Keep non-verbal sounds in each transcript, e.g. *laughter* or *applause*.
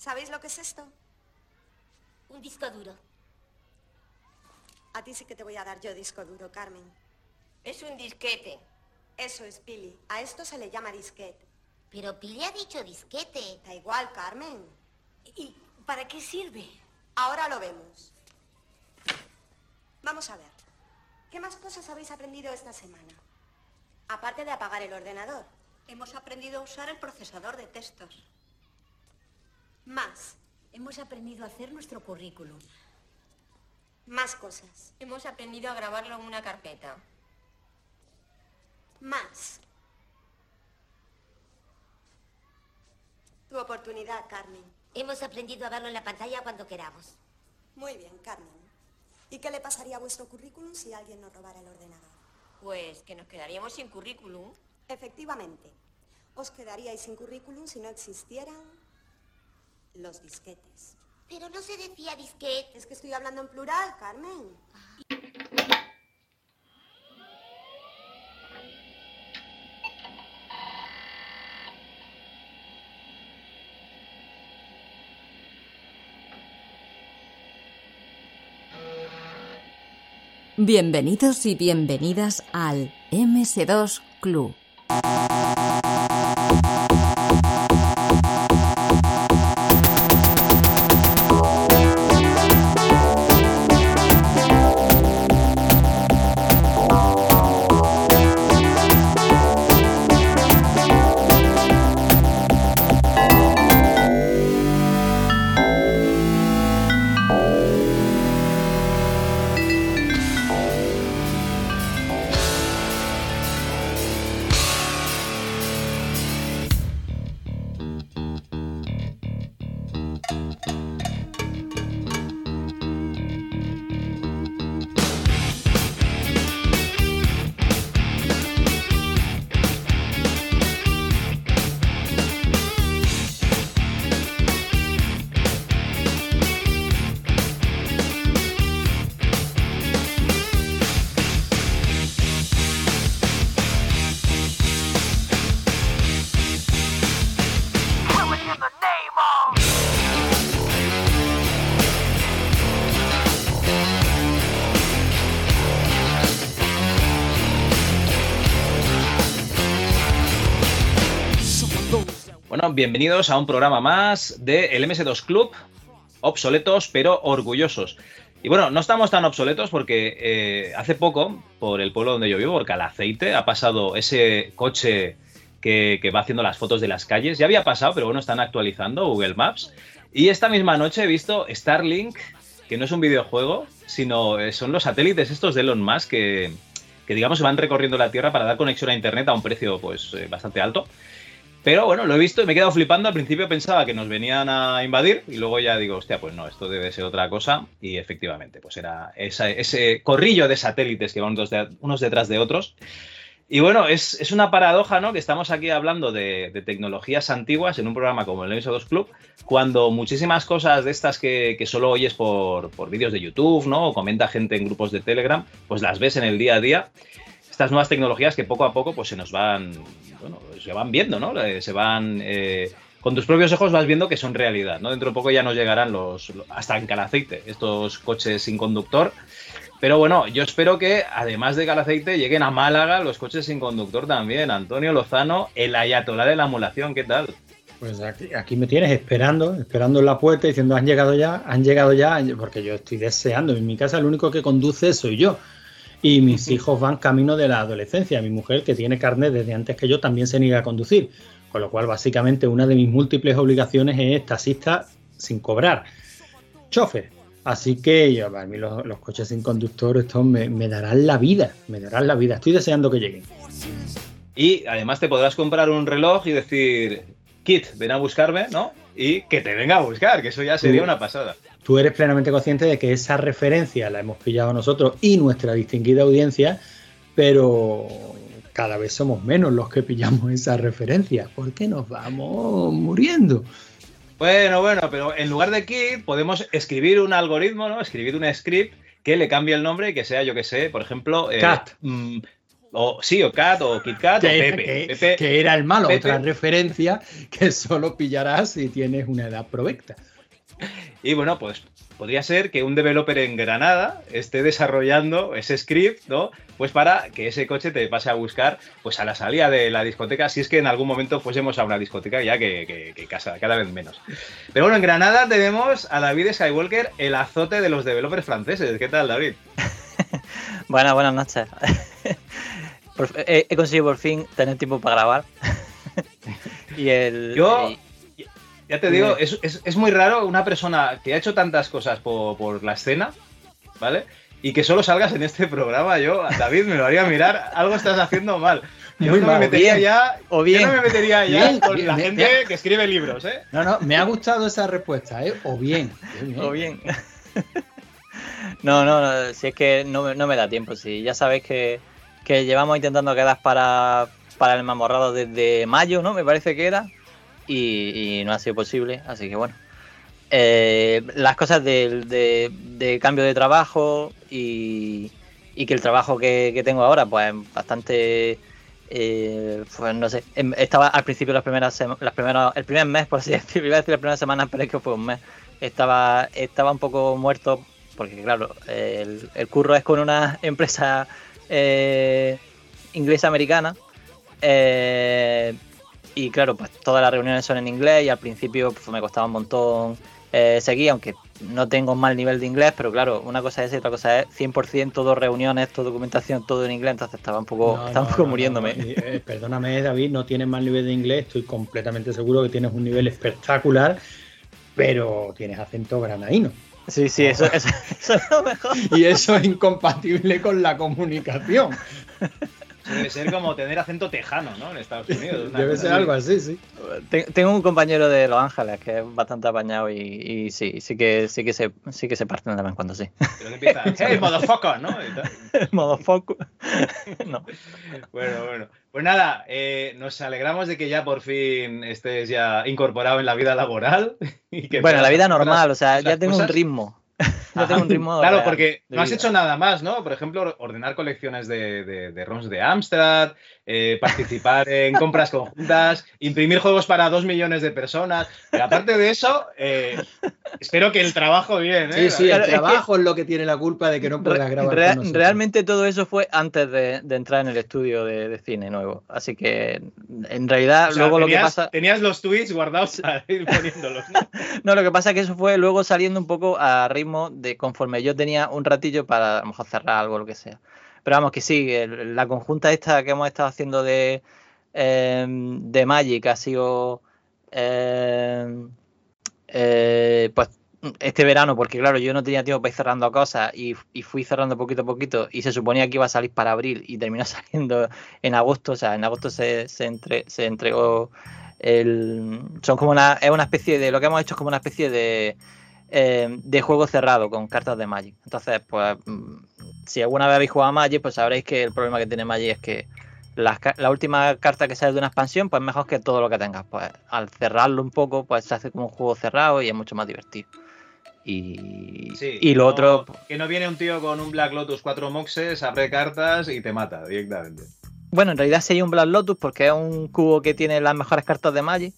¿Sabéis lo que es esto? Un disco duro. A ti sí que te voy a dar yo disco duro, Carmen. Es un disquete. Eso es, Pili. A esto se le llama disquete. Pero Pili ha dicho disquete. Da igual, Carmen. ¿Y para qué sirve? Ahora lo vemos. Vamos a ver. ¿Qué más cosas habéis aprendido esta semana? Aparte de apagar el ordenador. Hemos aprendido a usar el procesador de textos. Más. Hemos aprendido a hacer nuestro currículum. Más cosas. Hemos aprendido a grabarlo en una carpeta. Más. Tu oportunidad, Carmen. Hemos aprendido a verlo en la pantalla cuando queramos. Muy bien, Carmen. ¿Y qué le pasaría a vuestro currículum si alguien nos robara el ordenador? Pues que nos quedaríamos sin currículum. Efectivamente. Os quedaríais sin currículum si no existieran los disquetes. Pero no se decía disquete. Es que estoy hablando en plural, Carmen. Bienvenidos y bienvenidas al MS2 Club. Bienvenidos a un programa más de el MS2 Club, obsoletos pero orgullosos. Y bueno, no estamos tan obsoletos porque eh, hace poco, por el pueblo donde yo vivo, por Calaceite, ha pasado ese coche que, va haciendo las fotos de las calles. Ya había pasado, pero bueno, están actualizando Google Maps. Y esta misma noche he visto Starlink, que no es un videojuego, sino eh, son los satélites estos de Elon Musk que, digamos van recorriendo la Tierra para dar conexión a Internet a un precio pues eh, bastante alto. Pero bueno, lo he visto y me he quedado flipando. Al principio pensaba que nos venían a invadir y luego ya digo, hostia, pues no, esto debe ser otra cosa. Y efectivamente, pues era ese corrillo de satélites que van unos, de- unos detrás de otros. Y bueno, es, es una paradoja, ¿no? Que estamos aquí hablando de, tecnologías antiguas en un programa como el MS2 Club, cuando muchísimas cosas de estas que, que solo oyes por, por vídeos de YouTube, ¿no? O comenta gente en grupos de Telegram, pues las ves en el día a día estas nuevas tecnologías que poco a poco pues se nos van, bueno, se van viendo, ¿no? Eh, Se van, eh, con tus propios ojos vas viendo que son realidad, ¿no? Dentro de poco ya nos llegarán los, hasta en Calaceite, estos coches sin conductor. Pero bueno, yo espero que además de Calaceite lleguen a Málaga los coches sin conductor también. Antonio Lozano, el ayatolá de la emulación, ¿qué tal? Pues aquí, aquí me tienes esperando, esperando en la puerta diciendo han llegado ya, han llegado ya, porque yo estoy deseando. En mi casa el único que conduce soy yo. Y mis hijos van camino de la adolescencia. Mi mujer, que tiene carnet desde antes que yo, también se niega a conducir. Con lo cual, básicamente, una de mis múltiples obligaciones es taxista sin cobrar. Chofer. Así que yo, a mí los, los coches sin conductor, estos me, me darán la vida. Me darán la vida. Estoy deseando que lleguen. Y además te podrás comprar un reloj y decir, Kit, ven a buscarme, ¿no? Y que te venga a buscar, que eso ya sería una pasada. Tú eres plenamente consciente de que esa referencia la hemos pillado nosotros y nuestra distinguida audiencia, pero cada vez somos menos los que pillamos esa referencia, porque nos vamos muriendo. Bueno, bueno, pero en lugar de Kit podemos escribir un algoritmo, ¿no? Escribir un script que le cambie el nombre y que sea, yo que sé, por ejemplo... eh, Cat. mm, O sí, o Cat, o Kit Kat, o que, era- Pepe. que- Pepe- que era el malo, Pepe. otra referencia que solo pillarás si tienes una edad provecta. *laughs* Y bueno, pues podría ser que un developer en Granada esté desarrollando ese script, ¿no? Pues para que ese coche te pase a buscar pues a la salida de la discoteca, si es que en algún momento fuésemos a una discoteca, ya que, que- que casa, cada vez menos. Pero bueno, en Granada tenemos a David Skywalker, el azote de los developers franceses. ¿Qué tal, David? *laughs* Buenas, buenas noches. *laughs* He, he conseguido por fin tener tiempo para grabar. y el. Yo- y- Ya te digo, es, es- es muy raro una persona que ha hecho tantas cosas por, por la escena, ¿vale? Y que solo salgas en este programa, yo, a David, me lo haría mirar, algo estás haciendo mal. Yo Muy no me mal. metería Bien. ya, O bien. yo no me metería ya Bien, con bien, la bien, gente bien. que escribe libros, ¿eh? No, no, me ha gustado esa respuesta, ¿eh? O bien. *laughs* O bien. no, no, no, si es que no, me- no me da tiempo. Si ya sabéis que, que llevamos intentando quedar para, para el mamorrado desde mayo, ¿no? Me parece que era. Y, no ha sido posible, así que bueno. Eh, las cosas de, de cambio de trabajo y, y que el trabajo que, que tengo ahora, pues bastante. eh, pues no sé, em- estaba al principio las primeras las primeras, el primer mes, por así *laughs* decirlo, iba a decir las primeras semanas, pero es que fue un mes estaba, estaba un poco muerto porque claro, el, el curro es con una *laughs* empresa eh, inglesa americana eh, y claro, pues todas las reuniones son en inglés y al principio pues, me costaba un montón eh, seguir, aunque no tengo mal nivel de inglés, pero claro, una cosa es y otra cosa es 100% todo reuniones, todo documentación, todo en inglés, entonces estaba un poco, No, estaba un poco no, muriéndome. eh, perdóname, David, no tienes mal nivel de inglés, estoy completamente seguro que tienes un nivel espectacular, pero tienes acento granadino. Sí, sí, eso, eso, eso es lo mejor. *laughs* Y eso es incompatible con la comunicación. *laughs* Debe ser como tener acento tejano, ¿no? En Estados Unidos. Debe ser así. algo así, sí. Ten- Tengo un compañero de Los Ángeles que es bastante apañado y, y sí, sí que sí que se sí que se parten de vez en cuando sí. Pero empieza, *laughs* hey, motherfucker, ¿no? *laughs* Foco. *laughs* no. Bueno, bueno. Pues nada, eh, nos alegramos de que ya por fin estés ya incorporado en la vida laboral. Y que Bueno, la vida normal, o sea, ya tengo un ritmo. *laughs* Ajá. tengo un ritmo. Claro, real porque no has vida. hecho nada más, ¿no? Por ejemplo, ordenar colecciones de, de, de ROMs de Amstrad, eh, participar en compras conjuntas, imprimir juegos para dos millones de personas. Pero aparte de eso, eh, espero que el trabajo bien, ¿eh? Sí, sí, el es que- trabajo es lo que tiene la culpa de que no puedas grabar. con realmente todo eso fue antes de, de entrar en el estudio de, de cine nuevo. Así que en realidad O sea, luego lo que tenías, pasa. tenías los tweets guardados para *laughs* ir poniéndolos, ¿no? No, lo que pasa es que eso fue luego saliendo un poco a ritmo de conforme yo tenía un ratillo para a lo mejor cerrar algo o lo que sea. Pero vamos, que sí, la conjunta esta que hemos estado haciendo de, eh, de Magic ha sido eh, eh, pues este verano, porque claro, yo no tenía tiempo para ir cerrando cosas y, y fui cerrando poquito a poquito y se suponía que iba a salir para abril y terminó *laughs* saliendo en agosto, o sea, en agosto se, se entregó el, son como una, es una especie de, lo que hemos hecho es como una especie de, eh, de juego cerrado con cartas de Magic. Entonces, pues, mm, si alguna vez habéis jugado a Magic, pues sabréis que el problema que tiene Magic es que ca- la última carta que sale de una expansión, pues mejor que todo lo que tengas. Pues al cerrarlo un poco, pues se hace como un juego cerrado y es mucho más divertido. Y, Sí, y lo no- otro, Que no viene un tío con un Black Lotus, cuatro moxes, abre cartas y te mata directamente. Bueno, en realidad sería un Black Lotus porque es un cubo que tiene las mejores cartas de Magic.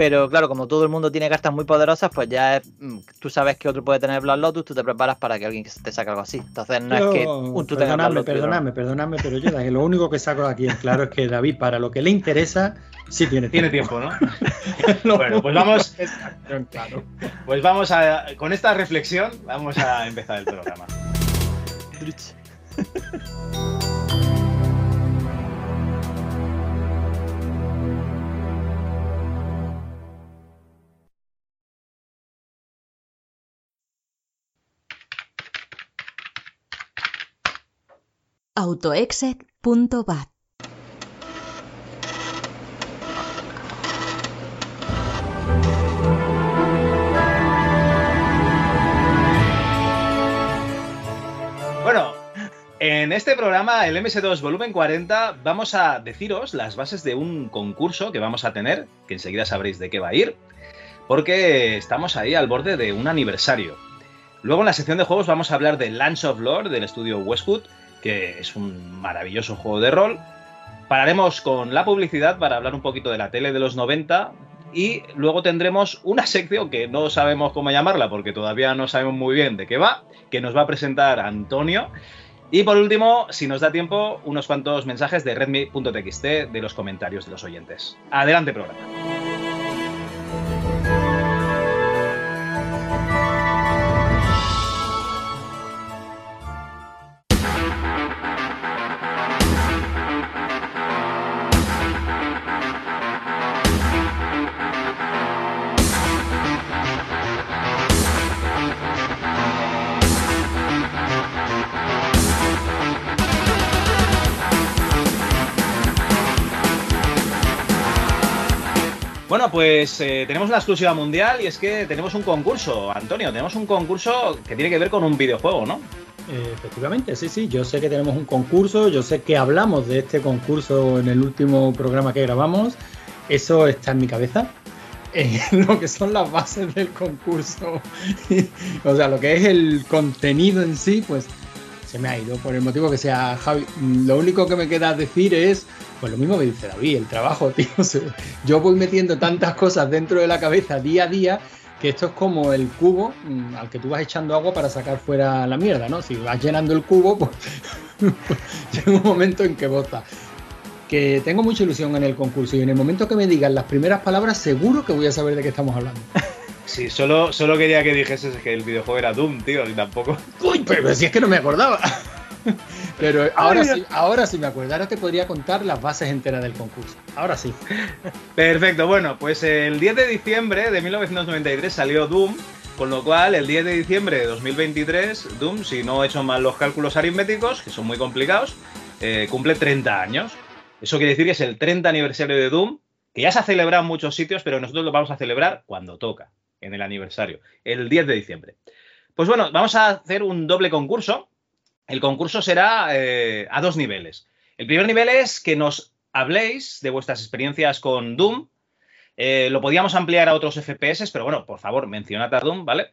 Pero claro, como todo el mundo tiene cartas muy poderosas, pues ya es, mm, tú sabes que otro puede tener Black Lotus, tú te preparas para que alguien te saque algo así. Entonces no es que un tú tengas Black Lotus. perdonadme, perdonadme, pero yo que lo único que saco aquí en claro es que David, para lo que le interesa, sí tiene Tiene tiempo. tiempo, ¿no? *laughs* Bueno, pues vamos- claro. Pues vamos a. Con esta reflexión, vamos a empezar el programa. autoexec.bat Bueno, en este programa, el MS2 Volumen 40, vamos a deciros las bases de un concurso que vamos a tener, que enseguida sabréis de qué va a ir, porque estamos ahí al borde de un aniversario. Luego en la sección de juegos vamos a hablar de Lands of Lore del estudio Westwood, que es un maravilloso juego de rol. Pararemos con la publicidad para hablar un poquito de la tele de los 90 y luego tendremos una sección que no sabemos cómo llamarla porque todavía no sabemos muy bien de qué va, que nos va a presentar Antonio. Y por último, si nos da tiempo, unos cuantos mensajes de redmi.txt de los comentarios de los oyentes. Adelante, programa. Pues eh, tenemos una exclusiva mundial y es que tenemos un concurso, Antonio, tenemos un concurso que tiene que ver con un videojuego, ¿no? Efectivamente, sí, sí, yo sé que tenemos un concurso, yo sé que hablamos de este concurso en el último programa que grabamos, eso está en mi cabeza. Eh, *laughs* lo que son las bases del concurso, *laughs* o sea, lo que es el contenido en sí, pues se me ha ido por el motivo que sea Javi. Lo único que me queda decir es, pues lo mismo que dice David, el trabajo, *laughs* tío. Yo voy metiendo tantas cosas dentro de la cabeza día a día que esto es como el cubo mm, al que tú vas echando agua para sacar fuera la mierda, ¿no? Si vas llenando el cubo, *laughs* pues llega un momento en que bota. Que tengo mucha ilusión en el concurso y en el momento que me digan las primeras palabras, seguro que voy a saber de qué estamos hablando. Sí, solo, solo quería que dijeses que el videojuego era Doom, tío, y tampoco. *laughs* Uy, pero si es que no me acordaba. Pero ahora sí, ahora sí me acuerdo. Ahora te podría contar las bases enteras del concurso. Ahora sí. *laughs* Perfecto, bueno, pues el 10 de diciembre de 1993 salió Doom, con lo cual el 10 de diciembre de 2023, Doom, si no he hecho mal los cálculos aritméticos, que son muy complicados, eh, cumple 30 años. Eso quiere decir que es el 30 aniversario de Doom, que ya se ha celebrado en muchos sitios, pero nosotros lo vamos a celebrar cuando toca en el aniversario, el 10 de diciembre. Pues bueno, vamos a hacer un doble concurso. El concurso será eh, a dos niveles. El primer nivel es que nos habléis de vuestras experiencias con Doom. Eh, lo podíamos ampliar a otros FPS, pero bueno, por favor, mencionad a Doom, ¿vale?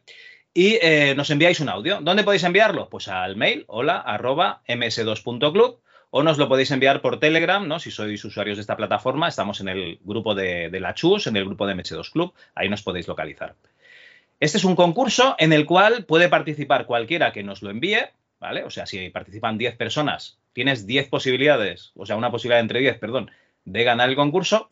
Y eh, nos enviáis un audio. ¿Dónde podéis enviarlo? Pues al mail, hola, arroba ms2.club, o nos lo podéis enviar por Telegram, ¿no? Si sois usuarios de esta plataforma, estamos en el grupo de, la Chus, en el grupo de MS2 Club, ahí nos podéis localizar. Este es un concurso en el cual puede participar cualquiera que nos lo envíe, ¿vale? O sea, si participan 10 personas, tienes 10 posibilidades, o sea, una posibilidad entre 10, perdón, de ganar el concurso,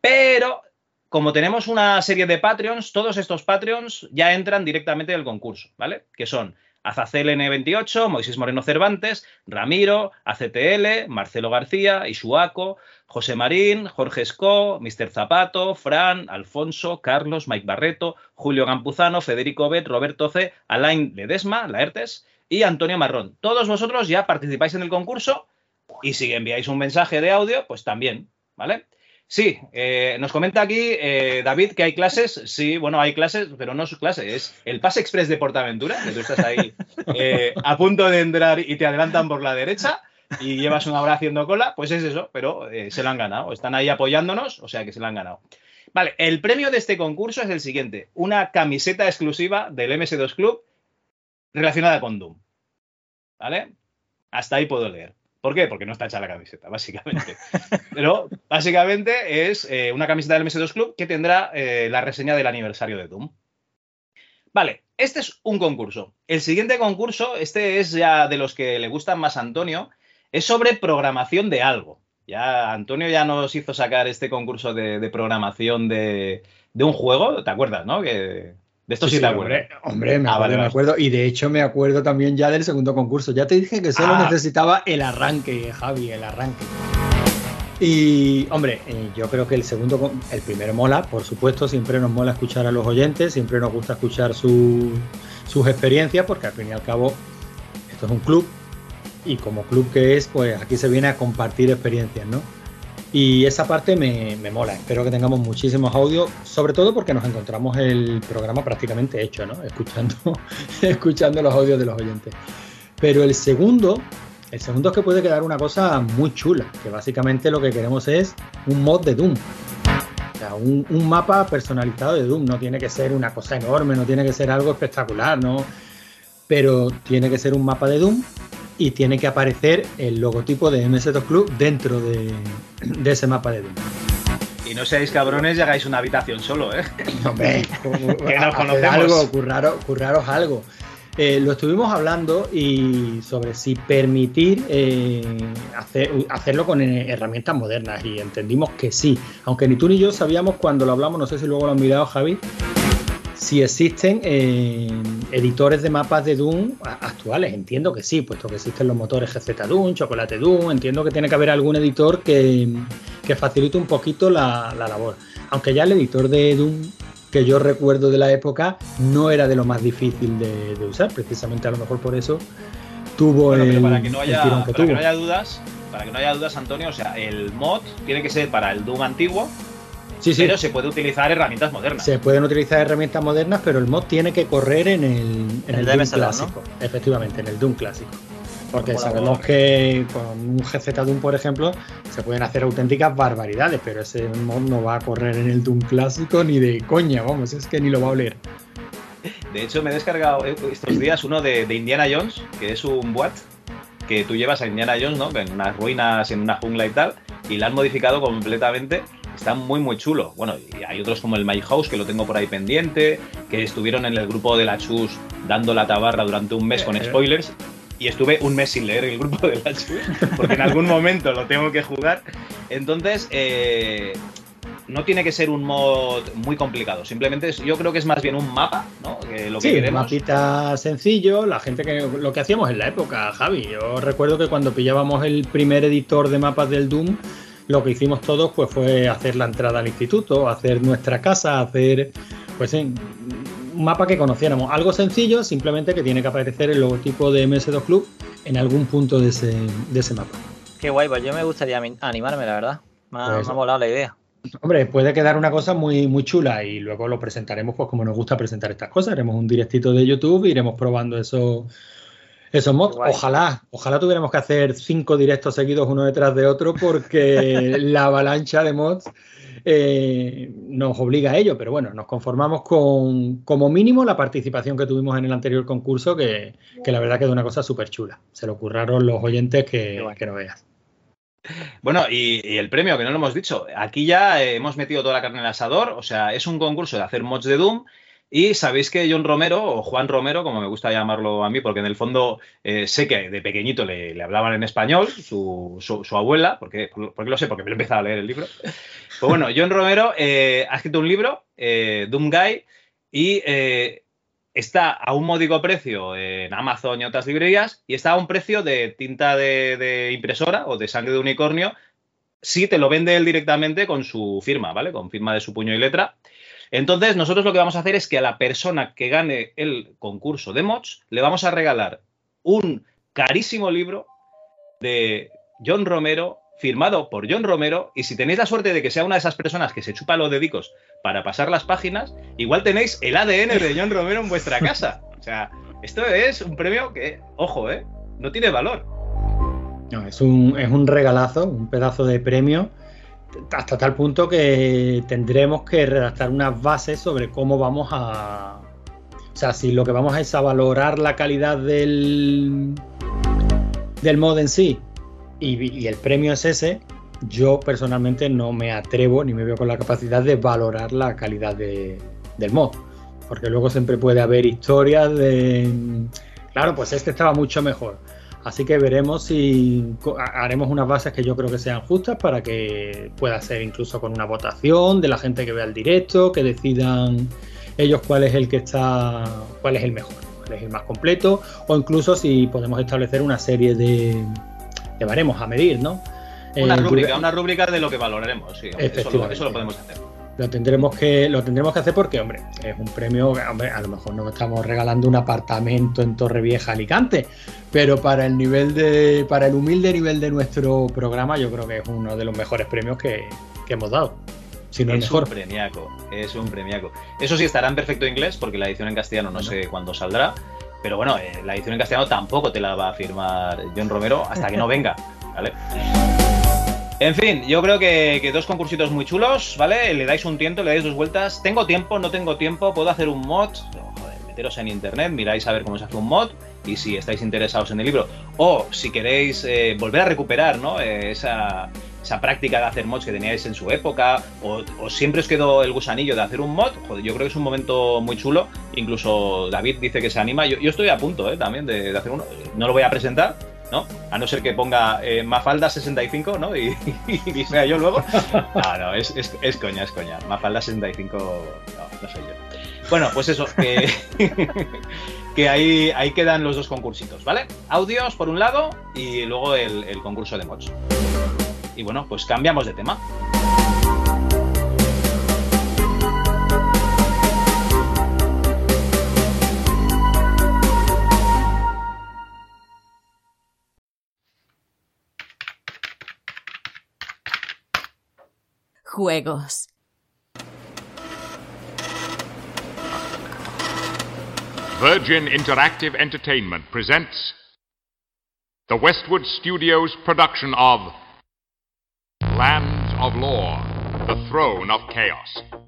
pero como tenemos una serie de Patreons, todos estos Patreons ya entran directamente en el concurso, ¿vale? Que son Azacel N28, Moisés Moreno Cervantes, Ramiro, ACTL, Marcelo García, Isuaco, José Marín, Jorge Esco, Mr. Zapato, Fran, Alfonso, Carlos, Mike Barreto, Julio Campuzano, Federico Bet, Roberto C, Alain Ledesma, Laertes y Antonio Marrón. Todos vosotros ya participáis en el concurso y si enviáis un mensaje de audio, pues también, ¿vale? Sí, eh, nos comenta aquí eh, David que hay clases. Sí, bueno, hay clases, pero no su clase, es el pase express de Portaventura, que tú estás ahí eh, a punto de entrar y te adelantan por la derecha y llevas una hora haciendo cola, pues es eso, pero se lo han ganado. Están ahí apoyándonos, o sea que se lo han ganado. Vale, el premio de este concurso es el siguiente: una camiseta exclusiva del MS2 Club relacionada con Doom. ¿Vale? Hasta ahí puedo leer. ¿Por qué? Porque no está hecha la camiseta, básicamente. Pero básicamente es eh, una camiseta del MS2 Club que tendrá eh, la reseña del aniversario de Doom. Vale, este es un concurso. El siguiente concurso, este es ya de los que le gustan más a Antonio, es sobre programación de algo. Ya Antonio ya nos hizo sacar este concurso de, de programación de, de, un juego, ¿te acuerdas, no? De esto sí, sí te acuerdas. Hombre, hombre me, ah, acuerdo, vale, me acuerdo. Y de hecho me acuerdo también ya del segundo concurso. Ya te dije que solo ah. necesitaba el arranque, Javi, el arranque. Y, hombre, eh, yo creo que el segundo, el primero mola, por supuesto, siempre nos mola escuchar a los oyentes, siempre nos gusta escuchar su, sus experiencias, porque al fin y al cabo esto es un club y como club que es, pues aquí se viene a compartir experiencias, ¿no? Y esa parte me, me, mola. Espero que tengamos muchísimos audios, sobre todo porque nos encontramos el programa prácticamente hecho, ¿no? Escuchando, *laughs* escuchando los audios de los oyentes. Pero el segundo, el segundo es que puede quedar una cosa muy chula, que básicamente lo que queremos es un mod de Doom. O sea, un, un mapa personalizado de Doom. No tiene que ser una cosa enorme, no tiene que ser algo espectacular, ¿no? Pero tiene que ser un mapa de Doom y tiene que aparecer el logotipo de MS2 Club dentro de, de ese mapa de Doom. Y no seáis cabrones y hagáis una habitación solo, ¿eh? *laughs* Hombre, Que nos conocemos. algo, curraros, curraros algo. Eh, lo estuvimos hablando y sobre si permitir eh, hacer- hacerlo con eh, herramientas modernas y entendimos que sí, aunque ni tú ni yo sabíamos cuando lo hablamos, no sé si luego lo han mirado Javi, si existen eh, editores de mapas de Doom actuales, entiendo que sí, puesto que existen los motores GZ Doom, Chocolate Doom, entiendo que tiene que haber algún editor que, que facilite un poquito la, la labor. Aunque ya el editor de Doom que yo recuerdo de la época no era de lo más difícil de, de usar, precisamente a lo mejor por eso tuvo Bueno, el, pero para que no haya, que no haya dudas, para que no haya dudas, Antonio, o sea, el mod tiene que ser para el Doom antiguo, Sí, sí, pero se puede utilizar herramientas modernas. se pueden utilizar herramientas modernas, pero el mod tiene que correr en el, en El el de Doom MS2, ¿no? clásico. Efectivamente, en el Doom clásico. Porque sabemos que con un GZ Doom, por ejemplo, se pueden hacer auténticas barbaridades, pero ese mod no va a correr en el Doom clásico ni de coña, vamos, es que ni lo va a oler. De hecho, me he descargado eh, estos días uno de, de Indiana Jones, que es un boat que tú llevas a Indiana Jones, ¿no? En unas ruinas, en una jungla y tal, y la han modificado completamente. Está muy, muy chulo. Bueno, y hay otros como el My House, que lo tengo por ahí pendiente, que estuvieron en el grupo de la Chus dando la tabarra durante un mes con Eh, eh. spoilers. Y estuve un mes sin leer el grupo de la Chus, porque en algún momento lo tengo que jugar. Entonces, eh, no tiene que ser un mod muy complicado. Simplemente es- yo creo que es más bien un mapa, ¿no? Que lo que Sí, un mapita sencillo, la gente que lo que hacíamos en la época, Javi. Yo recuerdo que cuando pillábamos el primer editor de mapas del Doom, lo que hicimos todos pues fue hacer la entrada al instituto, hacer nuestra casa, hacer pues un mapa que conociéramos. Algo sencillo, simplemente que tiene que aparecer el logotipo de MS2 Club en algún punto de ese, de ese mapa. Qué guay, pues yo me gustaría animarme, la verdad. Me ha, Pues- me ha molado la idea. Hombre, puede quedar una cosa muy, muy chula y luego lo presentaremos pues como nos gusta presentar estas cosas. Haremos un directito de YouTube e iremos probando esos, esos mods. Ojalá, ojalá tuviéramos que hacer cinco directos seguidos uno detrás de otro porque *laughs* la avalancha de mods eh, nos obliga a ello. Pero bueno, nos conformamos con como mínimo la participación que tuvimos en el anterior concurso, que, que la verdad que es una cosa súper chula. Se lo curraron los oyentes que, que no veas. Bueno, y, y el premio, que no lo hemos dicho. Aquí ya eh, hemos metido toda la carne en el asador. O sea, es un concurso de hacer mods de Doom. Y sabéis que John Romero, o Juan Romero, como me gusta llamarlo a mí, porque en el fondo eh, sé que de pequeñito le, hablaban en español, su, abuela, porque, lo sé, porque me he empezado a leer el libro. Pues bueno, John Romero eh, ha escrito un libro, eh, Doom Guy, y eh, está a un módico precio en Amazon y otras librerías, y está a un precio de tinta de impresora o de sangre de unicornio, si te lo vende él directamente con su firma, ¿vale? Con firma de su puño y letra. Entonces, nosotros lo que vamos a hacer es que a la persona que gane el concurso de mods le vamos a regalar un carísimo libro de John Romero, firmado por John Romero, y si tenéis la suerte de que sea una de esas personas que se chupa los dedicos para pasar las páginas, igual tenéis el ADN de John Romero en vuestra casa. O sea, esto es un premio que, ojo, ¿eh? No tiene valor. No, es un, es un regalazo, un pedazo de premio, hasta tal punto que tendremos que redactar unas bases sobre cómo vamos a... O sea, si lo que vamos es a valorar la calidad del, del mod en sí y, el premio es ese, yo personalmente no me atrevo ni me veo con la capacidad de valorar la calidad de- del mod. Porque luego siempre puede haber historias de... Claro, pues este estaba mucho mejor. Así que veremos si haremos unas bases que yo creo que sean justas para que pueda ser incluso con una votación de la gente que vea el directo, que decidan ellos cuál es el que está, cuál es el mejor, cuál es el más completo, o incluso si podemos establecer una serie de, de baremos a medir, ¿no? Una Eh, rúbrica, una rúbrica de lo que valoraremos, sí. Eso lo, eso lo podemos hacer. Lo tendremos que lo tendremos que hacer porque hombre es un premio hombre, a lo mejor no estamos regalando un apartamento en Torrevieja Alicante pero para el nivel de para el humilde nivel de nuestro programa yo creo que es uno de los mejores premios que, que hemos dado si no es mejor un premiaco, es un premiaco. Eso sí estará en perfecto inglés, porque la edición en castellano no sé cuándo saldrá. Pero bueno, eh, la edición en castellano tampoco te la va a firmar John Romero hasta que no venga, ¿vale? En fin, yo creo que, dos concursitos muy chulos, ¿vale? Le dais un tiento, le dais dos vueltas. Tengo tiempo, no tengo tiempo, puedo hacer un mod. Joder, meteros en internet, miráis a ver cómo se hace un mod y si estáis interesados en el libro, o si queréis eh, volver a recuperar ¿no? Eh, esa, esa práctica de hacer mods que teníais en su época, o, o siempre os quedó el gusanillo de hacer un mod, joder, yo creo que es un momento muy chulo. Incluso David dice que se anima. Yo, yo estoy a punto ¿eh? también de, de hacer uno. No lo voy a presentar, ¿no? A no ser que ponga eh, Mafalda 65, ¿no? Y, *laughs* y, sea yo luego. No, no, es, es, es, coña, es coña. Mafalda 65, no, no soy yo. Bueno, pues eso, que, *laughs* que ahí, ahí quedan los dos concursitos, ¿vale? Audios por un lado y luego el, el concurso de mods. Y bueno, pues cambiamos de tema. Juegos. Virgin Interactive Entertainment presents the Westwood Studios production of Lands of Lore, The Throne of Chaos.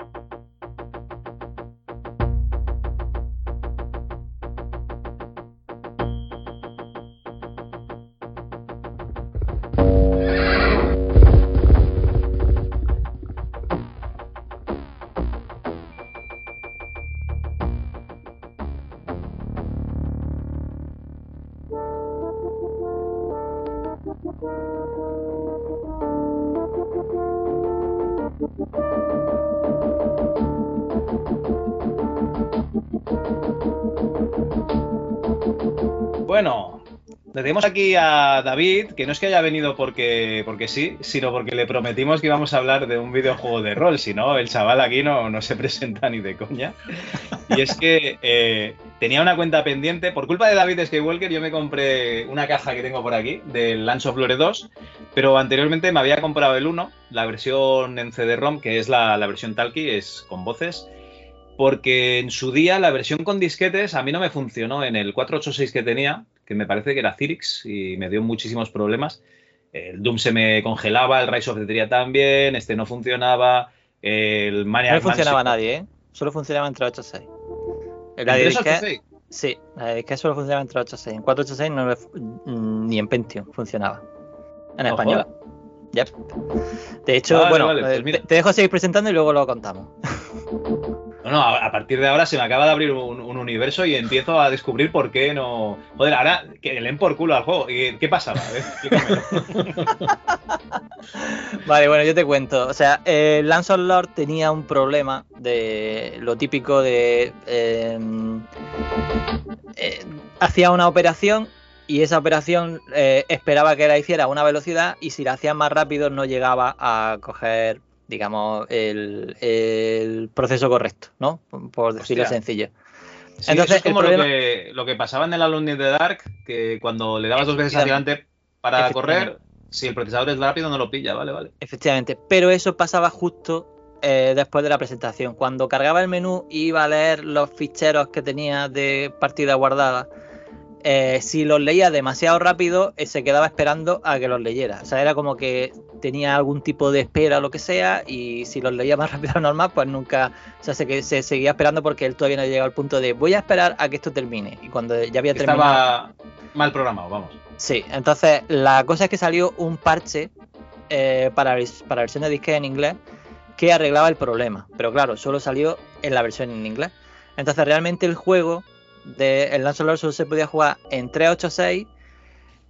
Tenemos aquí a David, que no es que haya venido porque, porque sí, sino porque le prometimos que íbamos a hablar de un videojuego de rol, si no, el chaval aquí no, no se presenta ni de coña. Y es que eh, tenía una cuenta pendiente, por culpa de David Skywalker, yo me compré una caja que tengo por aquí, del Lance of Lore 2, pero anteriormente me había comprado el 1, la versión en CD-ROM, que es la, la versión Talkie, es con voces porque en su día la versión con disquetes a mí no me funcionó en el 486 que tenía, que me parece que era Cyrix y me dio muchísimos problemas. El Doom se me congelaba, el Rise of the Tria también, este no funcionaba, el Maniac No funcionaba Mansion- nadie, ¿eh? Solo funcionaba entre 8 y 6. La ¿Entre de disquete- seis? Sí, la de disquete solo funcionaba entre 8 y 6. En 486 no le mm, ni en Pentium funcionaba. En No español. Yep. De hecho, Vale, bueno, vale, pues eh, te dejo seguir presentando y luego lo contamos. *laughs* No, a, partir de ahora se me acaba de abrir un, un universo y empiezo a descubrir por qué no. Joder, ahora que le den por culo al juego. ¿Y ¿Qué pasaba? *laughs* Vale, bueno, yo te cuento. O sea, eh, Lance of Lord tenía un problema de lo típico de. eh, eh, hacía una operación y esa operación eh, esperaba que la hiciera a una velocidad y si la hacía más rápido no llegaba a coger, digamos, el, el proceso correcto, ¿no? Por decirlo Hostia. sencillo. Sí, Entonces, es como problema- lo, que, lo que pasaba en el in the Dark, que cuando le dabas dos veces hacia adelante para correr, si el procesador es rápido no lo pilla, vale, vale. Efectivamente, pero eso pasaba justo eh, después de la presentación. Cuando cargaba el menú iba a leer los ficheros que tenía de partida guardada, eh, si los leía demasiado rápido, eh, se quedaba esperando a que los leyera. O sea, era como que tenía algún tipo de espera o lo que sea, y si los leía más *laughs* rápido normal, pues nunca. O sea, se, que- se seguía esperando porque él todavía no llegaba al punto de voy a esperar a que esto termine. Y cuando ya había terminado. Estaba mal programado, vamos. Sí, entonces la cosa es que salió un parche eh, para, para versión de disque en inglés que arreglaba el problema. Pero claro, solo salió en la versión en inglés. Entonces realmente el juego de el Lord solo se podía jugar en 386.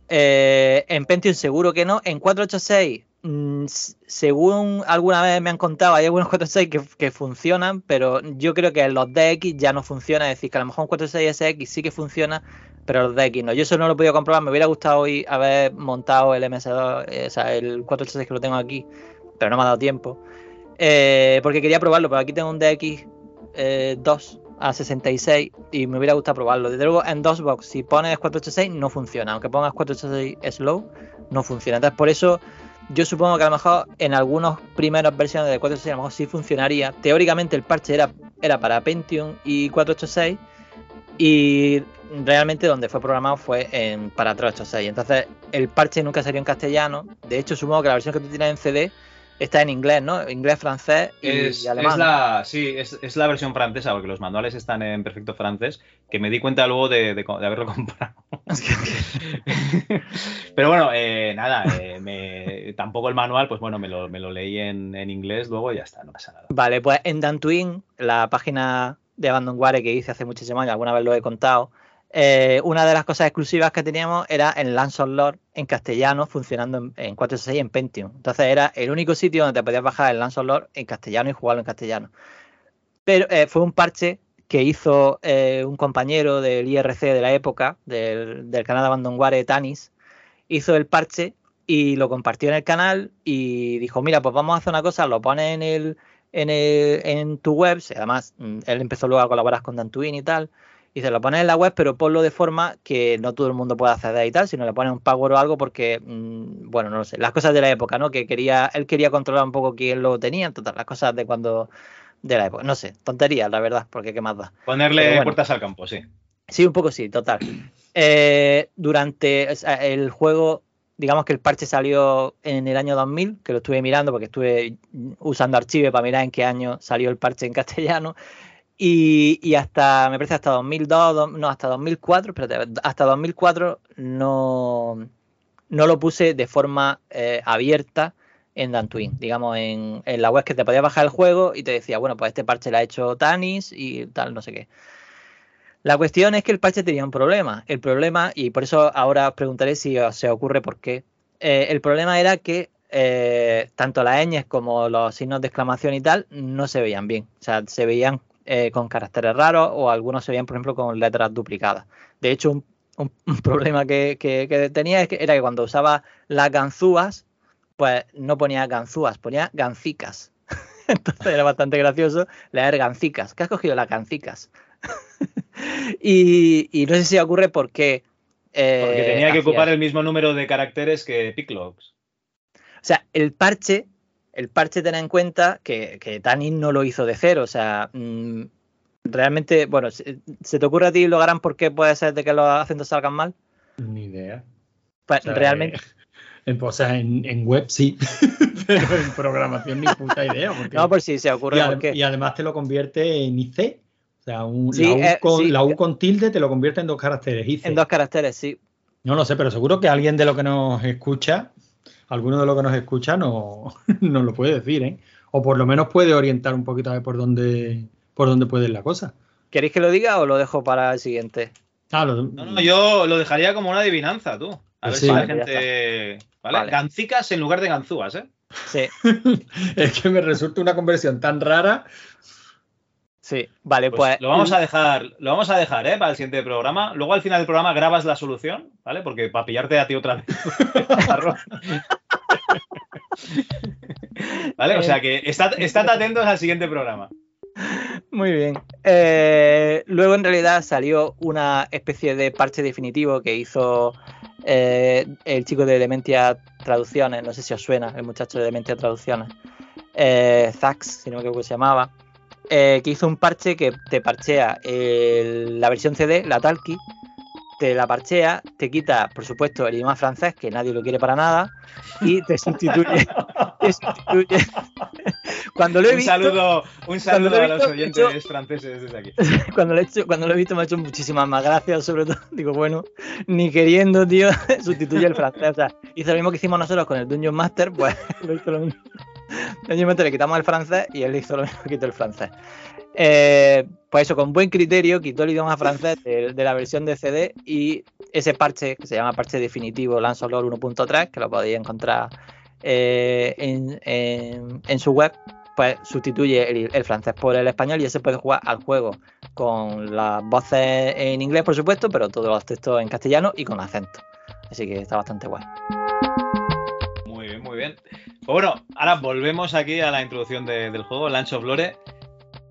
eh, en Pentium seguro que no. En 486, mm, según alguna vez me han contado, hay algunos 486 que, funcionan, pero yo creo que en los DX ya no funciona. Es decir, que a lo mejor un 486 SX sí que funciona, pero los DX no. Yo eso no lo he podido comprobar. Me hubiera gustado hoy haber montado el MS2, eh, o sea, el 486 que lo tengo aquí, pero no me ha dado tiempo. Eh, porque quería probarlo, pero aquí tengo un DX eh, 2 a 66 y me hubiera gustado probarlo. Desde luego en DOSBox, si pones 486 no funciona. Aunque pongas 486 slow, no funciona. Entonces por eso yo supongo que a lo mejor en algunas primeras versiones de 486 a lo mejor sí funcionaría. Teóricamente el parche era, era para Pentium y 486 y realmente donde fue programado fue para 386. Entonces el parche nunca salió en castellano. De hecho supongo que la versión que tú tienes en CD está en inglés, ¿no? Inglés, francés y, Es, y alemán. es la, sí, es, es la versión francesa, porque los manuales están en perfecto francés, que me di cuenta luego de, de haberlo *laughs* comprado. *laughs* Pero bueno, eh, nada, eh, me- tampoco el manual, pues bueno, me lo, me lo leí en, en inglés luego y ya está, no pasa nada. Vale, pues en Dantooine, la página de Abandonware que hice hace muchísimos años, alguna vez lo he contado, eh, una de las cosas exclusivas que teníamos era el Lance of Lord en castellano, funcionando en, en 466 en Pentium. Entonces era el único sitio donde te podías bajar el Lance of Lord en castellano y jugarlo en castellano. Pero eh, fue un parche que hizo eh, un compañero del IRC de la época, del, del canal Abandonware, Tanis, hizo el parche y lo compartió en el canal y dijo, mira, pues vamos a hacer una cosa, lo pones en el, en, el- en tu web, además mm, él empezó luego a colaborar con Dantooine y tal, y se lo pones en la web, pero ponlo de forma que no todo el mundo pueda acceder y tal, sino le pones un password o algo porque, mm, bueno, no lo sé, las cosas de la época, ¿no? Que quería, él quería controlar un poco quién lo tenía, total, las cosas de cuando, de la época, no sé, tonterías, la verdad, porque qué más da. Ponerle bueno. puertas al campo, sí. Sí, un poco sí, total. Eh, durante el juego, digamos que el parche salió en el año 2000, que lo estuve mirando porque estuve usando Archive para mirar en qué año salió el parche en castellano. Y, hasta, me parece hasta 2002, do- no, hasta 2004, espérate, hasta 2004 no, no lo puse de forma eh, abierta en Dantooine, digamos, en, en la web que te podías bajar el juego y te decía, bueno, pues este parche lo ha hecho Tanis y tal, no sé qué. La cuestión es que el parche tenía un problema. El problema, y por eso ahora os preguntaré si os- se ocurre por qué. Eh, el problema era que eh, tanto las ñes como los signos de exclamación y tal no se veían bien. O sea, se veían eh, con caracteres raros o algunos se veían, por ejemplo, con letras duplicadas. De hecho, un, un- *laughs* un problema que, que- que tenía es que era que cuando usaba las ganzúas, pues no ponía ganzúas, ponía gancicas. *laughs* Entonces era bastante gracioso leer gancicas. ¿Qué has cogido las gancicas? *laughs* y, y no sé si ocurre por qué. eh, Porque tenía que hacía ocupar el mismo número de caracteres que Piclox. O sea, el parche, el parche ten en cuenta que, que Tanin no lo hizo de cero. O sea, mm, realmente, bueno, ¿se, se te ocurre a ti, Logarán, por qué puede ser de que los acentos salgan mal? Ni idea. Pues O sea, realmente. eh, en, o sea, en, en web sí, *laughs* pero en programación ni puta idea. Porque, No, por si se y, ocurre y además te lo convierte en IC. O sea, un- Sí, la, U eh, con, sí. la U con tilde te lo convierte en dos caracteres. IC. En dos caracteres, sí. No lo sé, pero seguro que alguien de lo que nos escucha, alguno de los que nos escucha, no, *laughs* nos lo puede decir, ¿eh? O por lo menos puede orientar un poquito a ver por dónde, por dónde puede ir la cosa. ¿Queréis que lo diga o lo dejo para el siguiente? Ah, lo- No, no, yo lo dejaría como una adivinanza, tú. A ver Sí. si la gente. ¿Vale? Vale. Gancicas en lugar de ganzúas, ¿eh? Sí, *laughs* es que me resulta una conversión tan rara. Sí. Vale, Pues, pues. lo vamos a dejar, lo vamos a dejar, ¿eh? Para el siguiente programa. Luego al final del programa grabas la solución, ¿vale? Porque para pillarte a ti otra vez. *laughs* ¿Vale? O sea que estad, estad atentos al siguiente programa. Muy bien. Eh, luego en realidad salió una especie de parche definitivo que hizo eh, el chico de Dementia Traducciones, no sé si os suena, el muchacho de Dementia Traducciones, eh, Zax, si no me equivoco se llamaba, eh, que hizo un parche que te parchea el- la versión CD, la Talkie, te la parchea, te quita, por supuesto, el idioma francés, que nadie lo quiere para nada, y te sustituye. *laughs* te sustituye. Cuando lo he Un visto, saludo, un saludo a los oyentes yo- franceses desde aquí. *laughs* cuando lo, he hecho, cuando lo he visto me ha hecho muchísimas más gracias, sobre todo, *laughs* digo, bueno, ni queriendo, tío, sustituye el francés. O sea, hizo lo mismo que hicimos nosotros con el Dungeon Master, pues lo hizo lo mismo. *laughs* Master le quitamos el francés y él hizo lo mismo, *laughs* quitó el francés. Eh, pues eso, con buen criterio, quitó el idioma francés de, la versión de CD y ese parche, que se llama parche definitivo Lancelot 1.3, que lo podéis encontrar eh, en, en- su web, pues sustituye el, el francés por el español y ya se puede jugar al juego con las voces en inglés, por supuesto, pero todos los textos en castellano y con acento. Así que está bastante guay. Pues bueno, ahora volvemos aquí a la introducción de- del juego, Lunch of Lore.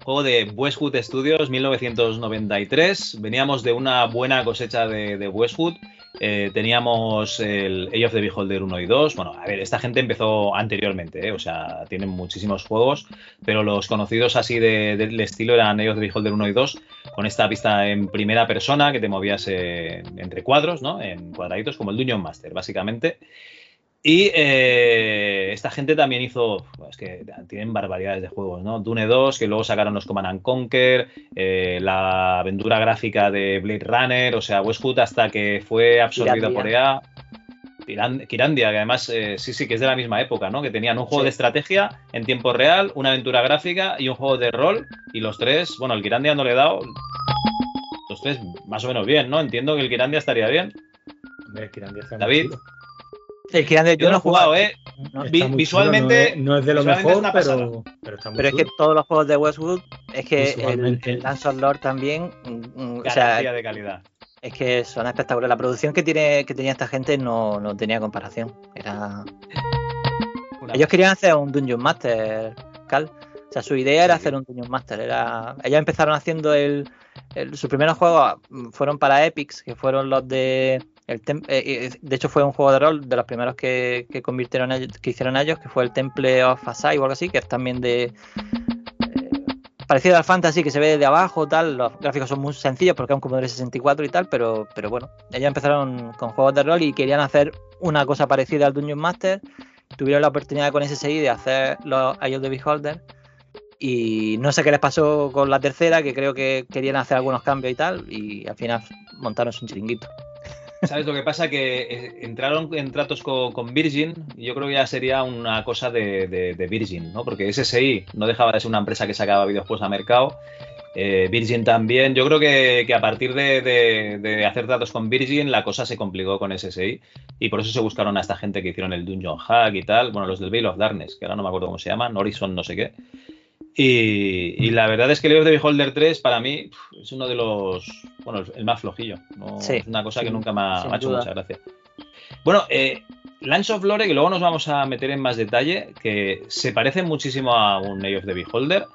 Juego de Westwood Studios, 1993. Veníamos de una buena cosecha de, Westwood. Eh, teníamos el Age of the Beholder 1 y 2. Bueno, a ver, esta gente empezó anteriormente, ¿eh? o sea, tienen muchísimos juegos, pero los conocidos así de- del estilo eran Age of the Beholder 1 y 2, con esta vista en primera persona que te movías eh, entre cuadros, ¿no? En cuadraditos, como el Dungeon Master, básicamente. Y eh, esta gente también hizo, es que tienen barbaridades de juegos, ¿no? Dune 2, que luego sacaron los Command and Conquer, eh, la aventura gráfica de Blade Runner, o sea, Westwood hasta que fue absorbido Kirandia. por EA. Kiran- Kirandia, que además eh, sí, sí, que es de la misma época, ¿no? Que tenían un juego Sí. de estrategia en tiempo real, una aventura gráfica y un juego de rol. Y los tres, bueno, el Kirandia no le he dado. Los tres más o menos bien, ¿no? Entiendo que el Kirandia estaría bien. Hombre, Kirandia está David. El Kirandia, Yo no he jugado, ¿eh? no, visualmente- chulo, no, es, no es de lo es mejor, pero, pero está muy Pero es que todos los juegos de Westwood, es que el, el of Lord también, mm, mm, o sea, de calidad. es que son espectaculares. La producción que tiene que tenía esta gente no, no tenía comparación. Era Una Ellos querían hacer un Dungeon Master, Cal. O sea, su idea era hacer un Dungeon Master. Era... Ellos empezaron haciendo el, el- Sus primeros juegos mm, fueron para Epics, que fueron los de. Eh, eh, de hecho, fue un juego de rol de los primeros que, que convirtieron ellos- que hicieron ellos, que fue el Temple of Asai o algo así, que es también de. eh, parecido al Fantasy, que se ve desde abajo, tal. Los gráficos son muy sencillos porque es un Commodore 64 y tal, pero, pero bueno, ellos empezaron con juegos de rol y querían hacer una cosa parecida al Dungeon Master tuvieron la oportunidad con SSI de hacer los Eye of the Beholder y no sé qué les pasó con la tercera, que creo que querían hacer algunos cambios y tal, y al final montaron un chiringuito. ¿Sabes lo que pasa? Que eh, entraron en tratos con, Virgin y yo creo que ya sería una cosa de, Virgin, ¿no? Porque SSI no dejaba de ser una empresa que sacaba videojuegos a mercado. eh, Virgin también. Yo creo que, a partir de- de hacer tratos con Virgin la cosa se complicó con SSI y por eso se buscaron a esta gente que hicieron el Dungeon Hack y tal. Bueno, los del Veil of Darkness, que ahora no me acuerdo cómo se llaman, Horizon no sé qué. Y, y la verdad es que el Leo de Beholder 3 para mí es uno de los, bueno, el más flojillo. ¿no? Sí, es una cosa que nunca me ha, me ha hecho duda. mucha gracia. Bueno, eh, Lance of Lore, que luego nos vamos a meter en más detalle, que se parece muchísimo a un Eye of the Beholder.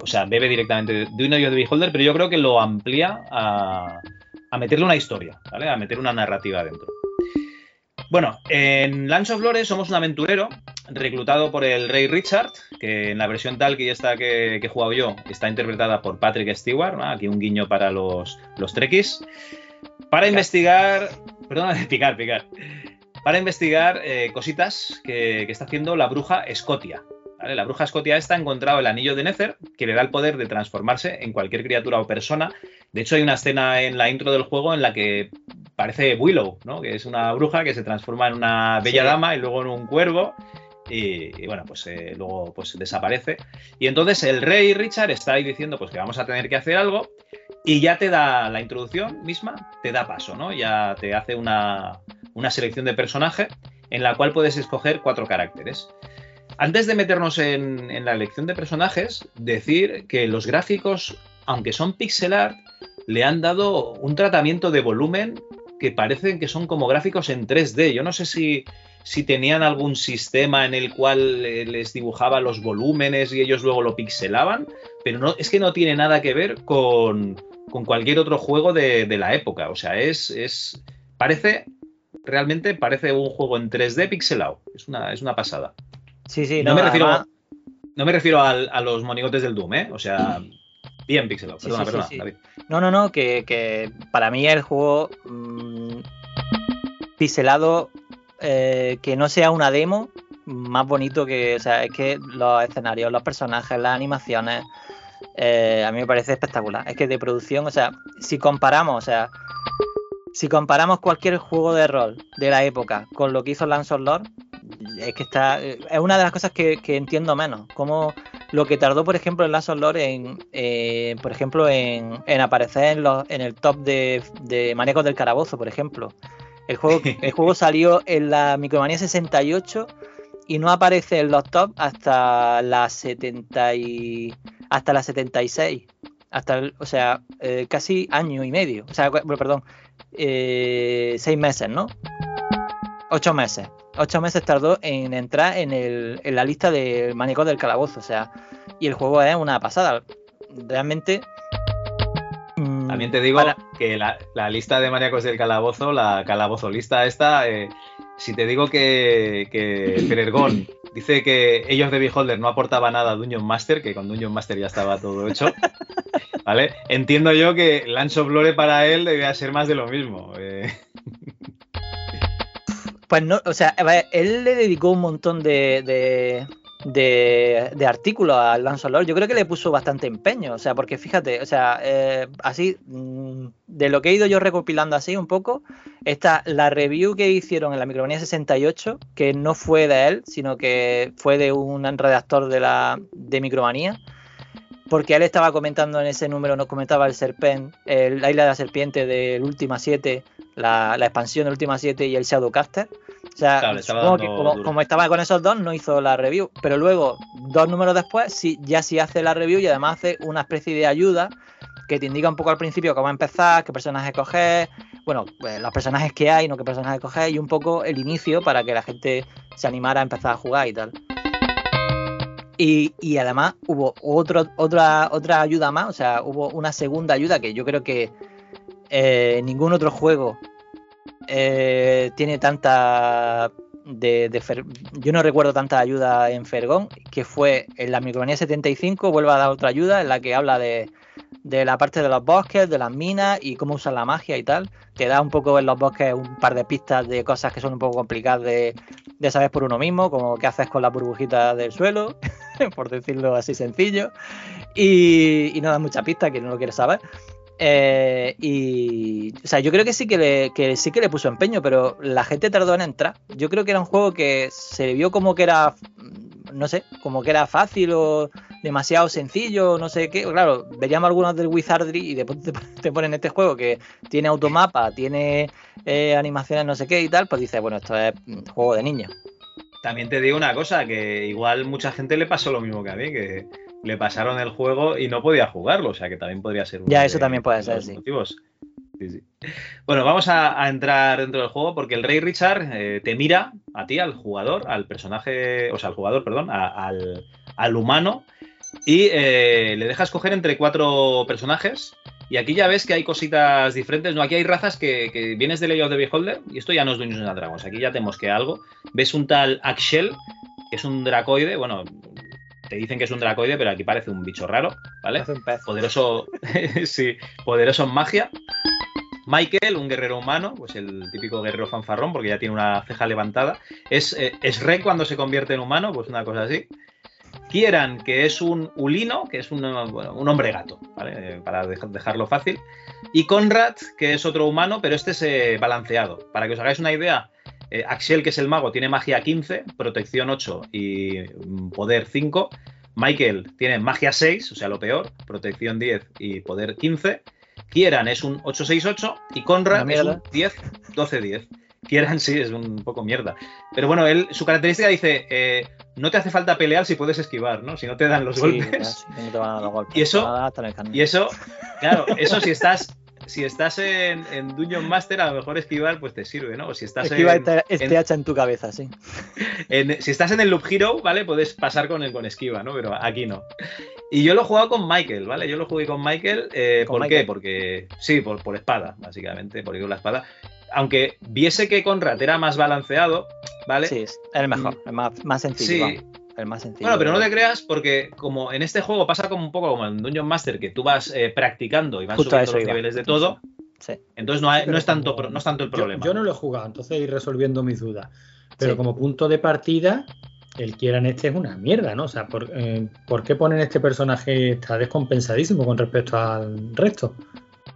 O sea, bebe directamente de un Eye of the Beholder, pero yo creo que lo amplía a, a meterle una historia, ¿vale? A meter una narrativa dentro. Bueno, en Lance of Lore somos un aventurero reclutado por el rey Richard, que en la versión tal que ya está que, que he jugado yo, está interpretada por Patrick Stewart, ¿no? aquí un guiño para los, los trekkies, para investigar, perdón, *laughs* picar, picar, para investigar eh, cositas que, que está haciendo la bruja Scotia. ¿Vale? La bruja Scotia esta ha encontrado el anillo de Nether que le da el poder de transformarse en cualquier criatura o persona. De hecho, hay una escena en la intro del juego en la que parece Willow, ¿no? que es una bruja que se transforma en una bella Sí. dama y luego en un cuervo. Y, y bueno, pues eh, luego pues desaparece. Y entonces el rey Richard está ahí diciendo pues que vamos a tener que hacer algo y ya te da la introducción misma, te da paso, ¿no? Ya te hace una, una selección de personaje en la cual puedes escoger cuatro caracteres. Antes de meternos en, en la elección de personajes, decir que los gráficos, aunque son pixel art, le han dado un tratamiento de volumen que parecen que son como gráficos en 3D. Yo no sé si, si tenían algún sistema en el cual eh, les dibujaba los volúmenes y ellos luego lo pixelaban, pero no, es que no tiene nada que ver con, con cualquier otro juego de, de la época. O sea, es, es. Parece. Realmente parece un juego en 3D pixelado. Es una, es una pasada. Sí, sí, no, no, me refiero, además- no me refiero al- a, los monigotes del Doom, ¿eh? O sea, bien pixelado. Sí, Perdona, sí, perdona, sí. David. No, no, no, que, que para mí el juego mm, pixelado eh, que no sea una demo más bonito que, o sea, es que los escenarios, los personajes, las animaciones, eh, a mí me parece espectacular. Es que de producción, o sea, si comparamos, o sea, si comparamos cualquier juego de rol de la época con lo que hizo Lance of Lord, es que está, es una de las cosas que, que entiendo menos. Como lo que tardó, por ejemplo, en Last of Lore en, eh, por ejemplo, en, en aparecer en, los, en el top de, de Manecos del Carabozo, por ejemplo. El juego, *laughs* el juego salió en la Micromanía 68 y no aparece en los top hasta la 70 y, hasta la 76. Hasta el- o sea, eh, casi año y medio. O sea, cu- perdón, eh, seis meses, ¿no? Ocho meses. Ocho meses tardó en entrar en, el, en la lista del manicón del calabozo. O sea, y el juego es una pasada. Realmente. mm, También te digo para- que la, la lista de maníacos del calabozo, la calabozo lista esta, eh, si te digo que, que Perergón dice que ellos de Beholder no aportaba nada a Dungeon Master, que con Dungeon Master ya estaba todo hecho, *laughs* ¿vale? Entiendo yo que Lance of Lore para él debía ser más de lo mismo. eh. Pues no, o sea, a él le dedicó un montón de, de, de, de artículos al Lancelot. Yo creo que le puso bastante empeño, o sea, porque fíjate, o sea, eh, así, mm, de lo que he ido yo recopilando así un poco, está la review que hicieron en la Micromanía 68, que no fue de él, sino que fue de un redactor de la de Micromanía porque él estaba comentando en ese número, nos comentaba el Serpent, el, la isla de la serpiente del Última 7, la, la expansión del Última 7 y el Shadowcaster. O sea, Claro, supongo que como estaba con esos dos, no hizo la review. Pero luego, dos números después, sí, ya sí hace la review y además hace una especie de ayuda que te indica un poco al principio cómo empezar, qué personajes coger, bueno, pues, los personajes que hay, no qué personajes coger, y un poco el inicio para que la gente se animara a empezar a jugar y tal. Y, además hubo otro, otra, otra ayuda más, o sea, hubo una segunda ayuda que yo creo que eh, ningún otro juego eh, tiene tanta. De, yo no recuerdo tanta ayuda en Fergón, que fue en la Micromanía 75, vuelve a dar otra ayuda en la que habla de, de la parte de los bosques, de las minas y cómo usar la magia y tal. Te da un poco en los bosques un par de pistas de cosas que son un poco complicadas de, de saber por uno mismo, como qué haces con la burbujita del suelo, *laughs* por decirlo así sencillo. Y, y no da mucha pista que no lo quiere saber. Eh, y o sea, yo creo que sí que, le, que sí que le puso empeño, pero la gente tardó en entrar. Yo creo que era un juego que se vio como que era, no sé, como que era fácil o demasiado sencillo, no sé qué. Claro, veríamos algunos del Wizardry y después *laughs* te, ponen este juego que tiene automapa, tiene eh, animaciones no sé qué y tal, pues dices, bueno, esto es juego de niños. También te digo una cosa, que igual mucha gente le pasó lo mismo que a mí, que le pasaron el juego y no podía jugarlo, o sea que también podría ser uno Ya, de- eso también puede de ser, sí. motivos. Sí, sí. Bueno, vamos a, a entrar dentro del juego porque el Rey Richard eh, te mira a ti, al jugador, al personaje, o sea, al jugador, perdón, a- al, al humano y eh, le deja escoger entre cuatro personajes. Y aquí ya ves que hay cositas diferentes. No, aquí hay razas que, que vienes de Legend of the Beholder y esto ya no es Dungeons and Dragons. Aquí ya te mosquea algo. Ves un tal Axel, que es un dracoide. Bueno, te dicen que es un dracoide, pero aquí parece un bicho raro, ¿vale? Un pez. Poderoso, *laughs* sí, poderoso en magia. Michael, un guerrero humano, pues el típico guerrero fanfarrón, porque ya tiene una ceja levantada. Es, eh, es Ren cuando se convierte en humano, pues una cosa así. Kieran, que es un ulino, que es un, bueno, un hombre gato, ¿vale? Eh, para dej- dejarlo fácil. Y Conrad, que es otro humano, pero este es eh, balanceado. Para que os hagáis una idea, eh, Axel, que es el mago, tiene magia 15, protección 8 y mm, poder 5. Michael tiene magia 6, o sea, lo peor, protección 10 y poder 15. Kieran es un 868 y Conrad es un 10, 12-10. Kieran *laughs* sí es un poco mierda. Pero bueno, él, su característica dice, eh, no te hace falta pelear si puedes esquivar, ¿no? Si no te dan los Sí, golpes. sí, no te van a dar los golpes. Y eso-. Y eso, claro, eso si estás, si estás en, en Dungeon Master, a lo mejor esquivar pues te sirve, ¿no? O si estás Esquiva en, este, este en- hacha en tu cabeza, sí. en- si estás en el Loop Hero, ¿vale? Puedes pasar con el con esquiva, ¿no? Pero aquí no. Y yo lo he jugado con Michael, ¿vale? Yo lo jugué con Michael. eh, ¿Con ¿Por Michael? qué? Porque. Sí, por, por espada, básicamente, por ir con la espada. Aunque viese que Conrad era más balanceado, ¿vale? Sí, es el mejor, el más, más sencillo. Sí. vamos, el más sencillo. Bueno, pero no te creas porque como en este juego pasa como un poco como en Dungeon Master, que tú vas eh, practicando y vas Justo subiendo eso los iba. niveles de todo, Sí. entonces no, hay- no, es tanto, no es tanto el yo- problema. Yo, no lo he jugado, entonces ir resolviendo mis dudas. Pero Sí. como punto de partida, el Kieran este es una mierda, ¿no? O sea, ¿por, eh, ¿por qué ponen este personaje? Está descompensadísimo con respecto al resto.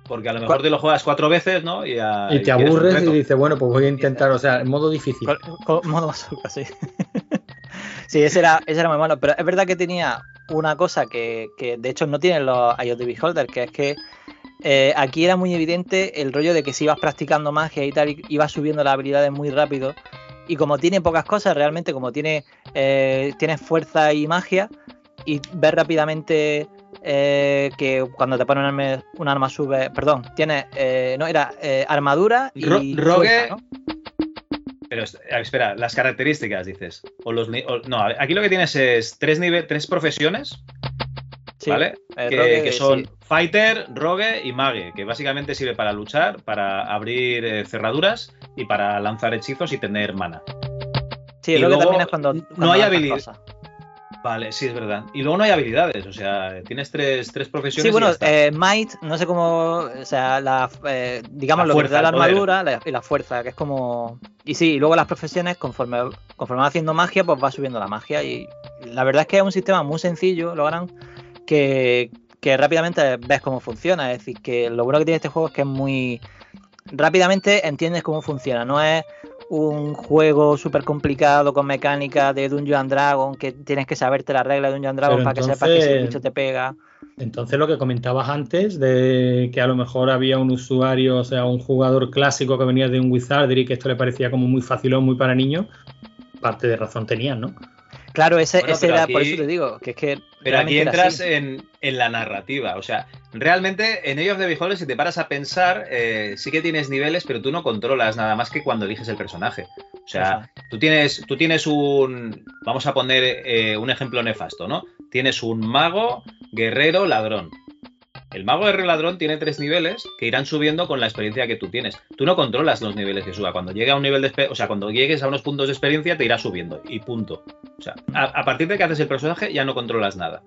Porque a lo mejor te lo juegas cuatro veces, ¿no? Y, a- y te aburres y dices, bueno, pues voy a intentar, o sea, en modo difícil. Con, con modo bazooka, sí. *laughs* sí, ese era, ese era muy malo. Pero es verdad que tenía una cosa que, que de hecho no tienen los IoT Beholder, que es que eh, aquí era muy evidente el rollo de que si ibas practicando magia y tal, i- ibas subiendo las habilidades muy rápido. Y como tiene pocas cosas, realmente, como tiene eh, tienes fuerza y magia, y ves rápidamente eh, que cuando te ponen un arma, un arma sube. Perdón, tienes. eh, no, era eh, armadura y. Ro- rogue- fuerza, ¿no? Pero espera, las características dices. O los o- no, aquí lo que tienes es tres, nive- tres profesiones, Sí, ¿vale? que, rogue, que son sí. fighter, rogue y mage, que básicamente sirve para luchar, para abrir eh, cerraduras y para lanzar hechizos y tener mana. Sí, Y luego, también es cuando. no cuando hay lanzas habilidad. Vale, sí, es verdad. Y luego no hay habilidades, o sea, tienes tres, tres profesiones. Sí, y bueno, ya eh, Might, no sé cómo, o sea, la, eh, digamos La lo fuerza, que te da la armadura la- y la fuerza, que es como... Y sí, y luego las profesiones, conforme, conforme vas haciendo magia, pues va subiendo la magia. Y la verdad es que es un sistema muy sencillo, logran que, que rápidamente ves cómo funciona. Es decir, que lo bueno que tiene este juego es que es muy... Rápidamente entiendes cómo funciona, no es un juego súper complicado con mecánica de Dungeon Dragon que tienes que saberte la regla de Dungeon Dragon Pero para que sepas que si el bicho te pega. Entonces lo que comentabas antes de que a lo mejor había un usuario, o sea, un jugador clásico que venía de un Wizardry que esto le parecía como muy facilón, muy para niños, parte de razón tenían, ¿no? Claro, ese, Bueno, ese era, por eso te digo, que es que. Pero aquí entras en, en la narrativa. O sea, realmente en Age of the Beholder, si te paras a pensar, eh, sí que tienes niveles, pero tú no controlas nada más que cuando eliges el personaje. O sea, tú tienes, tú tienes un. Vamos a poner eh, un ejemplo nefasto, ¿no? Tienes un mago, guerrero, ladrón. El mago guerrero ladrón tiene tres niveles que irán subiendo con la experiencia que tú tienes. Tú no controlas los niveles que suba. Cuando llegue a un nivel de o sea, cuando llegues a unos puntos de experiencia, te irá subiendo. Y punto. O sea, a, a partir de que haces el personaje, ya no controlas nada.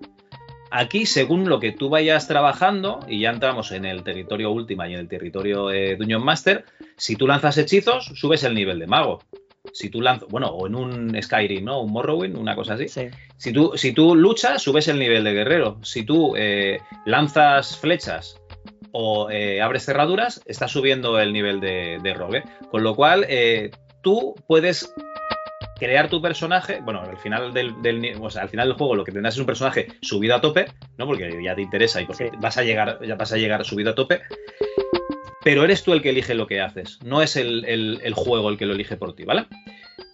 Aquí, según lo que tú vayas trabajando, y ya entramos en el territorio última y en el territorio eh, Dungeon Master, si tú lanzas hechizos, subes el nivel de mago. Si tú lanzas, bueno, o en un Skyrim, ¿no? Un Morrowind, una cosa así. Sí. Si tú, si tú luchas, subes el nivel de guerrero. Si tú eh, lanzas flechas o eh, abres cerraduras, estás subiendo el nivel de, de rogue. Con lo cual, eh, tú puedes crear tu personaje. Bueno, al final del, del ni- o sea, al final del juego lo que tendrás es un personaje subido a tope, ¿no? Porque ya te interesa y porque Sí. vas a llegar, ya vas a llegar subido a tope. Pero eres tú el que elige lo que haces, no es el, el- el juego el que lo elige por ti, ¿vale?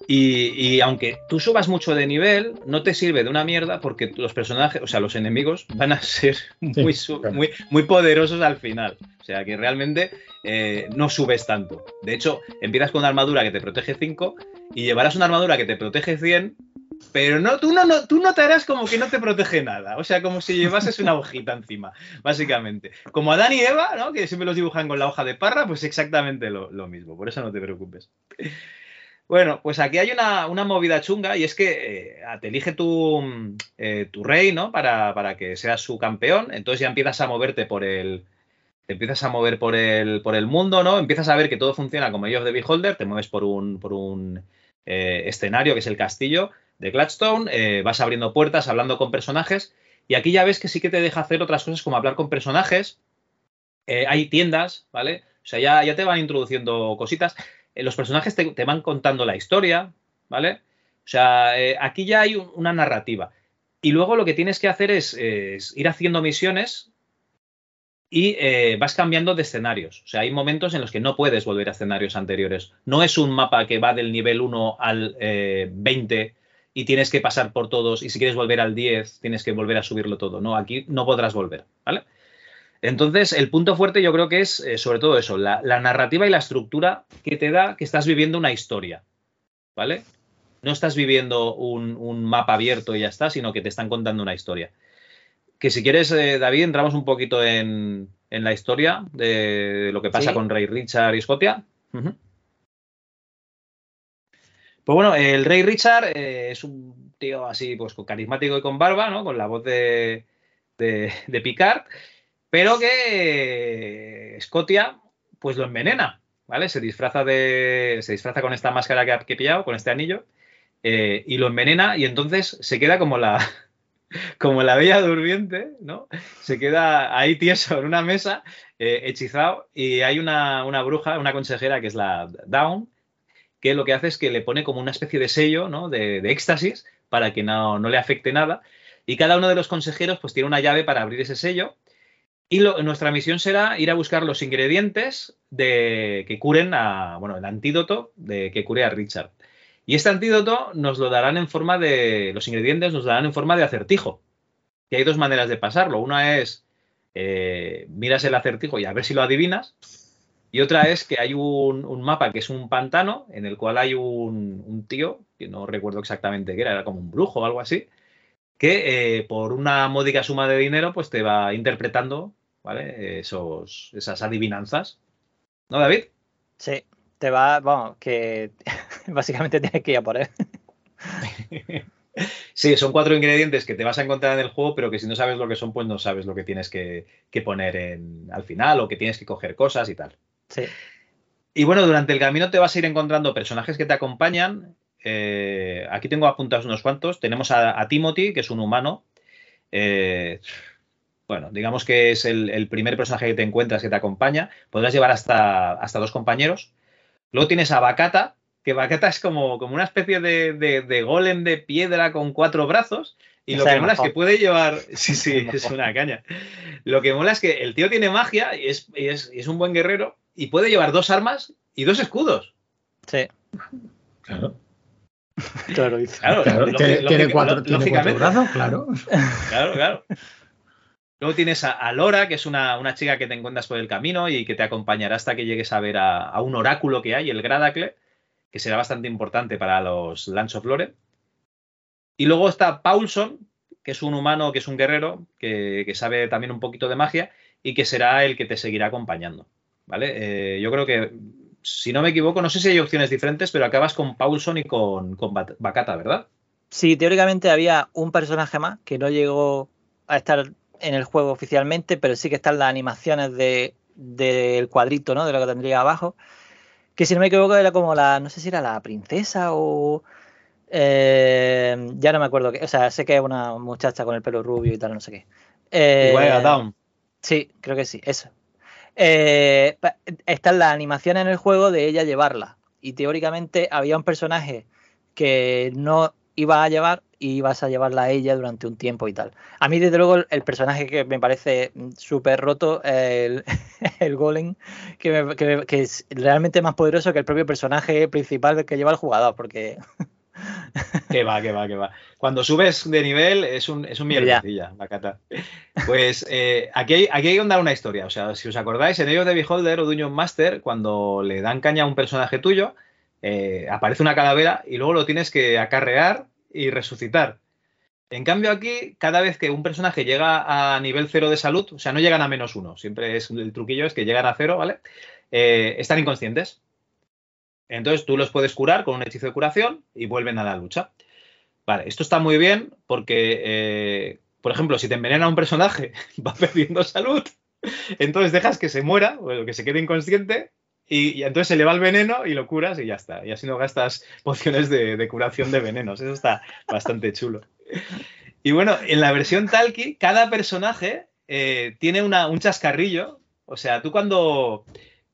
Y, y aunque tú subas mucho de nivel, no te sirve de una mierda porque los personajes, o sea, los enemigos van a ser *laughs* muy, claro. muy, muy poderosos al final. O sea, que realmente eh, no subes tanto. De hecho, empiezas con una armadura que te protege 5 y llevarás una armadura que te protege 100, pero no, tú, no, no, tú notarás como que no te protege nada. O sea, como si llevases una hojita encima, básicamente. Como Adán y Eva, ¿no? que siempre los dibujan con la hoja de parra, pues exactamente lo, mismo. Por eso no te preocupes. Bueno, pues aquí hay una, una movida chunga y es que eh, te elige tu, mm, eh, tu rey, ¿no? Para, para que seas su campeón. Entonces ya empiezas a moverte por el. Te empiezas a mover por el, por el mundo, ¿no? Empiezas a ver que todo funciona como of the Beholder, te mueves por un, por un eh, escenario que es el castillo de Gladstone, eh, vas abriendo puertas, hablando con personajes, y aquí ya ves que sí que te deja hacer otras cosas como hablar con personajes. Eh, hay tiendas, ¿vale? O sea, ya, ya te van introduciendo cositas. Eh, los personajes te, te van contando la historia, ¿vale? O sea, aquí ya hay un- una narrativa. Y luego lo que tienes que hacer es, ir haciendo misiones y vas cambiando de escenarios. O sea, hay momentos en los que no puedes volver a escenarios anteriores. No es un mapa que va del nivel 1 al eh, 20 y tienes que pasar por todos y si quieres volver al 10 tienes que volver a subirlo todo. No, aquí no podrás volver, ¿vale? Entonces, el punto fuerte yo creo que es eh, sobre todo eso, la, la narrativa y la estructura que te da que estás viviendo una historia, ¿vale? No estás viviendo un, un mapa abierto y ya está, sino que te están contando una historia. Que si quieres, eh, David, entramos un poquito en, en la historia de lo que pasa Sí. con Rey Richard y Scotia. Pues bueno, el Rey Richard eh, es un tío así, pues con carismático y con barba, ¿no? Con la voz de, de, Picard, pero que eh, Scotia, pues lo envenena, ¿vale? Se disfraza de. Se disfraza con esta máscara que ha pillado, con este anillo, eh, y lo envenena, y entonces se queda como la. *laughs* Como la bella durmiente, ¿no? Se queda ahí tieso en una mesa, hechizado, y hay una, una bruja, una consejera que es la Down, que lo que hace es que le pone como una especie de sello, ¿no? De, éxtasis para que no, no le afecte nada. Y cada uno de los consejeros pues tiene una llave para abrir ese sello. Y lo- nuestra misión será ir a buscar los ingredientes de, que curen a, bueno, el antídoto de, que cure a Richard. Y este antídoto nos lo darán en forma de, los ingredientes nos lo darán en forma de acertijo. Y hay dos maneras de pasarlo. Una es, eh, miras el acertijo y a ver si lo adivinas. Y otra es que hay un, un mapa que es un pantano en el cual hay un, un tío, que no recuerdo exactamente qué era, era como un brujo o algo así, que eh, por una módica suma de dinero pues te va interpretando ¿vale? Esos, esas adivinanzas. ¿No, David? Sí, te va, vamos, que *laughs* básicamente tienes que ir a por él. *laughs* Sí, son cuatro ingredientes que te vas a encontrar en el juego, pero que si no sabes lo que son, pues no sabes lo que tienes que, que poner en, al final o que tienes que coger cosas y tal. Sí. Y bueno, durante el camino te vas a ir encontrando personajes que te acompañan. Eh, aquí tengo apuntados unos cuantos. Tenemos a, a Timothy, que es un humano. Eh, bueno, digamos que es el, el, primer personaje que te encuentras que te acompaña. Podrás llevar hasta, hasta dos compañeros. Luego tienes a Bakata, que Bakata es como, como una especie de, de, de, golem de piedra con cuatro brazos. Y lo que mola es que puede llevar. *laughs* Sí, sí, es una caña. Lo que mola es que el tío tiene magia y es, y es, y es un buen guerrero y puede llevar dos armas y dos escudos. Sí. Claro. *laughs* Claro, dice. Claro, claro tiene, tiene, cuatro, tiene cuatro brazos, claro. *laughs* Claro, claro. Luego tienes a, a Lora, que es una, una, chica que te encuentras por el camino y que te acompañará hasta que llegues a ver a, a un oráculo que hay, el Gradacle, que será bastante importante para los Lance of Lore. Y luego está Paulson, que es un humano, que es un guerrero, que, que, sabe también un poquito de magia y que será el que te seguirá acompañando. ¿Vale? Eh, yo creo que, si no me equivoco, no sé si hay opciones diferentes, pero acabas con Paulson y con, con Bakata, ¿verdad? Sí, teóricamente había un personaje más que no llegó a estar en el juego oficialmente, pero sí que están las animaciones del de, cuadrito, ¿no? De lo que tendría abajo. Que si no me equivoco era como la, no sé si era la princesa o... Eh, ya no me acuerdo, que, o sea, sé que es una muchacha con el pelo rubio y tal, no sé qué. Eh, Igual a Down. Sí, creo que sí, eso. Eh, están las animaciones en el juego de ella llevarla. Y teóricamente había un personaje que no iba a llevar y ibas a llevarla a ella durante un tiempo y tal. A mí, desde luego, el personaje que me parece súper roto, el, *laughs* el golem, que, me, que, que, es realmente más poderoso que el propio personaje principal que lleva el jugador, porque... que va, que va, que va. Cuando subes de nivel es un, es un mierdecilla, Bacata. Pues eh, aquí, hay, aquí hay una historia. O sea, si os acordáis, en ellos de Beholder o Dungeon Master, cuando le dan caña a un personaje tuyo, eh, aparece una calavera y luego lo tienes que acarrear y resucitar. En cambio aquí, cada vez que un personaje llega a nivel cero de salud, o sea, no llegan a menos uno, siempre es el truquillo es que llegan a cero, ¿vale? Eh, están inconscientes. Entonces tú los puedes curar con un hechizo de curación y vuelven a la lucha. Vale, esto está muy bien porque, eh, por ejemplo, si te envenena un personaje, *laughs* va perdiendo salud, entonces dejas que se muera o que se quede inconsciente y, y, entonces se le va el veneno y lo curas y ya está. Y así no gastas *laughs* pociones de, de curación de venenos. Eso está bastante chulo. Y bueno, en la versión Talki, cada personaje eh, tiene una, un chascarrillo. O sea, tú cuando,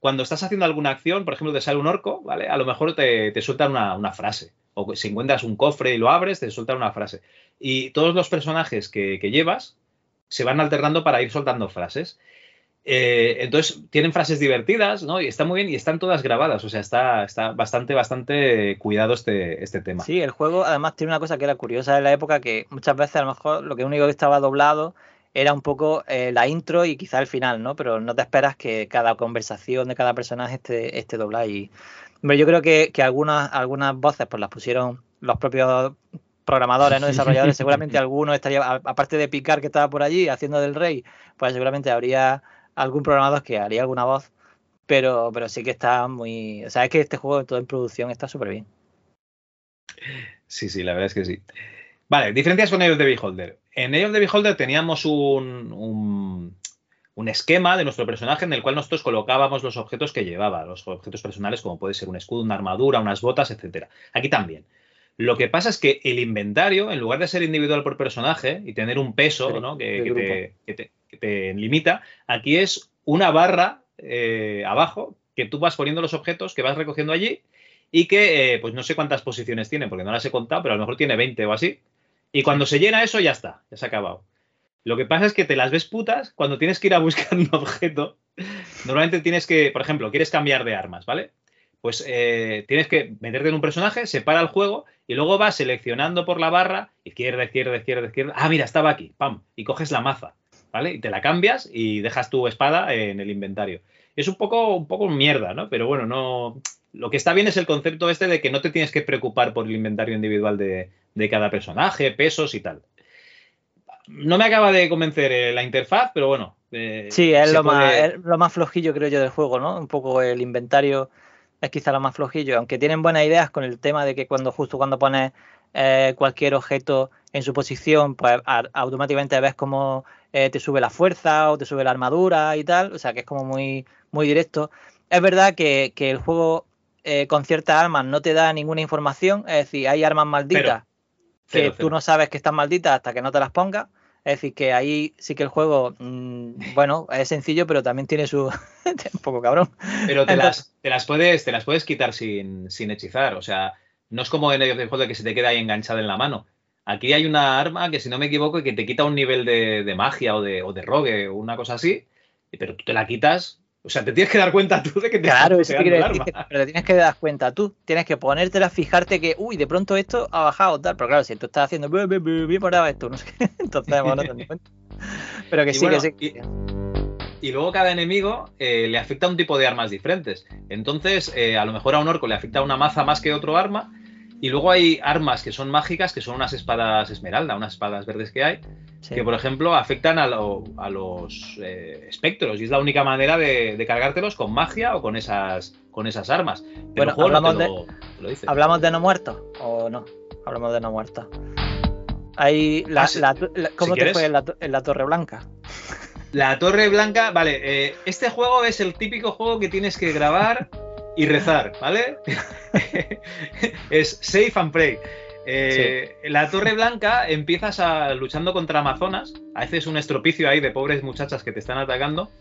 cuando estás haciendo alguna acción, por ejemplo, te sale un orco, ¿vale? A lo mejor te, te sueltan una, una, frase. O si encuentras un cofre y lo abres, te sueltan una frase. Y todos los personajes que, que llevas se van alternando para ir soltando frases. Eh, entonces tienen frases divertidas, ¿no? Y está muy bien y están todas grabadas. O sea, está, está bastante, bastante cuidado este, este tema. Sí, el juego además tiene una cosa que era curiosa en la época que muchas veces a lo mejor lo que único que estaba doblado era un poco eh, la intro y quizá el final, ¿no? Pero no te esperas que cada conversación de cada personaje esté, esté doblada. Y hombre, yo creo que, que algunas, algunas voces pues las pusieron los propios programadores, no desarrolladores, seguramente *laughs* alguno estaría, aparte de Picar que estaba por allí haciendo del rey, pues seguramente habría algún programador que haría alguna voz, pero, pero sí que está muy... O sea, es que este juego todo en producción está súper bien. Sí, sí, la verdad es que sí. Vale, diferencias con ellos de Beholder. En ellos de Beholder teníamos un, un, un, esquema de nuestro personaje en el cual nosotros colocábamos los objetos que llevaba, los objetos personales como puede ser un escudo, una armadura, unas botas, etc. Aquí también. Lo que pasa es que el inventario, en lugar de ser individual por personaje y tener un peso ¿no? que, que, te, que, te, que, te, limita, aquí es una barra eh, abajo que tú vas poniendo los objetos que vas recogiendo allí y que, eh, pues no sé cuántas posiciones tiene, porque no las he contado, pero a lo mejor tiene 20 o así. Y cuando se llena eso, ya está, ya se ha acabado. Lo que pasa es que te las ves putas cuando tienes que ir a buscar un objeto. Normalmente tienes que, por ejemplo, quieres cambiar de armas, ¿vale? Pues eh, tienes que meterte en un personaje, se para el juego y luego vas seleccionando por la barra, izquierda, izquierda, izquierda, izquierda. Ah, mira, estaba aquí, pam, y coges la maza, ¿vale? Y te la cambias y dejas tu espada en el inventario. Es un poco, un poco mierda, ¿no? Pero bueno, no. Lo que está bien es el concepto este de que no te tienes que preocupar por el inventario individual de, de cada personaje, pesos y tal. No me acaba de convencer eh, la interfaz, pero bueno. Eh, sí, es lo, puede... más, es lo más flojillo, creo yo, del juego, ¿no? Un poco el inventario es quizá lo más flojillo, aunque tienen buenas ideas con el tema de que cuando justo cuando pones eh, cualquier objeto en su posición, pues a- automáticamente ves cómo eh, te sube la fuerza o te sube la armadura y tal, o sea que es como muy, muy directo. Es verdad que, que el juego eh, con ciertas armas no te da ninguna información, es decir, hay armas malditas que tú no sabes que están malditas hasta que no te las pongas. Es decir, que ahí sí que el juego, mm, *laughs* bueno, es sencillo, pero también tiene su... *laughs* un poco cabrón. Pero te Entonces- las, te las puedes, te las puedes quitar sin, sin hechizar. O sea, no es como en el juego que se te queda ahí enganchada en la mano. Aquí hay una arma que, si no me equivoco, que te quita un nivel de, de magia o de, o de rogue o una cosa así, pero tú te la quitas. O sea, te tienes que dar cuenta tú de que te Claro, eso te quiere decir que, pero te tienes que dar cuenta tú, tienes que ponértela, fijarte que, uy, de pronto esto ha bajado tal, pero claro, si tú estás haciendo, por ahora esto, no sé qué, *laughs* entonces bueno, no te das cuenta. Pero que Y sí, bueno, que sí. y- Y luego cada enemigo eh, le afecta un tipo de armas diferentes. Entonces, eh, a lo mejor a un orco le afecta una maza más que otro arma. Y luego hay armas que son mágicas, que son unas espadas esmeralda, unas espadas verdes que hay, Sí. que por ejemplo afectan a, lo- a los eh, espectros. Y es la única manera de, de cargártelos con magia o con esas, con esas armas. Pero Bueno, el juego no hablamos de- lo, te lo dice. ¿Hablamos de no muertos o no? Hablamos de no muertos. Hay la, Ah, sí. la- la- ¿Cómo Si te quieres. fue en la, to- en la Torre Blanca? La Torre Blanca, vale, eh, este juego es el típico juego que tienes que grabar *laughs* y rezar, ¿vale? *laughs* es Safe and Pray. Eh, La Torre Blanca empiezas a- luchando contra Amazonas, haces un estropicio ahí de pobres muchachas que te están atacando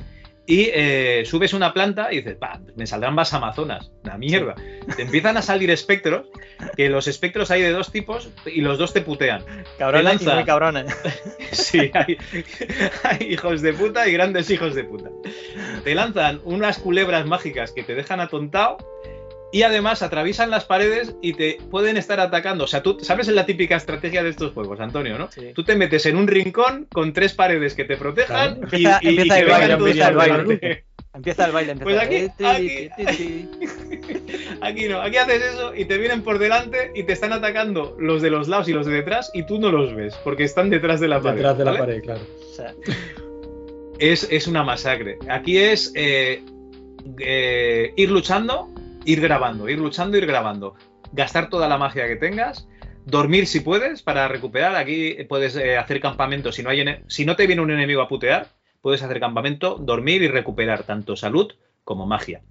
y eh, subes una planta y dices, "Bah, me saldrán más Amazonas, una mierda. Te empiezan a salir espectros, que los espectros hay de dos tipos y los dos te putean. Cabrones y lanza. muy cabrones. *laughs* Sí, hay, hay hijos de puta y grandes hijos de puta. Te lanzan unas culebras mágicas que te dejan atontado y además atraviesan las paredes y te pueden estar atacando. O sea, tú sabes la típica estrategia de estos juegos, Antonio, ¿no? Sí. Tú te metes en un rincón con tres paredes que te protejan Claro. y, Empieza- y- y empieza que el baile, empieza el baile. Empieza el baile, empieza Pues aquí- aquí-. *laughs* Aquí no, aquí haces eso y te vienen por delante y te están atacando los de los lados y los de detrás y tú no los ves porque están detrás de la pared. Detrás de la ¿vale? pared, claro. O sea, es, es una masacre. Aquí es eh, eh, ir luchando, ir grabando, ir luchando, ir grabando. Gastar toda la magia que tengas. Dormir si puedes para recuperar. Aquí puedes eh, hacer campamento. Si no, hay si no te viene un enemigo a putear, puedes hacer campamento, dormir y recuperar tanto salud como magia.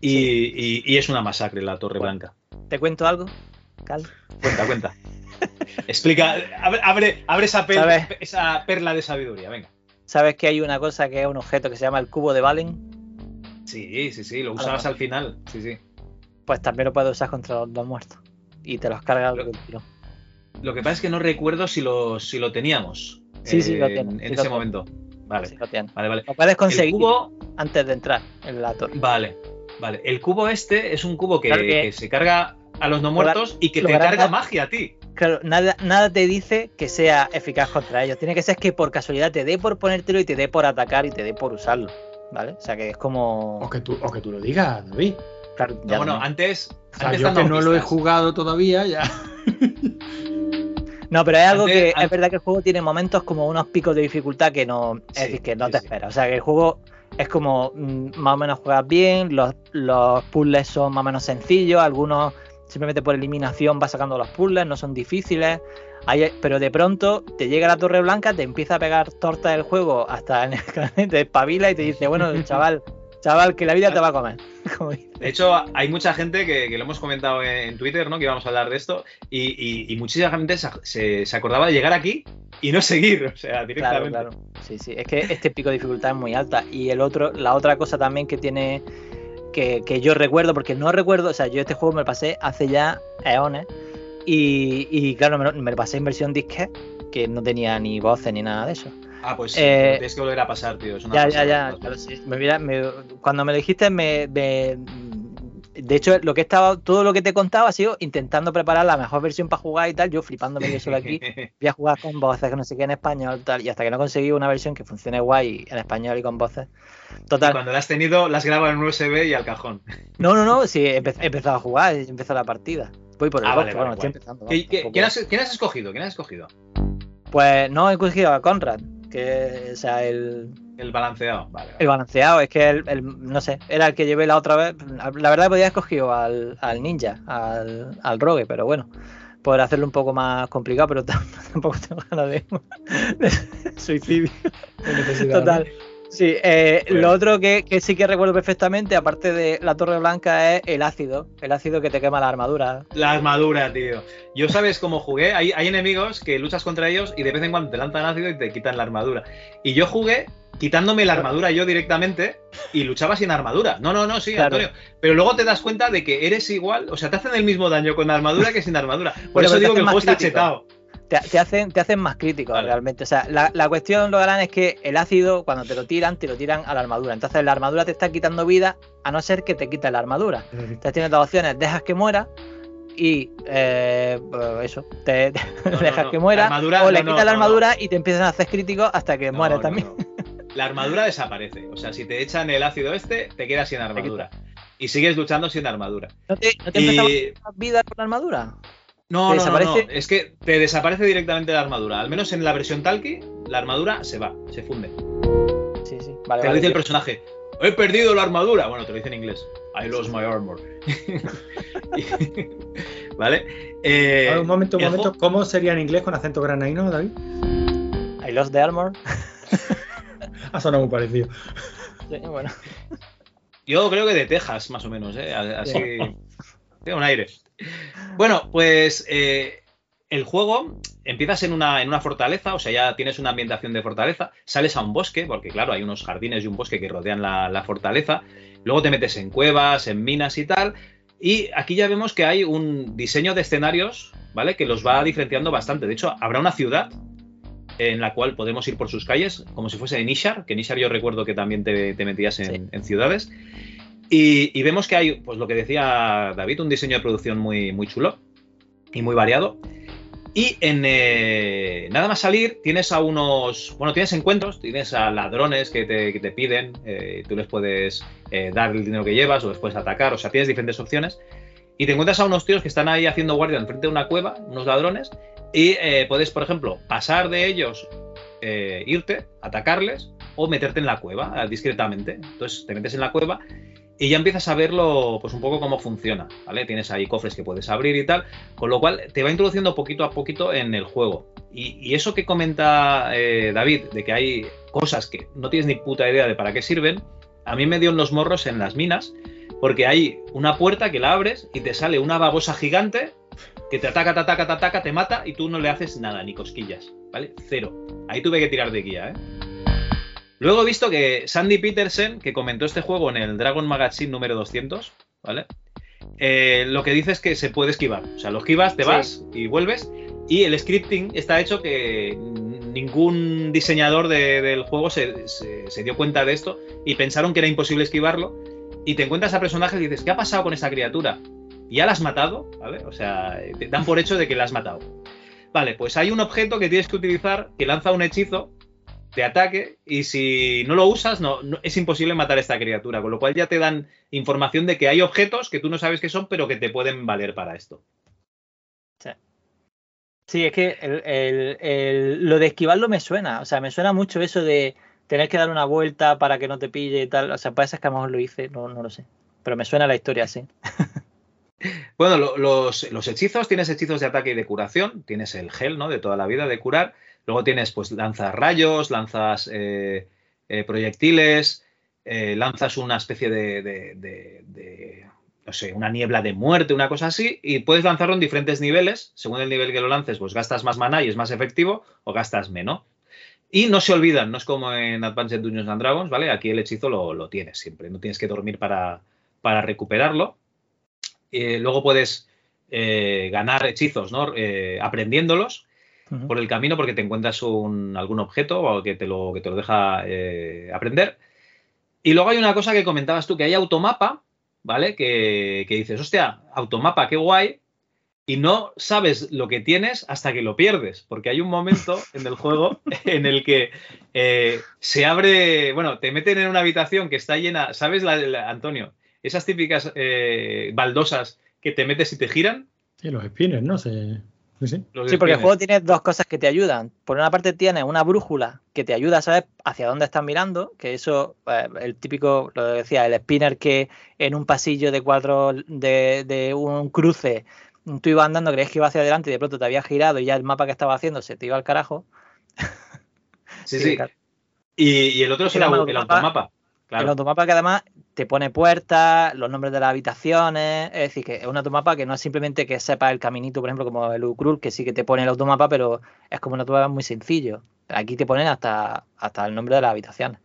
Y, y- y es una masacre la Torre Bueno. Blanca. ¿Te cuento algo? Cal? Cuenta, cuenta. Explica, abre, abre, esa, esa perla de sabiduría, venga. ¿Sabes que hay una cosa que es un objeto que se llama el cubo de Valen? Sí, sí, sí, lo usabas al final. Sí, sí. Pues también lo puedes usar contra los dos muertos. Y te los cargas Lo- tirón. Lo que pasa es que no recuerdo si lo, si lo teníamos. Sí, sí, lo en- tiene, En, lo ese momento. Vale, Sí, lo tienes. vale, vale. Lo puedes conseguir cubo, antes de entrar en la torre. vale, vale. El cubo este es un cubo que, Claro que- que se carga a los no muertos y que lo te carga magia a ti. Claro, nada, nada te dice que sea eficaz contra ellos. Tiene que ser que por casualidad te dé por ponértelo y te dé por atacar y te dé por usarlo. ¿Vale? O sea que es como. O que tú, o que tú lo digas, David. Claro, No, bueno, antes. O sea, antes yo que no lo he pistas. jugado todavía, ya. *laughs* No, pero es algo Antes- que es antes- verdad que el juego tiene momentos como unos picos de dificultad que no, es Sí, decir, que no sí, te sí. esperas. O sea, que el juego es como mm, más o menos juegas bien, los, los puzzles son más o menos sencillos, algunos simplemente por eliminación vas sacando los puzzles, no son difíciles. Hay- pero de pronto te llega la Torre Blanca, te empieza a pegar torta del juego hasta en el *laughs* te espabila y te dice, bueno, *laughs* chaval, chaval, que la vida te va a comer. *laughs* De hecho, hay mucha gente que, que lo hemos comentado en, en Twitter, ¿no? Que íbamos a hablar de esto. Y, y- y muchísima gente se, se- se acordaba de llegar aquí y no seguir. O sea, Claro, directamente. claro. Sí, sí. Es que este pico de dificultad es muy alta. Y el otro, la otra cosa también que tiene, que, que yo recuerdo, porque no recuerdo, o sea, yo este juego me lo pasé hace ya eones. Y, y claro, me me pasé en versión disque, que no tenía ni voces ni nada de eso. Ah, pues Eh, tienes que volver a pasar, tío. es una Ya, ya, ya. las claro, cosas. sí. Me hubiera- me- cuando me lo dijiste, me, me- de hecho, lo que estaba, todo lo que te he contado ha sido intentando preparar la mejor versión para jugar y tal, yo flipándome yo solo aquí. *laughs* Voy a jugar con voces, que no sé qué en español, tal, y hasta que no conseguí una versión que funcione guay en español y con voces. Total. Cuando la has tenido, la has grabado en un USB y al cajón. No, no, no, sí, he empezado a jugar, he empezado la partida. Voy por el Ah, vale, bosque, vale, bueno, estoy empezando. ¿Qué- vamos, qué- tampoco- ¿Quién has, quién has escogido? ¿Quién has escogido? Pues no he cogido a Conrad, que o sea, el, El balanceado, vale. vale. el balanceado, es que el, el- no sé, era el que llevé la otra vez. La verdad podía haber escogido al, al ninja, al, al rogue, pero bueno, por hacerlo un poco más complicado, pero *laughs* tampoco tengo ganas de, de suicidio. *laughs* Total. Sí, eh, Bueno. lo otro que, que sí que recuerdo perfectamente, aparte de la torre blanca, es el ácido. El ácido que te quema la armadura. La armadura, tío. Yo sabes cómo jugué. Hay, hay enemigos que luchas contra ellos y de vez en cuando te lanzan ácido y te quitan la armadura. Y yo jugué quitándome la armadura yo directamente y luchaba sin armadura. No, no, no, sí, Claro. Antonio. Pero luego te das cuenta de que eres igual, o sea, te hacen el mismo daño con armadura que sin armadura. Por Bueno, eso digo que el juego está chetado. Te, te hacen, te hacen más crítico Vale. realmente. O sea, la, la cuestión, lo galán, es que el ácido, cuando te lo tiran, te lo tiran a la armadura. Entonces la armadura te está quitando vida, a no ser que te quite la armadura. Entonces tienes dos opciones, dejas que muera y eh, pues eso, te, *laughs* te no, dejas no. que muera armadura, o le no, quitas no, la no, armadura y te empiezan a hacer críticos hasta que no, también. no. La armadura desaparece. O sea, si te echan el ácido este, te quedas sin armadura. Y sigues luchando sin armadura. ¿No te, no te Y- vida con la armadura? No, ¿Te no, no? Es que te desaparece directamente la armadura. Al menos en la versión Talkie, la armadura se va, se funde. Sí, sí. Vale, te lo vale, dice el personaje. He perdido la armadura. Bueno, te lo dice en inglés. I lost my armor. *laughs* ¿Vale? Eh, ver, un momento, un momento. juego- ¿Cómo sería en inglés con acento granaíno, David? I lost the armor. *laughs* Ha sonado muy parecido. Sí, bueno. Yo creo que de Texas, más o menos, ¿eh? Así. Tiene un aire. Bueno, pues eh, el juego empiezas en una, en una fortaleza, o sea, ya tienes una ambientación de fortaleza, sales a un bosque, porque claro, hay unos jardines y un bosque que rodean la, la fortaleza, luego te metes en cuevas, en minas y tal, y aquí ya vemos que hay un diseño de escenarios, ¿vale? Que los va diferenciando bastante. De hecho, habrá una ciudad en la cual podemos ir por sus calles, como si fuese en Ishar, que en Ishar yo recuerdo que también te, te metías en, Sí. en ciudades. Y, vemos que hay, pues lo que decía David, un diseño de producción muy, muy chulo y muy variado. Y en eh, nada más salir, tienes a unos. Bueno, tienes encuentros, tienes a ladrones que te, te piden, eh, tú les puedes eh, dar el dinero que llevas o les puedes atacar, o sea, tienes diferentes opciones. Y te encuentras a unos tíos que están ahí haciendo guardia enfrente de una cueva, unos ladrones, y eh, puedes, por ejemplo, pasar de ellos, irte, atacarles o meterte en la cueva discretamente. Entonces te metes en la cueva y ya empiezas a verlo, pues un poco cómo funciona, ¿vale? Tienes ahí cofres que puedes abrir y tal, con lo cual te va introduciendo poquito a poquito en el juego. Y, eso que comenta eh, David, de que hay cosas que no tienes ni puta idea de para qué sirven, a mí me dio en los morros en las minas, porque hay una puerta que la abres y te sale una babosa gigante que te ataca, te ataca, te ataca, te mata y tú no le haces nada, ni cosquillas, ¿vale? Cero. Ahí tuve que tirar de guía, ¿eh? Luego he visto que Sandy Petersen, que comentó este juego en el Dragon Magazine número 200, ¿vale? Eh, lo que dice es que se puede esquivar. O sea, lo esquivas, te Sí. vas y vuelves. Y el scripting está hecho que ningún diseñador de- del juego se, se- se dio cuenta de esto y pensaron que era imposible esquivarlo. Y te encuentras a personajes y dices, ¿qué ha pasado con esa criatura? ¿Y ya la has matado? ¿Vale? O sea, te dan por hecho de que la has matado. Vale, pues hay un objeto que tienes que utilizar que lanza un hechizo de ataque y si no lo usas no, no- es imposible matar a esta criatura, con lo cual ya te dan información de que hay objetos que tú no sabes qué son pero que te pueden valer para esto. Sí, es que el- el- el- lo de esquivarlo me suena. O sea, me suena mucho eso de tener que dar una vuelta para que no te pille y tal. O sea, puede ser que a lo mejor lo hice, no, no lo sé. Pero me suena la historia así. *laughs* Bueno, lo- los, los hechizos, tienes hechizos de ataque y de curación, tienes el gel, ¿no? De toda la vida de curar. Luego tienes, pues, lanzas rayos, lanzas eh, eh, proyectiles, eh, lanzas una especie de, de- de- no sé, una niebla de muerte, una cosa así, y puedes lanzarlo en diferentes niveles. Según el nivel que lo lances, pues gastas más maná y es más efectivo, o gastas menos. Y no se olvidan, no es como en Advanced Dungeons and Dragons, ¿vale? Aquí el hechizo lo, lo tienes siempre, no tienes que dormir para, para recuperarlo. Luego puedes ganar hechizos, ¿no? Eh, por el camino porque te encuentras un, algún objeto o que te lo, que te lo deja eh, aprender. Y luego hay una cosa que comentabas tú, que hay automapa, ¿vale? Que, que dices, hostia, automapa, qué guay. Y no sabes lo que tienes hasta que lo pierdes, porque hay un momento *laughs* en el juego en el que eh, se abre, bueno, te meten en una habitación que está llena, ¿sabes, la, la- Antonio? Esas típicas eh, baldosas que te metes y te giran. Sí, los spinners, ¿no? Se... Sí, sí. los Sí, porque el juego tiene dos cosas que te ayudan. Por una parte tienes una brújula que te ayuda a saber hacia dónde estás mirando, que eso, eh, el típico, lo decía, el spinner que en un pasillo de cuatro, de, de un cruce, tú ibas andando, creías que iba hacia adelante y de pronto te había girado y ya el mapa que estaba haciendo se te iba al carajo. *laughs* Sí, Sí. Y, y el otro es el, au- el automapa. Automapa. El Claro. automapa que además te pone puertas, los nombres de las habitaciones, es decir, que es un automapa que no es simplemente que sepas el caminito, por ejemplo, como el Ucrul, que sí que te pone el automapa, pero es como un automapa muy sencillo. Aquí te ponen hasta, hasta el nombre de las habitaciones.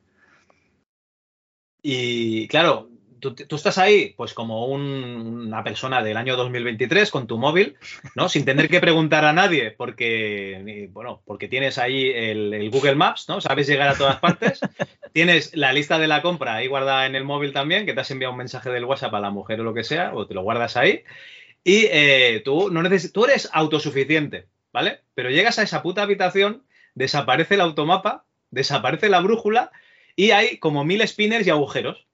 Y claro, tú, estás ahí, pues como un- una persona del año 2023 con tu móvil, ¿no? Sin tener que preguntar a nadie, porque, bueno, porque tienes ahí el, el Google Maps, ¿no? Sabes llegar a todas partes. Tienes la lista de la compra ahí guardada en el móvil también, que te has enviado un mensaje del WhatsApp a la mujer o lo que sea, o te lo guardas ahí. Y eh, tú, no neces- tú eres autosuficiente, ¿vale? Pero llegas a esa puta habitación, desaparece el automapa, desaparece la brújula y hay como mil spinners y agujeros.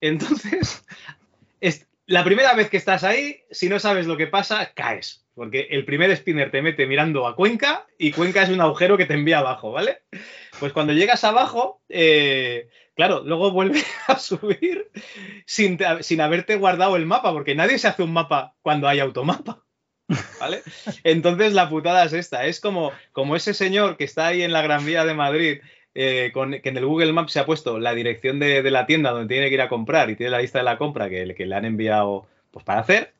Entonces, *laughs* es, la primera vez que estás ahí, si no sabes lo que pasa, caes. Porque el primer spinner te mete mirando a Cuenca y Cuenca es un agujero que te envía abajo, ¿vale? Pues cuando llegas abajo, eh, claro, luego vuelves *laughs* a subir sin, sin haberte guardado el mapa, porque nadie se hace un mapa cuando hay automapa. *laughs* ¿Vale? Entonces la putada es esta, es como, como ese señor que está ahí en la Gran Vía de Madrid, eh, con, que en el Google Maps se ha puesto la dirección de, de la tienda donde tiene que ir a comprar y tiene la lista de la compra que, que le han enviado pues, para hacer,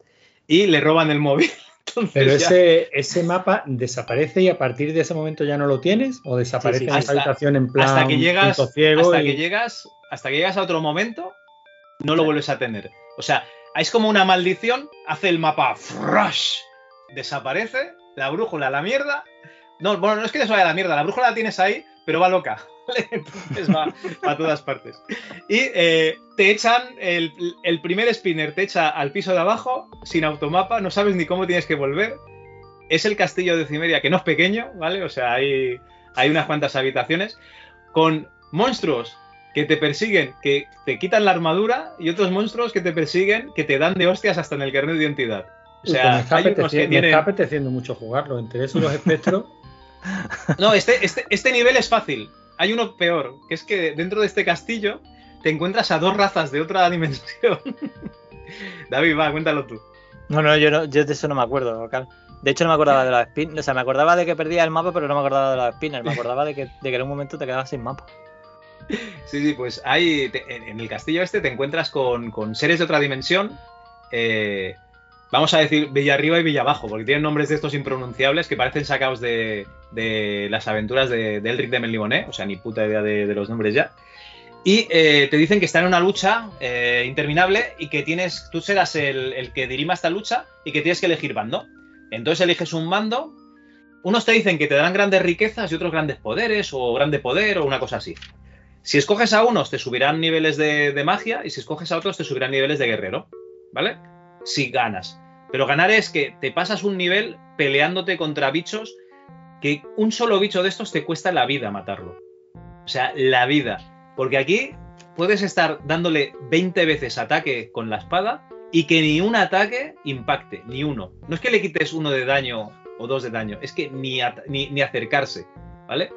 y le roban el móvil. *laughs* Entonces Pero ya- ese, ese mapa desaparece y a partir de ese momento ya no lo tienes o desaparece Sí, sí. esa habitación en plan hasta que llegas, ciego hasta y- que llegas, hasta que llegas a otro momento, no lo vuelves a tener. O sea, es como una maldición, hace el mapa fresh, desaparece, la brújula a la mierda. No, bueno, no es que se vaya a la mierda, la brújula la tienes ahí, pero va loca. *laughs* ¿vale? Entonces va a todas partes. Y eh, te echan, el, el primer spinner te echa al piso de abajo, sin automapa, no sabes ni cómo tienes que volver. Es el castillo de Cimeria, que no es pequeño, ¿vale? O sea, hay, hay unas cuantas habitaciones con monstruos que te persiguen, que te quitan la armadura y otros monstruos que te persiguen, que te dan de hostias hasta en el carnet de identidad. O sea, me, está hay unos apeteciendo, que me está tienen... apeteciendo mucho jugarlo. Entre eso y los espectros. No, este, este, este nivel es fácil. Hay uno peor, que es que dentro de este castillo te encuentras a dos razas de otra dimensión. *laughs* David, va, cuéntalo tú. No, no, yo, no, yo de eso no me acuerdo. De hecho, no me acordaba de los spinners. O sea, me acordaba de que perdía el mapa, pero no me acordaba de los spinners. Me acordaba de que, de que en un momento te quedabas sin mapa. Sí, sí, pues te- en en el castillo este te encuentras con, con seres de otra dimensión. eh, vamos a decir Villa Arriba y Villa Abajo, porque tienen nombres de estos impronunciables que parecen sacados de, las aventuras de, de Elric de Melniboné, o sea, ni puta idea de, los nombres ya. Y eh, te dicen que están en una lucha eh, interminable y que tienes, tú serás el, que dirima esta lucha y que tienes que elegir bando. Entonces eliges un bando. Unos te dicen que te darán grandes riquezas y otros grandes poderes, o grande poder, o una cosa así. Si escoges a unos, te subirán niveles de, de magia, y si escoges a otros, te subirán niveles de guerrero. ¿Vale? Si ganas. Pero ganar es que te pasas un nivel peleándote contra bichos que un solo bicho de estos te cuesta la vida matarlo. O sea, la vida. Porque aquí puedes estar dándole 20 veces ataque con la espada y que ni un ataque impacte, ni uno. No es que le quites uno de daño o dos de daño, es que ni, ni, ni acercarse, ¿vale?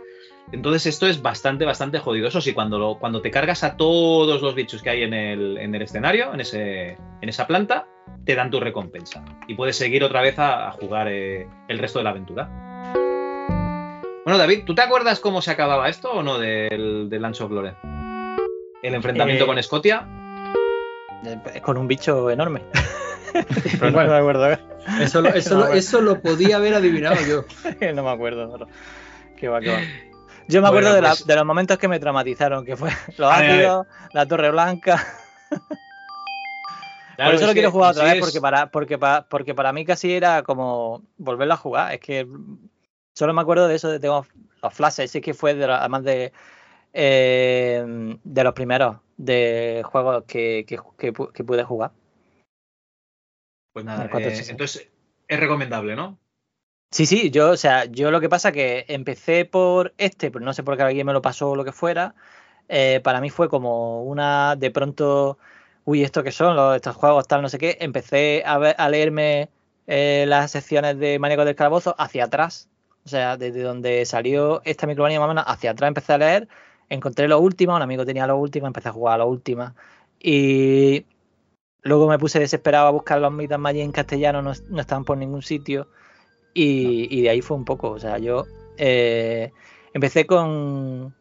Entonces esto es bastante, bastante jodido. Eso sí, cuando, lo- cuando te cargas a todos los bichos que hay en el, en el escenario, en, ese, en esa planta, te dan tu recompensa. Y puedes seguir otra vez a, a jugar eh, el resto de la aventura. Bueno, David, ¿tú te acuerdas cómo se acababa esto o no del, del Lance of Lore? El enfrentamiento Eh, con Scotia. Eh, Con un bicho enorme. *laughs* Pero no Bueno. me acuerdo. Eso lo, eso, lo, *laughs* eso lo podía haber adivinado yo. *laughs* no me acuerdo. Qué va, qué va. Yo me acuerdo de, la- pues- de los momentos que me traumatizaron, que fue los ácidos, la Torre Blanca. Claro, Por eso es lo quiero jugar otra vez, es- porque para, porque, para, porque para mí casi era como volverlo a jugar. Es que solo me acuerdo de eso, de tengo los flashes, sí que fue de, además de, eh, de los primeros de juegos que, que, que pu- que pude jugar. Pues nada, el 486. eh, entonces es recomendable, ¿no? Sí, sí, yo, o sea, yo lo que pasa que empecé por este, pero no sé por qué alguien me lo pasó o lo que fuera. eh, para mí fue como una, de pronto, uy, ¿esto qué son? Estos juegos, tal, no sé qué. Empecé a, ver- a leerme eh, las secciones de Maníacos del Calabozo hacia atrás. O sea, desde donde salió esta micromanía más o menos hacia atrás empecé a leer. Encontré los últimos, un amigo tenía los últimos, empecé a jugar a los últimos. Y luego me puse desesperado a buscar los Mitas Magic en castellano, no, estaban por ningún sitio. Y, y de ahí fue un poco. O sea, yo eh, empecé con.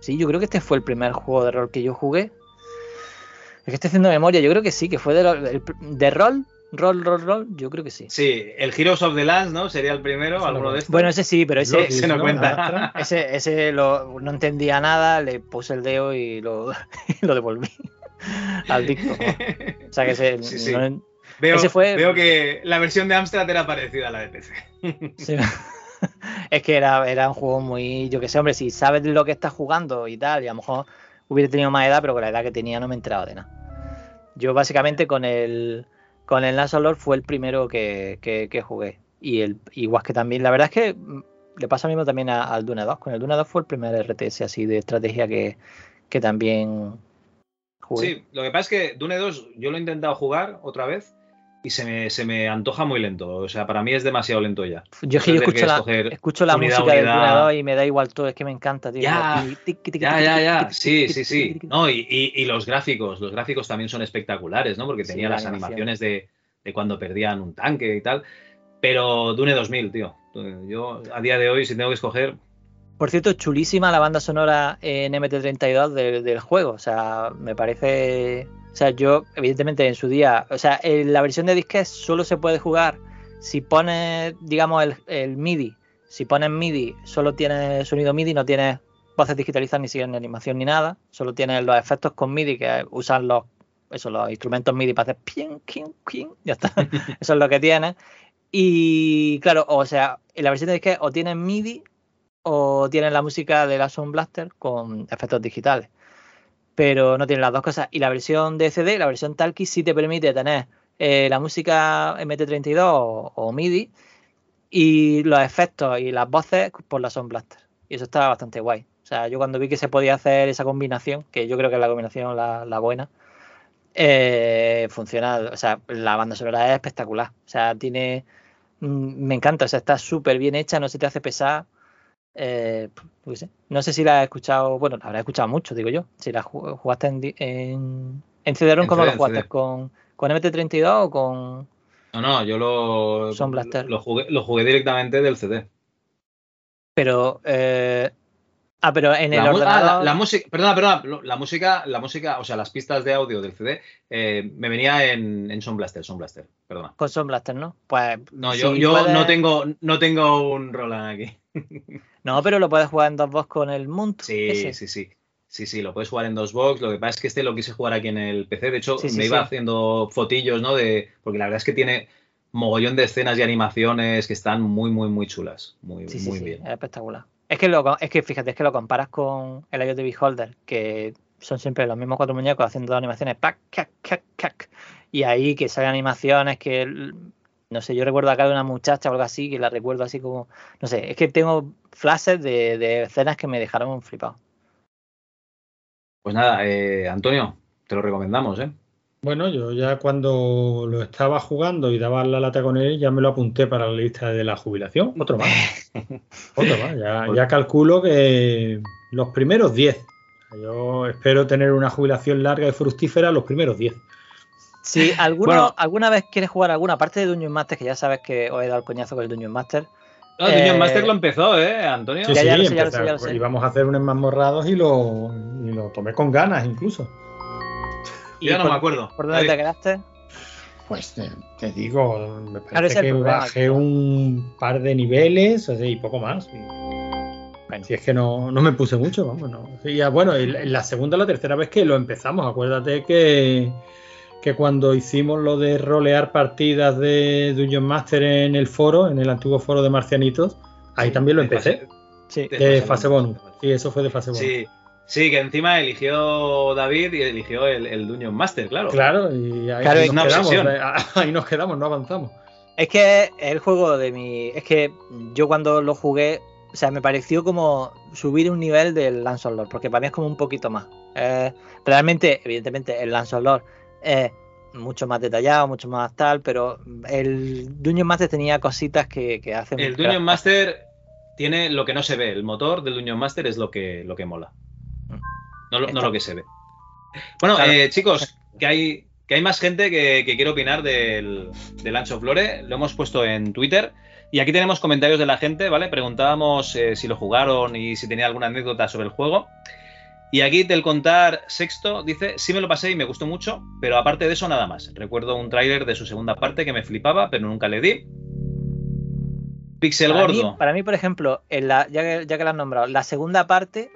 Sí, yo creo que este fue el primer juego de rol que yo jugué. Es que estoy haciendo memoria, yo creo que sí, que fue de, lo- el- de rol, rol, rol, rol, yo creo que sí. Sí, el Heroes of the Lands, ¿no? Sería el primero, alguno no. de estos. Bueno, ese sí, pero ese, Ese no ¿no? cuenta. *laughs* Ese, ese lo- no entendía nada, le puse el dedo y lo, *laughs* y lo devolví *laughs* al disco. O sea que ese, Sí, sí. no- Veo, ese fue- veo que la versión de Amstrad era parecida a la de PC. Sí. es que era, era un juego muy. Yo que sé, hombre, si sabes lo que estás jugando y tal, y a lo mejor hubiera tenido más edad, pero con la edad que tenía no me he enterado de nada. Yo básicamente con el. Con el of Lord fue el primero que, que- jugué. Y el igual que también. La verdad es que mm, le pasa mismo también al Dune 2. Con el Dune 2 fue el primer RTS así de estrategia que, que también jugué. Sí, lo que pasa es que Dune 2 yo lo he intentado jugar otra vez y se me, se me antoja muy lento. O sea, para mí es demasiado lento ya. Yo yo escucho la, escucho la unidad, música del unidad. 2 y me da igual todo, es que me encanta, tío. Ya, Ya, ya, Sí, sí, sí. No, y, y- y los gráficos, los gráficos también son espectaculares, ¿no? Porque tenía la las animaciones de, de cuando perdían un tanque y tal. Pero Dune 2000, tío. Yo a día de hoy, si tengo que escoger, Por cierto, chulísima la banda sonora en MT32 del, del juego. O sea, me parece. O sea, yo, evidentemente, en su día. O sea, en la versión de disquete solo se puede jugar si pones, digamos, el, el MIDI. Si pones MIDI, solo tienes sonido MIDI, no tienes voces digitalizadas ni ni animación ni nada. Solo tienes los efectos con MIDI que usan los, eso, los instrumentos MIDI para hacer ping, ping, ping. Ya está. *laughs* eso es lo que tienes. Y claro, o sea, en la versión de disquete o tienes MIDI o tienen la música de la Sound Blaster con efectos digitales. Pero no tienen las dos cosas. Y la versión de CD, la versión Talkie, sí te permite tener eh, la música MT32 o, MIDI y los efectos y las voces por la Sound Blaster. Y eso está bastante guay. O sea, yo cuando vi que se podía hacer esa combinación, que yo creo que es la combinación la, la buena, eh, funciona. O sea, la banda sonora es espectacular. O sea, tiene. mm, Me encanta, o sea, está súper bien hecha, no se te hace pesar. Eh. No sé si la has escuchado, bueno, la habrás escuchado mucho, digo yo. Si la ju- jugaste en, en, en CD-ROM, ¿cómo CD, lo jugaste? CD. ¿Con, ¿Con MT32 o con.? no, no, yo lo, Sound Blaster. lo, jugué, lo jugué directamente del CD. Pero. eh, ah, pero en el La, ah, ordenador. la- la música, perdona, perdona, la música, la música, o sea, las pistas de audio del CD eh, me venía en, en Sound Blaster, Sound Blaster, perdona. Con Sound Blaster, ¿no? Pues. No, si yo, yo puedes- no tengo, no tengo un Roland aquí. *laughs* No, pero lo puedes jugar en dos voz con el Munt. Sí, ese. sí, sí. Sí, sí, lo puedes jugar en dos box. Lo que pasa es que este lo quise jugar aquí en el PC. De hecho, Sí, sí, me iba sí. haciendo fotillos, ¿no? De, porque la verdad es que tiene mogollón de escenas y animaciones que están muy, muy, muy chulas. Muy, muy bien. es espectacular. Es que, lo, es que fíjate, es que lo comparas con el IoT Beholder, que son siempre los mismos cuatro muñecos haciendo animaciones, pac, cac, cac, cac, y ahí que salen animaciones que, no sé, yo recuerdo acá de una muchacha o algo así, que la recuerdo así como, no sé, es que tengo flashes de, de escenas que me dejaron flipado. Pues nada, eh, Antonio, te lo recomendamos, ¿eh? Bueno, yo ya cuando lo estaba jugando y daba la lata con él, ya me lo apunté para la lista de la jubilación. Otro más. *laughs* Otro más. Ya, ya calculo que los primeros 10. Yo espero tener una jubilación larga y fructífera los primeros 10. Si alguno, Bueno. alguna vez quieres jugar alguna parte de Dungeon Master, que ya sabes que os he dado el coñazo con el Dungeon Master, No, Dungeon Eh, Master lo empezó, ¿eh, Antonio? Sí, Ya, sí, ya lo sé, ya lo empezar- sé, ya lo sé. íbamos a hacer unos mazmorrados y lo, y lo tomé con ganas incluso. Yo ya no por- me acuerdo. ¿por dónde te quedaste? Pues te, te digo, me parece que problema, bajé claro. un par de niveles o sea, y poco más. Y- Bueno. Si es que no, no me puse mucho, vamos. No. Sí, ya, bueno, y la, la segunda o la tercera vez que lo empezamos, acuérdate que, que cuando hicimos lo de rolear partidas de Dungeon Master en el foro, en el antiguo foro de Marcianitos, ahí también lo empecé. fase- Sí. de De fase bonus. Sí, eso fue de fase bonus. Sí, sí, que encima eligió David y eligió el, el Dungeon Master, claro. Claro, y ahí, Claro, nos una quedamos, obsesión. eh, *laughs* ahí nos quedamos, no avanzamos. Es que el juego de mi. Es que yo cuando lo jugué, o sea, me pareció como subir un nivel del Lance of Lord, porque para mí es como un poquito más. Eh, realmente, evidentemente, el Lance of Lord mucho más detallado, mucho más tal, pero el Dungeon Master tenía cositas que, que hacen. El Dungeon Master tiene lo que no se ve. El motor del Dungeon Master es lo que, lo que mola. No, lo- no lo que se ve. Bueno, Claro. eh, chicos, que hay, que hay más gente que, que quiere opinar del, del Ancho of Lore. Lo hemos puesto en Twitter. Y aquí tenemos comentarios de la gente, ¿vale? Preguntábamos eh, si lo jugaron y si tenía alguna anécdota sobre el juego. Y aquí del contar sexto dice, sí me lo pasé y me gustó mucho, pero aparte de eso nada más. Recuerdo un tráiler de su segunda parte que me flipaba, pero nunca le di. Pixel para, mí, Gordo. para mí, por ejemplo, en la, ya, que, ya que la has nombrado, la segunda parte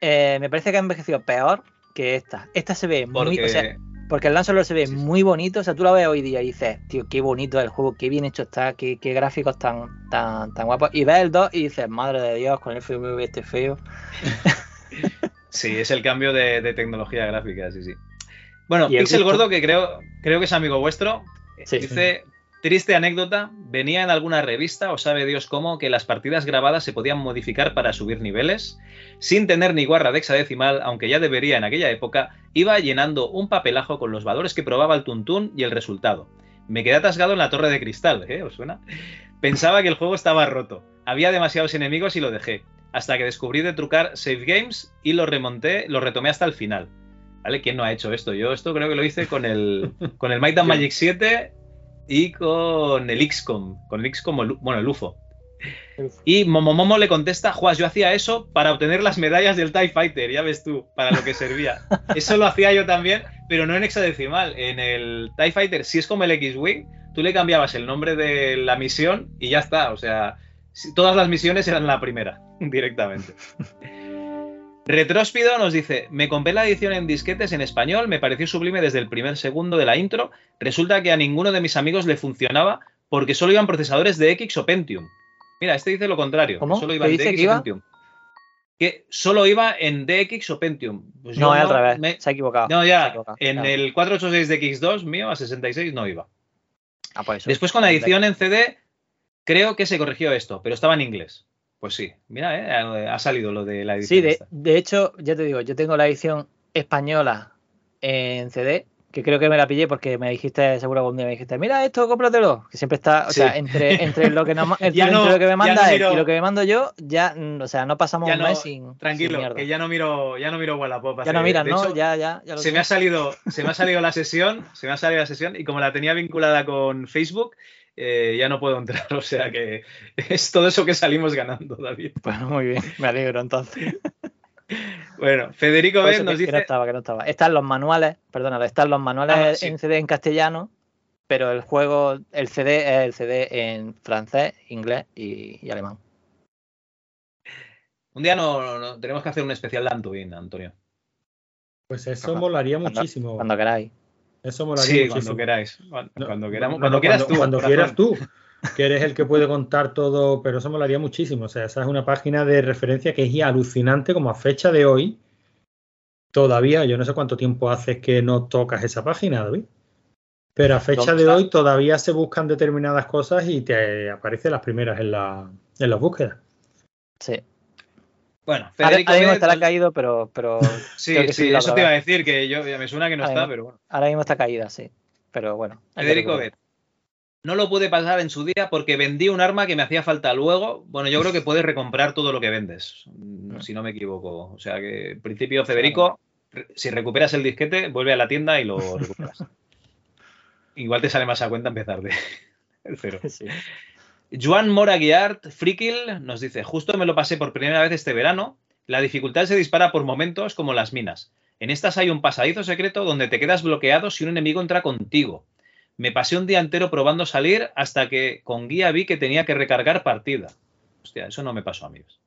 eh, me parece que ha envejecido peor que esta. Esta se ve muy. Porque O sea, porque el Lancelot se ve muy bonito. O sea, tú lo ves hoy día y dices, tío, qué bonito el juego, qué bien hecho está, qué, qué gráficos tan, tan, tan guapos. Y ves el 2 y dices, madre de Dios, con el FMV este feo. *laughs* Sí, es el cambio de, de tecnología gráfica, sí, sí. Bueno, Y Pixel Gordo, que creo, creo que es amigo vuestro, Sí. dice, triste anécdota, venía en alguna revista, o sabe Dios cómo, que las partidas grabadas se podían modificar para subir niveles, sin tener ni guarra de hexadecimal, aunque ya debería en aquella época, iba llenando un papelajo con los valores que probaba el tuntún y el resultado. Me quedé atascado en la torre de cristal, ¿eh? ¿Os suena? Pensaba que el juego estaba roto. Había demasiados enemigos y lo dejé. Hasta que descubrí de trucar save games y lo remonté, lo retomé hasta el final. ¿Vale? ¿Quién no ha hecho esto? Yo esto creo que lo hice con el, *laughs* con el Might and. Magic 7 y con el XCOM. Con el XCOM, bueno, el UFO. Y Momomomo le contesta, Juas, yo hacía eso para obtener las medallas del TIE Fighter, ya ves tú, para lo que servía. Eso lo hacía yo también, pero no en hexadecimal. En el TIE Fighter, si es como el X-Wing, tú le cambiabas el nombre de la misión y ya está. O sea, todas las misiones eran la primera, *laughs* directamente. Retróspido nos dice, me compré la edición en disquetes en español, me pareció sublime desde el primer segundo de la intro, resulta que a ninguno de mis amigos le funcionaba porque solo iban procesadores de X o Pentium. Mira, este dice lo contrario, ¿Cómo? solo ¿Qué iba en dice DX que o? Pentium. Que solo iba en DX o Pentium. Pues no, al revés. me- Se ha equivocado. No, ya, equivocado. en Claro. el 486 de X2 mío a 66 no iba. Ah, pues eso. Después con la edición en CD creo que se corrigió esto, pero estaba en inglés. Pues sí, mira, eh, ha salido lo de la edición. Sí, de, hecho, ya te digo, yo tengo la edición española en CD, que creo que me la pillé porque me dijiste, seguro un día me dijiste, mira esto, cómpratelo. Que siempre está, o Sí. sea, entre, entre lo que ma- *laughs* entre, no- entre lo que me manda no él y lo que me mando yo, ya, o sea, no pasamos un no, mes sin. sin Tranquilo, mierda. que ya no miro, ya no miro Wallapop. Ya no miras, ¿no? hecho, ya, ya, ya lo se sé. me ha salido, se me ha salido la sesión, se me ha salido la sesión y como la tenía vinculada con Facebook, eh, ya no puedo entrar. *laughs* O sea que es todo eso que salimos ganando, David. Bueno, muy bien, me alegro entonces. Bueno, Federico B nos que, que no dice. están los manuales. Están los manuales, perdónalo, están los manuales Ah, sí. en CD en castellano, pero el juego, el CD es el CD en francés, inglés y, y alemán. Un día no, no- tenemos que hacer un especial de Antuin, Antonio. Pues eso Cuando- molaría cuando- muchísimo. Cuando queráis. Eso molaría Sí, muchísimo. cuando queráis. Cuando, No, cuando queramos, no, cuando no, quieras tú. Cuando corazón. quieras tú, que eres el que puede contar todo, pero eso molaría muchísimo. O sea, esa es una página de referencia que es ya alucinante como a fecha de hoy. Todavía, yo no sé cuánto tiempo hace que no tocas esa página, David. Pero a fecha ¿Dónde de hoy todavía se buscan determinadas cosas y te aparecen las primeras en, la, en las búsquedas. Sí. Bueno, Federico ahora mismo estará caído, pero, pero *laughs* Sí, creo que sí, eso te iba a decir, que yo me suena que no Ahora está, mismo. pero bueno. Ahora mismo está caída, sí. Pero bueno. Federico. Bet. No lo pude pasar en su día porque vendí un arma que me hacía falta luego. Bueno, yo creo que puedes recomprar todo lo que vendes, mm, si no me equivoco. O sea que, en principio, Federico, si recuperas el disquete, vuelve a la tienda y lo *laughs* recuperas. Igual te sale más a cuenta empezar de *laughs* el cero. Sí. Joan Mora Guiart, Frikil, nos dice, justo me lo pasé por primera vez este verano. La dificultad se dispara por momentos como las minas. En estas hay un pasadizo secreto donde te quedas bloqueado si un enemigo entra contigo. Me pasé un día entero probando salir hasta que con guía vi que tenía que recargar partida. Hostia, eso no me pasó, amigos.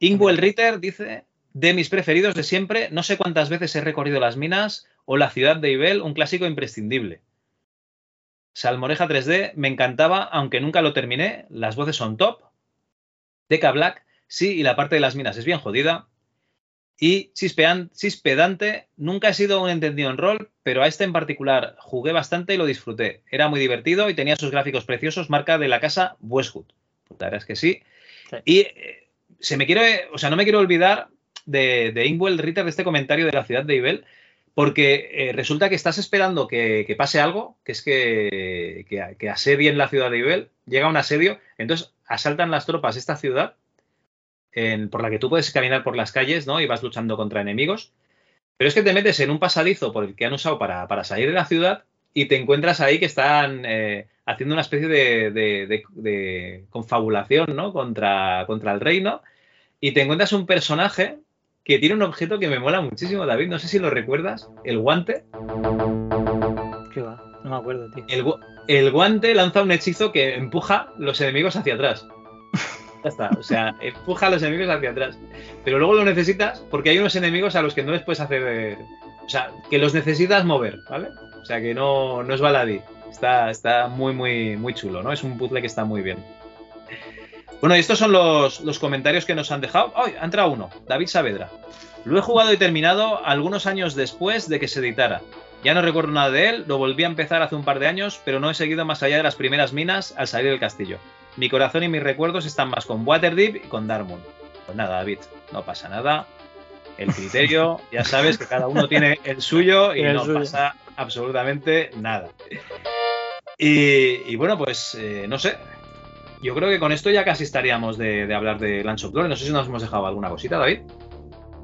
Ingwell Ritter dice, de mis preferidos de siempre, no sé cuántas veces he recorrido las minas o la ciudad de Ibel, un clásico imprescindible. Salmoreja 3D, me encantaba, aunque nunca lo terminé, las voces son top. Deca Black, sí, y la parte de las minas es bien jodida. Y Chispedante, nunca he sido un entendido en rol, pero a este en particular jugué bastante y lo disfruté. Era muy divertido y tenía sus gráficos preciosos, marca de la casa Westwood. La verdad es que sí. Sí. Y eh, se me quiere, o sea, no me quiero olvidar de, de Ingwell Ritter, de este comentario de la ciudad de Ibel, porque eh, resulta que estás esperando que, pase algo, que es que, que, que asedien la ciudad de Ibel, llega un asedio, entonces asaltan las tropas esta ciudad por la que tú puedes caminar por las calles, ¿no? Y vas luchando contra enemigos. Pero es que te metes en un pasadizo por el que han usado para, salir de la ciudad y te encuentras ahí que están eh, haciendo una especie de, de- de- de confabulación, ¿no? Contra, contra el reino. Y te encuentras un personaje que tiene un objeto que me mola muchísimo, David. No sé si lo recuerdas. El guante. ¿Qué va? No me acuerdo, tío. El, el guante lanza un hechizo que empuja los enemigos hacia atrás. *laughs* Ya está, o sea, empuja a los enemigos hacia atrás. Pero luego lo necesitas porque hay unos enemigos a los que no les puedes hacer. O sea, que los necesitas mover, ¿vale? O sea, que no, no es baladí. Está, está muy, muy, muy chulo, ¿no? Es un puzzle que está muy bien. Bueno, y estos son los, los comentarios que nos han dejado. ¡Ay! ha entrado uno, David Saavedra. Lo he jugado y terminado algunos años después de que se editara. Ya no recuerdo nada de él, lo volví a empezar hace un par de años, pero no he seguido más allá de las primeras minas al salir del castillo. Mi corazón y mis recuerdos están más con Waterdeep y con Darkmoon. Pues nada, David, no pasa nada. El criterio, *laughs* ya sabes que cada uno tiene el suyo y el no suyo. pasa absolutamente nada. Y, y bueno, pues eh, no sé. Yo creo que con esto ya casi estaríamos de, de hablar de Lance of Glory. No sé si nos hemos dejado alguna cosita, David.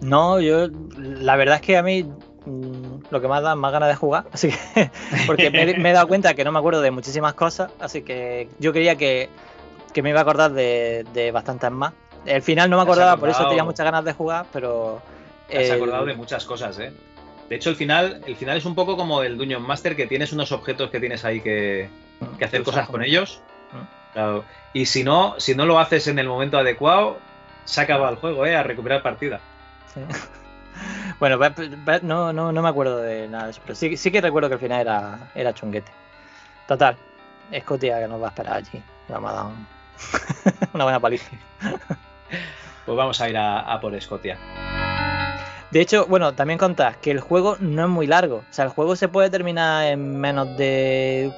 No, yo. La verdad es que a mí. mm, Lo que más da más ganas de jugar, *laughs* así que. Porque me, me he dado cuenta que no me acuerdo de muchísimas cosas, así que yo quería que, que me iba a acordar de, de bastantes más. El final no me acordaba, por eso tenía muchas ganas de jugar, pero. Te has el- acordado de muchas cosas, ¿eh? De hecho, el final, el final es un poco como el Dungeon Master, que tienes unos objetos que tienes ahí que, que hacer cosas con ellos. Mm. Claro. Y si no, si no lo haces en el momento adecuado, se acaba el juego, ¿eh? A recuperar partida. Sí. *laughs* Bueno, no, no, no me acuerdo de nada de eso, pero sí, sí que recuerdo que el final era, era chunguete. Total, Scotia que nos va a esperar allí. y Vamos a dar un- *laughs* una buena paliza. Pues vamos a ir a, a por Scotia. De hecho, bueno, también contás que el juego no es muy largo. O sea, el juego se puede terminar en menos de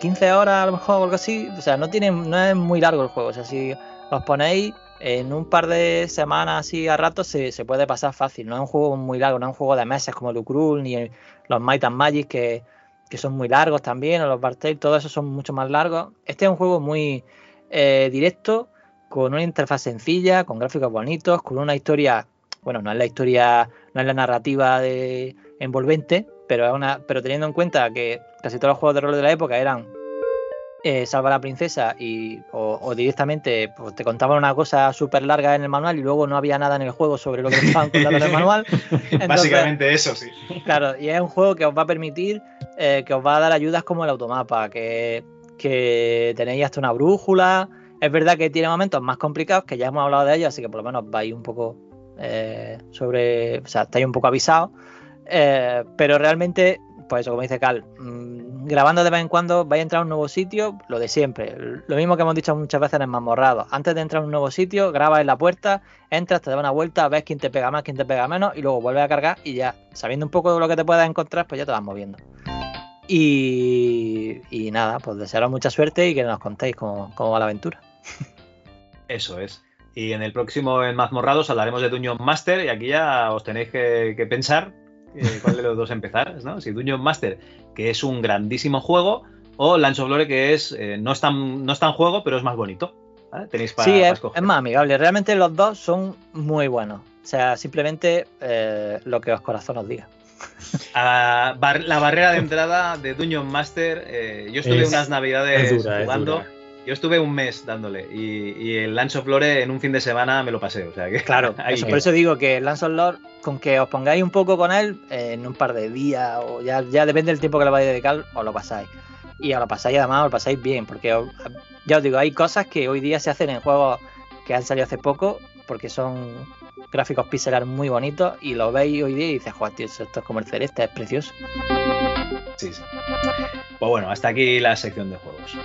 15 horas a lo mejor o algo así. O sea, no tiene, no es muy largo el juego. O sea, si os ponéis en un par de semanas así a rato se, se puede pasar fácil. No es un juego muy largo, no es un juego de meses como el Ukrul ni los Might and Magic que, que son muy largos también, o los Bartail, todo eso son mucho más largos. Este es un juego muy eh, directo, con una interfaz sencilla, con gráficos bonitos, con una historia, bueno, no es la historia, no es la narrativa de envolvente, pero es una, pero teniendo en cuenta que casi todos los juegos de rol de la época eran eh, salva a la princesa y o, o directamente pues, te contaban una cosa súper larga en el manual y luego no había nada en el juego sobre lo que estaban contando en el manual. *laughs* Entonces, Básicamente eso, sí. Claro, y es un juego que os va a permitir, eh, que os va a dar ayudas como el automapa, que, que tenéis hasta una brújula. Es verdad que tiene momentos más complicados, que ya hemos hablado de ellos, así que por lo menos vais un poco eh, sobre. O sea, estáis un poco avisados. Eh, pero realmente, pues eso, como dice Cal, mm, grabando de vez en cuando vais a entrar a un nuevo sitio, lo de siempre. Lo mismo que hemos dicho muchas veces en el. Antes de entrar a un nuevo sitio, grabas en la puerta, entras, te das una vuelta, ves quién te pega más, quién te pega menos, y luego vuelves a cargar y ya, sabiendo un poco de lo que te puedas encontrar, pues ya te vas moviendo. Y, nada, pues desearos mucha suerte y que nos contéis cómo, va la aventura. Eso es. Y en el próximo en Mazmorrados hablaremos de Dungeon Master y aquí ya os tenéis que pensar eh, cuál de los dos empezar, ¿no? Si Dungeon Master, que es un grandísimo juego, o Lance of Glory, que es eh, no, es tan, no es tan juego, pero es más bonito. ¿vale? Tenéis para, sí, para es, escoger. es más amigable. Realmente los dos son muy buenos. O sea, simplemente eh, lo que os corazón os diga. Ah, bar- la barrera de entrada de Dungeon Master, eh, yo estuve Es- unas navidades es dura, es jugando. Yo estuve un mes dándole y, y el Lance of Lore en un fin de semana me lo pasé. O sea que Claro, *laughs* eso, por eso digo que Lance of Lord, con que os pongáis un poco con él, eh, en un par de días, o ya, ya depende del tiempo que le vais a dedicar, os lo pasáis. Y os lo pasáis además, os lo pasáis bien, porque os- ya os digo, hay cosas que hoy día se hacen en juegos que han salido hace poco, porque son gráficos pixelar muy bonitos, y lo veis hoy día y dices, joder, tío, esto es como el celeste, es precioso. Sí, sí. Pues bueno, hasta aquí la sección de juegos.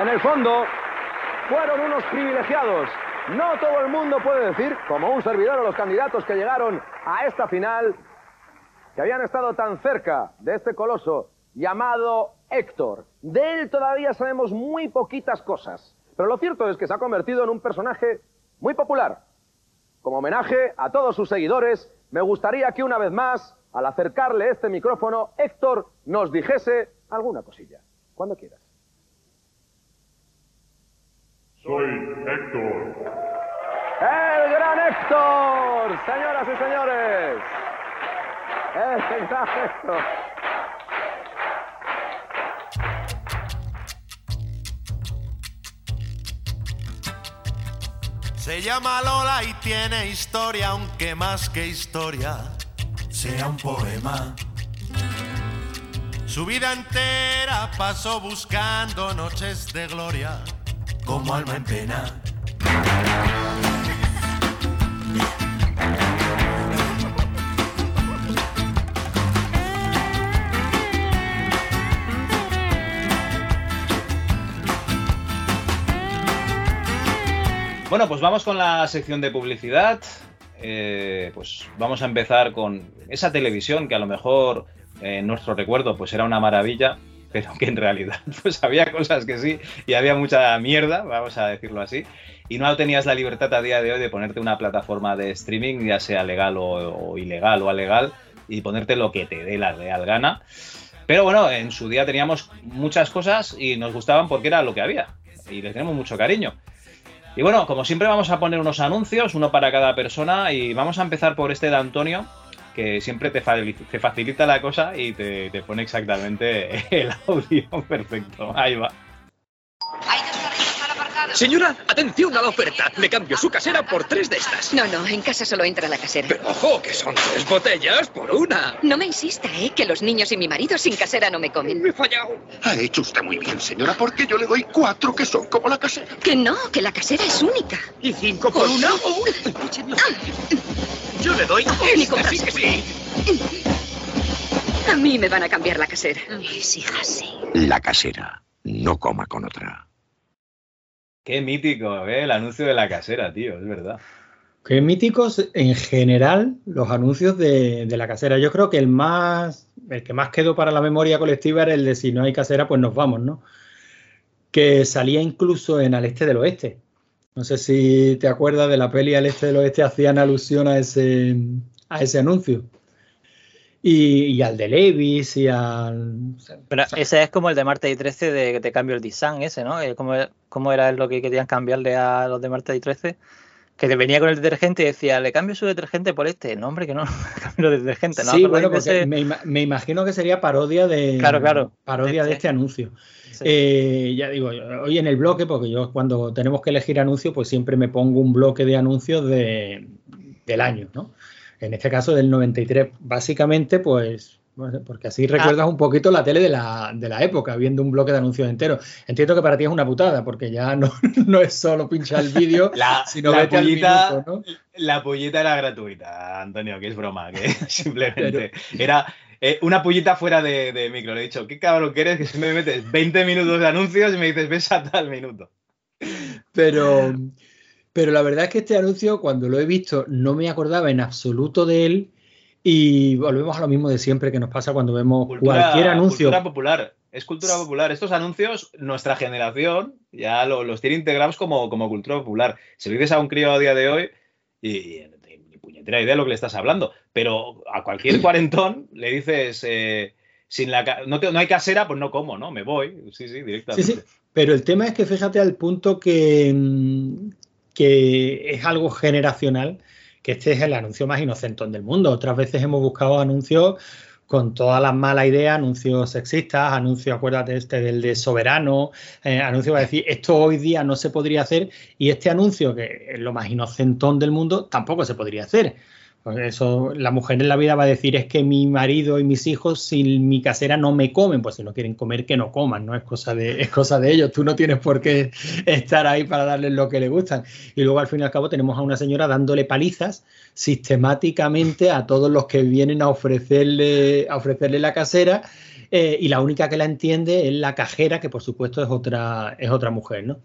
En el fondo, fueron unos privilegiados. No todo el mundo puede decir, como un servidor o los candidatos que llegaron a esta final, que habían estado tan cerca de este coloso llamado Héctor. De él todavía sabemos muy poquitas cosas, pero lo cierto es que se ha convertido en un personaje muy popular. Como homenaje a todos sus seguidores, me gustaría que una vez más, al acercarle este micrófono, Héctor nos dijese alguna cosilla, cuando quieras. Soy Héctor. ¡El gran Héctor! Señoras y señores. ¡El gran Héctor! Se llama Lola y tiene historia, aunque más que historia sea un poema. Su vida entera pasó buscando noches de gloria como alma en. Bueno, pues vamos con la sección de publicidad. Eh, pues vamos a empezar con esa televisión que a lo mejor eh, en nuestro recuerdo pues era una maravilla, pero que en realidad *laughs* pues había cosas que sí y había mucha mierda, vamos a decirlo así, y no tenías la libertad a día de hoy de ponerte una plataforma de streaming, ya sea legal o, o ilegal o alegal, y ponerte lo que te dé la real gana. Pero bueno, en su día teníamos muchas cosas y nos gustaban porque era lo que había, y le tenemos mucho cariño. Y bueno, como siempre vamos a poner unos anuncios, uno para cada persona, y vamos a empezar por este de Antonio, que siempre te, fa- te facilita la cosa y te pone exactamente *laughs* el audio perfecto. Ahí va. Señora, atención a la oferta. Le cambio su casera por tres de estas. No, no, en casa solo entra la casera. Pero ojo, que son tres botellas por una. No me insista, ¿eh? Que los niños y mi marido sin casera no me comen. Me he fallado. Ha hecho usted muy bien, señora, porque yo le doy cuatro que son como la casera. Que no, que la casera es única. ¿Y cinco por una? Yo le doy Ni sí que sí. A mí me van a cambiar la casera. Mis hijas sí. La casera. No coma con otra. Qué mítico, ¿eh? El anuncio de la casera, tío, es verdad. Qué míticos en general los anuncios de, de la casera. Yo creo que el más, el que más quedó para la memoria colectiva era el de si no hay casera, pues nos vamos, ¿no? Que salía incluso en Al Este del Oeste. No sé si te acuerdas de la peli Al Este del Oeste, hacían alusión a ese, a ese anuncio. Y, y al de Levis y al. Pero ese es como el de Marte y 13 de que te cambio el design ese, ¿no? Eh, ¿Cómo, cómo era lo que querían cambiarle a los de Marte y 13? Que te venía con el detergente y decía, le cambio su detergente por este. No, hombre, que no, *laughs* cambio el detergente. ¿no? Sí, ¿Acordáis bueno, de porque ese? me, ima- me imagino que sería parodia de. Claro, claro. Parodia de este anuncio. Eh, ya digo, hoy en el bloque, porque yo cuando tenemos que elegir anuncios, pues siempre me pongo un bloque de anuncios de, del año, ¿no? En este caso del 93, básicamente, pues, porque así recuerdas un poquito la tele de la, de la época, viendo un bloque de anuncios entero. Entiendo que para ti es una putada, porque ya no, *laughs* no es solo pinchar el vídeo, *laughs* sino la vete al pollita, minuto, ¿no? la pollita era gratuita, Antonio, que es broma, que *laughs* simplemente era eh, una pollita fuera de, de micro. Le he dicho, ¿qué cabrón que eres? Que si me metes 20 minutos de anuncios y me dices, ves a tal minuto. Pero, pero la verdad es que este anuncio, cuando lo he visto, no me acordaba en absoluto de él. Y volvemos a lo mismo de siempre que nos pasa cuando vemos Cultura- cualquier anuncio. Cultura popular. Es cultura popular. Estos anuncios, nuestra generación ya lo- los tiene integrados como, como cultura popular. Se lo dices a un crío a día de hoy y, ni puñetera idea de lo que le estás hablando. Pero a cualquier *coughs* cuarentón le dices, eh, sin la, no, te- no hay casera, pues no como, ¿no? Me voy. Sí, sí, Sí, directamente. sí. Pero el tema es que fíjate al punto que, mm, que es algo generacional, que este es el anuncio más inocentón del mundo. Otras veces hemos buscado anuncios con todas las malas ideas, anuncios sexistas, anuncios, acuérdate este del de soberano, eh, anuncios para decir esto hoy día no se podría hacer y este anuncio, que es lo más inocentón del mundo, tampoco se podría hacer. Eso, la mujer en la vida va a decir es que mi marido y mis hijos sin mi casera no me comen, pues si no quieren comer que no coman, no es cosa de es cosa de ellos, tú no tienes por qué estar ahí para darles lo que les gustan. Y luego al fin y al cabo tenemos a una señora dándole palizas sistemáticamente a todos los que vienen a ofrecerle a ofrecerle la casera eh, y la única que la entiende es la cajera, que por supuesto es otra es otra mujer, ¿no?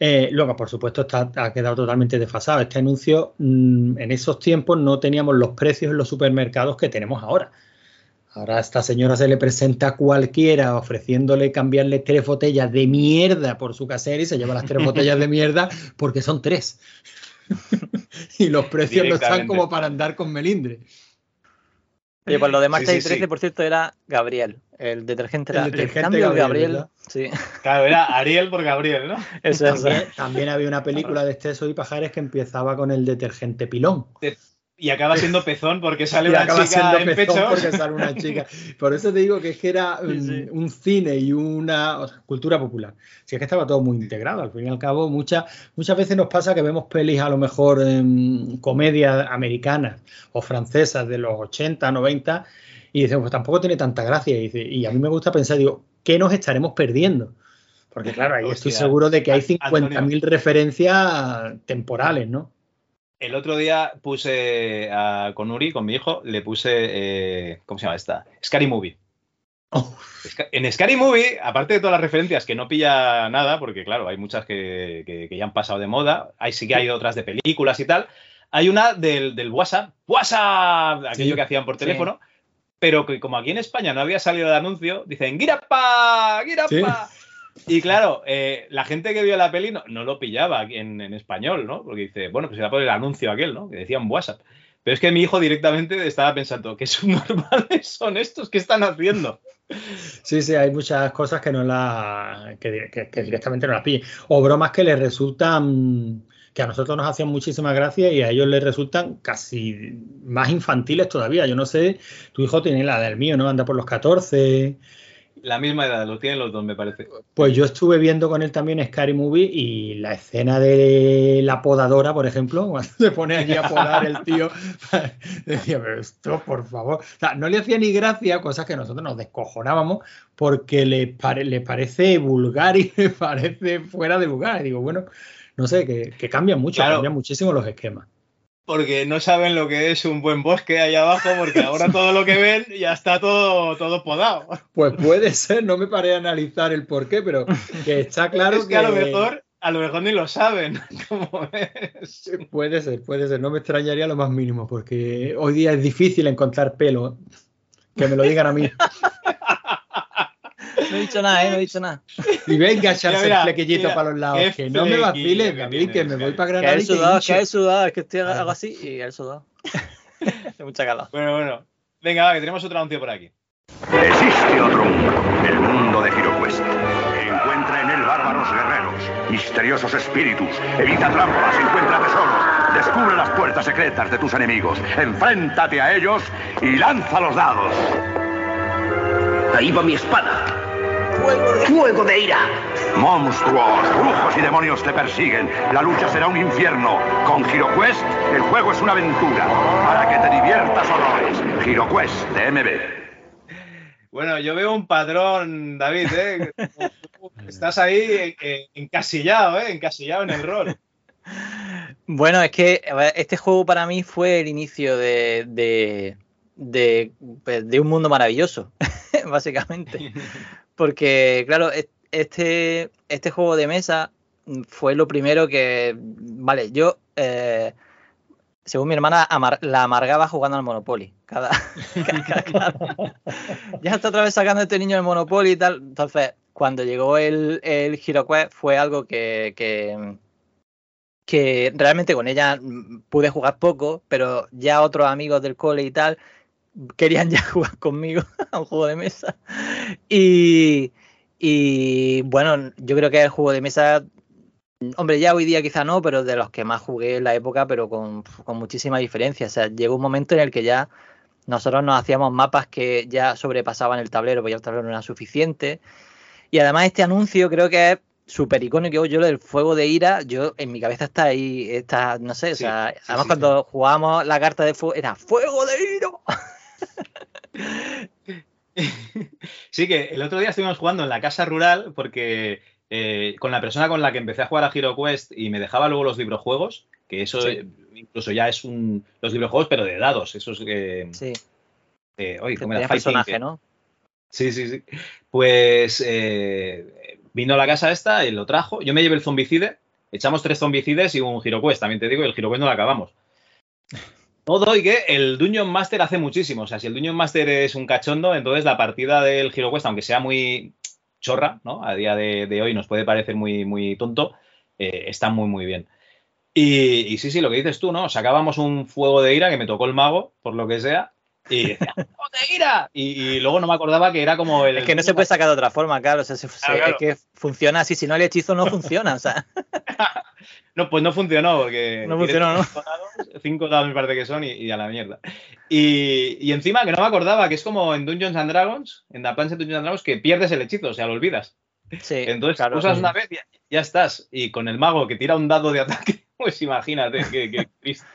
Eh, luego, por supuesto, está, ha quedado totalmente desfasado. Este anuncio, mm, en esos tiempos no teníamos los precios en los supermercados que tenemos ahora. Ahora a esta señora se le presenta a cualquiera ofreciéndole cambiarle tres botellas de mierda por su casera y se lleva las tres *laughs* botellas de mierda porque son tres. *laughs* y los precios no están como para andar con melindre. Oye, pues lo de Marcha Sí, 13, sí. por cierto, era Gabriel. El detergente El era detergente cambio Gabriel, Gabriel. Sí, Claro, era Ariel por Gabriel, ¿no? eso es. También, también había una película de Esteso y Pajares que empezaba con el detergente pilón. Y acaba siendo pezón porque sale *laughs* Y una acaba chica siendo en pezón pecho. porque sale una chica. Por eso te digo que es que era un, un cine y una o sea, cultura popular. Si es que estaba todo muy integrado, al fin y al cabo, muchas muchas veces nos pasa que vemos pelis a lo mejor en comedias americanas o francesas de los 80, 90 y decimos, pues tampoco tiene tanta gracia. Y, dice- y a mí me gusta pensar, digo, ¿qué nos estaremos perdiendo? Porque claro, ahí estoy seguro de que hay Antonio. 50.000 referencias temporales, ¿no? El otro día puse a- con Uri, con mi hijo, le puse. eh, ¿Cómo se llama esta? Scary Movie. Oh. En Scary Movie, aparte de todas las referencias que no pilla nada, porque claro, hay muchas que, que- que ya han pasado de moda, hay sí que hay otras de películas y tal. Hay una del, del WhatsApp, WhatsApp, aquello Sí, que hacían por sí. Pero que como aquí en España no había salido el anuncio, dicen ¡Girapa! ¡Girapa! Y claro, eh, la gente que vio la peli no, no lo pillaba en, en español, ¿no? Porque dice, bueno, pues era por el anuncio aquel, ¿no? Que decía en WhatsApp. Pero es que mi hijo directamente estaba pensando, ¿qué subnormales son estos? ¿Qué están haciendo? Sí, sí, hay muchas cosas que no la que, que- que directamente no las pillen. O bromas que les resultan que a nosotros nos hacían muchísima gracia y a ellos les resultan casi más infantiles todavía. Yo no sé, tu hijo tiene la del mío, ¿no? Anda por los 14. La misma edad, lo tienen los dos, me parece. Pues yo estuve viendo con él también Scary Movie y la escena de la podadora, por ejemplo, *laughs* cuando se pone allí a podar el tío, *laughs* decía, pero esto, por favor. O sea, no le hacía ni gracia, cosas que nosotros nos descojonábamos porque le, pare- le parece vulgar y *laughs* le parece fuera de lugar. Y digo, bueno, no sé, que, que cambian mucho, Claro. cambian muchísimo los esquemas. Porque no saben lo que es un buen bosque ahí abajo, porque ahora todo lo que ven ya está todo, todo podado. Pues puede ser, no me paré a analizar el por qué, pero que está *laughs* claro es que, a lo mejor, a lo mejor ni lo saben. *laughs* Como ves. Puede ser, puede ser. No me extrañaría lo más mínimo, porque hoy día es difícil encontrar pelo. Que me lo digan a mí. *laughs* No he dicho nada, ¿eh? No he dicho nada. Y venga a echarse Mira, el flequillito mira, para los lados. Que no me vaciles, tienes, que me voy para Que Granada he y que sudado, hincho. que he sudado, es que estoy hago así y he sudado. *laughs* Hace mucha calor. Bueno, bueno. Venga, va, que tenemos otro anuncio por aquí. Existe otro mundo, el mundo de HeroQuest. Encuentra en él bárbaros guerreros, misteriosos espíritus, evita trampas, encuentra tesoros, descubre las puertas secretas de tus enemigos, enfréntate a ellos y lanza los dados. Ahí va mi espada. ¡Fuego de ira! Monstruos, brujos y demonios te persiguen. La lucha será un infierno. Con HeroQuest, el juego es una aventura para que te diviertas horrores. HeroQuest de MB. Bueno, yo veo un padrón, David, ¿eh? *laughs* Estás ahí eh, encasillado, ¿eh? Encasillado en el rol. Bueno, es que este juego para mí fue el inicio de, de, de, pues, de un mundo maravilloso, *laughs* básicamente. Porque, claro, es- este, este juego de mesa fue lo primero que, vale, yo, eh, según mi hermana, la amargaba jugando al Monopoly. Cada, *laughs* *laughs* ya está otra vez sacando este niño el Monopoly y tal. Entonces, cuando llegó el, el fue algo que, que, que realmente con ella mm, pude jugar poco, pero ya otros amigos del cole y tal querían ya *laughs* jugar conmigo *laughs* a un juego de mesa. Y, y bueno, yo creo que el juego de mesa, hombre, ya hoy día quizá no, pero de los que más jugué en la época, pero con, con muchísima diferencia. O sea, llegó un momento en el que ya nosotros nos hacíamos mapas que ya sobrepasaban el tablero, porque ya el tablero no era suficiente. Y además este anuncio creo que es súper icónico. Yo lo del fuego de ira, yo en mi cabeza está ahí, está, no sé, o Sí, sea, sí, además sí, cuando jugábamos la carta de fuego, era fuego de ira. Sí, que el otro día estuvimos jugando en la casa rural porque eh, con la persona con la que empecé a jugar a HeroQuest y me dejaba luego los librojuegos, que eso Sí. eh, incluso ya es un. Los librojuegos, pero de dados. Esos que. Sí, eh, oye, ¿cómo era? personaje, que- ¿no? Sí, sí, sí. Pues eh, vino a la casa esta y lo trajo. Yo me llevé el zombicide echamos tres zombicides y un HeroQuest, también te digo, y el HeroQuest no lo acabamos. Todo y que el Dungeon Master hace muchísimo. O sea, si el Dungeon Master es un cachondo, entonces la partida del HeroQuest, aunque sea muy chorra, ¿no? A día de, de hoy nos puede parecer muy, muy tonto, eh, está muy, muy bien. Y, y sí, sí, lo que dices tú, ¿no? Sacábamos un fuego de ira que me tocó el mago, por lo que sea, y decía, ¡fuego de ira! Y, y luego no me acordaba que era como el. Es que no se puede sacar de otra forma, claro. o sea, se- se- claro. Es que funciona así. Si no, el hechizo no funciona. O sea, *laughs* No, pues no funcionó, porque. No funcionó, ¿no? Dados, cinco dados me parece que son y, y a la mierda. Y, y encima que no me acordaba que es como en Dungeons and Dragons, en la plancha de Dungeons and Dragons, que pierdes el hechizo, o sea, lo olvidas. sí. Entonces claro. usas una vez y ya, ya estás. Y con el mago que tira un dado de ataque, *laughs* pues imagínate que, que triste.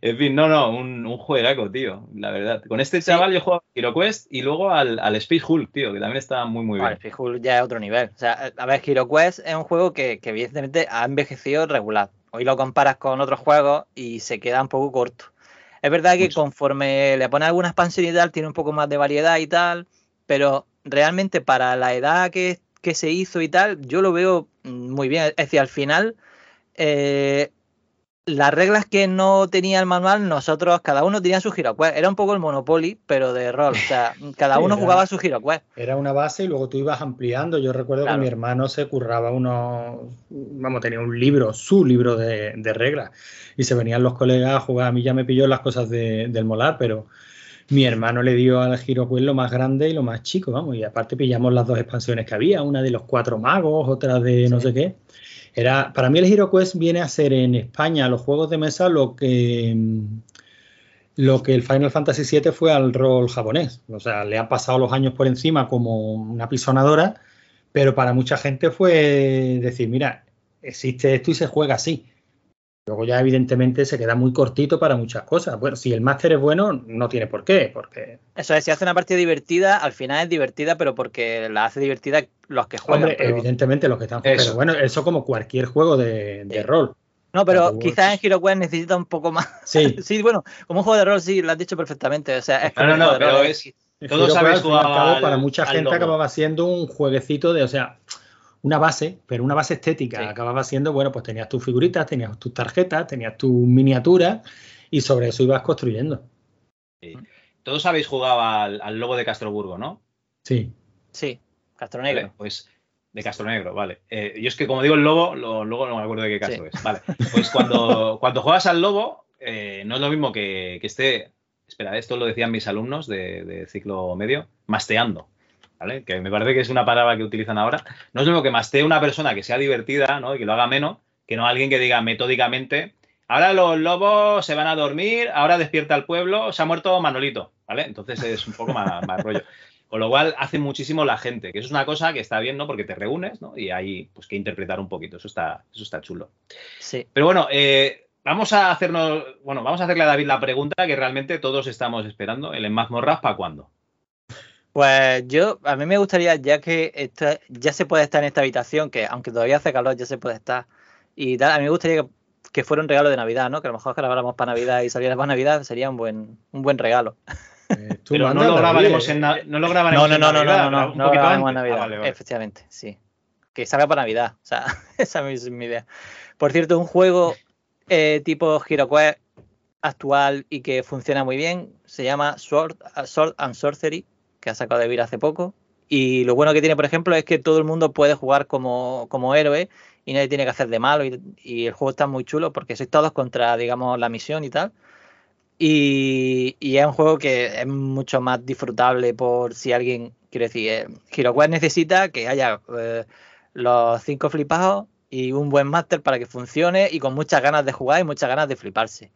En fin, no, no, un, un juegaco, tío, la verdad. Con este chaval yo juego a HeroQuest y luego al, al Space Hulk, tío, que también está muy, muy bien. Speed Hulk ya es otro nivel. O sea, a ver, HeroQuest es un juego que, que evidentemente ha envejecido regular. Hoy lo comparas con otros juegos y se queda un poco corto. Es verdad que conforme le pones alguna expansión y tal, tiene un poco más de variedad y tal, pero realmente para la edad que, que se hizo y tal, yo lo veo mm, muy bien. Es decir, al final, eh, las reglas que no tenía el manual, nosotros, cada uno tenía su HeroQuest. Era un poco el Monopoly, pero de rol. O sea, *laughs* cada uno era- jugaba su HeroQuest. Era una base y luego tú ibas ampliando. Yo recuerdo Claro. que mi hermano se curraba unos, vamos, tenía un libro, su libro de, de reglas. Y se venían los colegas a jugar. A mí ya me pilló las cosas de- del molar, pero mi hermano le dio al HeroQuest lo más grande y lo más chico, vamos. Y aparte pillamos las dos expansiones que había, una de los cuatro magos, otra de no sé qué. Era, para mí el HeroQuest viene a ser en España los juegos de mesa lo que lo que el Final Fantasy VII fue al rol japonés. O sea, le han pasado los años por encima como una pisonadora, pero para mucha gente fue decir, mira, existe esto y se juega así. Luego ya evidentemente se queda muy cortito para muchas cosas. Bueno, si el máster es bueno, no tiene por qué, porque Eso es, si hace una partida divertida, al final es divertida, pero porque la hace divertida los que juegan. Hombre, pero- evidentemente los que están Eso. Pero bueno, eso como cualquier juego de, de rol. No, pero quizás en HeroQuest necesita un poco más. Sí. *laughs* sí, bueno, como un juego de rol, sí, lo has dicho perfectamente. O sea, es como No, no, rol, pero es- Todos al cabo, al- para mucha al gente acababa siendo un jueguecito de, o sea, una base, pero una base estética. Acababa siendo, bueno, pues tenías tus figuritas, tenías tus tarjetas, tenías tus miniaturas y sobre eso ibas construyendo. Todos habéis jugado al, al lobo de Castroburgo, ¿no? Sí. Sí, Castronegro. Vale, pues de Castro Negro, vale. Eh, yo es que como digo el lobo, lo- luego no me acuerdo de qué Castro Sí. es. Vale. Pues cuando, *laughs* cuando juegas al lobo, eh, no es lo mismo que, que esté. Espera, esto lo decían mis alumnos de, de ciclo medio, masteando. ¿Vale? Que me parece que es una palabra que utilizan ahora. No es lo mismo que mastee una persona que sea divertida, ¿no? Y que lo haga menos, que no alguien que diga metódicamente. Ahora los lobos se van a dormir, ahora despierta el pueblo, se ha muerto Manolito, ¿vale? Entonces es un poco más, más rollo. Con lo cual hace muchísimo la gente, que eso es una cosa que está bien, ¿no? Porque te reúnes, ¿no? Y hay pues que interpretar un poquito, eso está, eso está chulo. Sí. Pero bueno, eh, vamos a hacernos, bueno, vamos a hacerle a David la pregunta que realmente todos estamos esperando, el en mazmorras para cuándo. Pues yo, a mí me gustaría, ya que esta- ya se puede estar en esta habitación, que aunque todavía hace calor, ya se puede estar, y tal, a mí me gustaría que, que fuera un regalo de Navidad, ¿no? Que a lo mejor grabáramos para Navidad y saliera para Navidad, sería un buen, un buen regalo. *laughs* Pero no lo grabaremos eh. en, na- no lo grabaremos No, no, en no, no, Navidad, no, no, no, no grabamos en. Navidad. Ah, vale, vale. Efectivamente, sí. Que salga para Navidad. O sea, *laughs* esa es mi idea. Por cierto, un juego eh, tipo HeroQuest actual y que funciona muy bien se llama Sword, Sword and Sorcery, que ha sacado de Vir hace poco. Y lo bueno que tiene, por ejemplo, es que todo el mundo puede jugar como, como héroe y nadie tiene que hacer de malo. Y, y el juego está muy chulo porque sois todos contra, digamos, la misión y tal. Y, y es un juego que es mucho más disfrutable por si alguien, quiere decir, eh, HeroQuest necesita que haya eh, los cinco flipados y un buen máster para que funcione y con muchas ganas de jugar y muchas ganas de fliparse.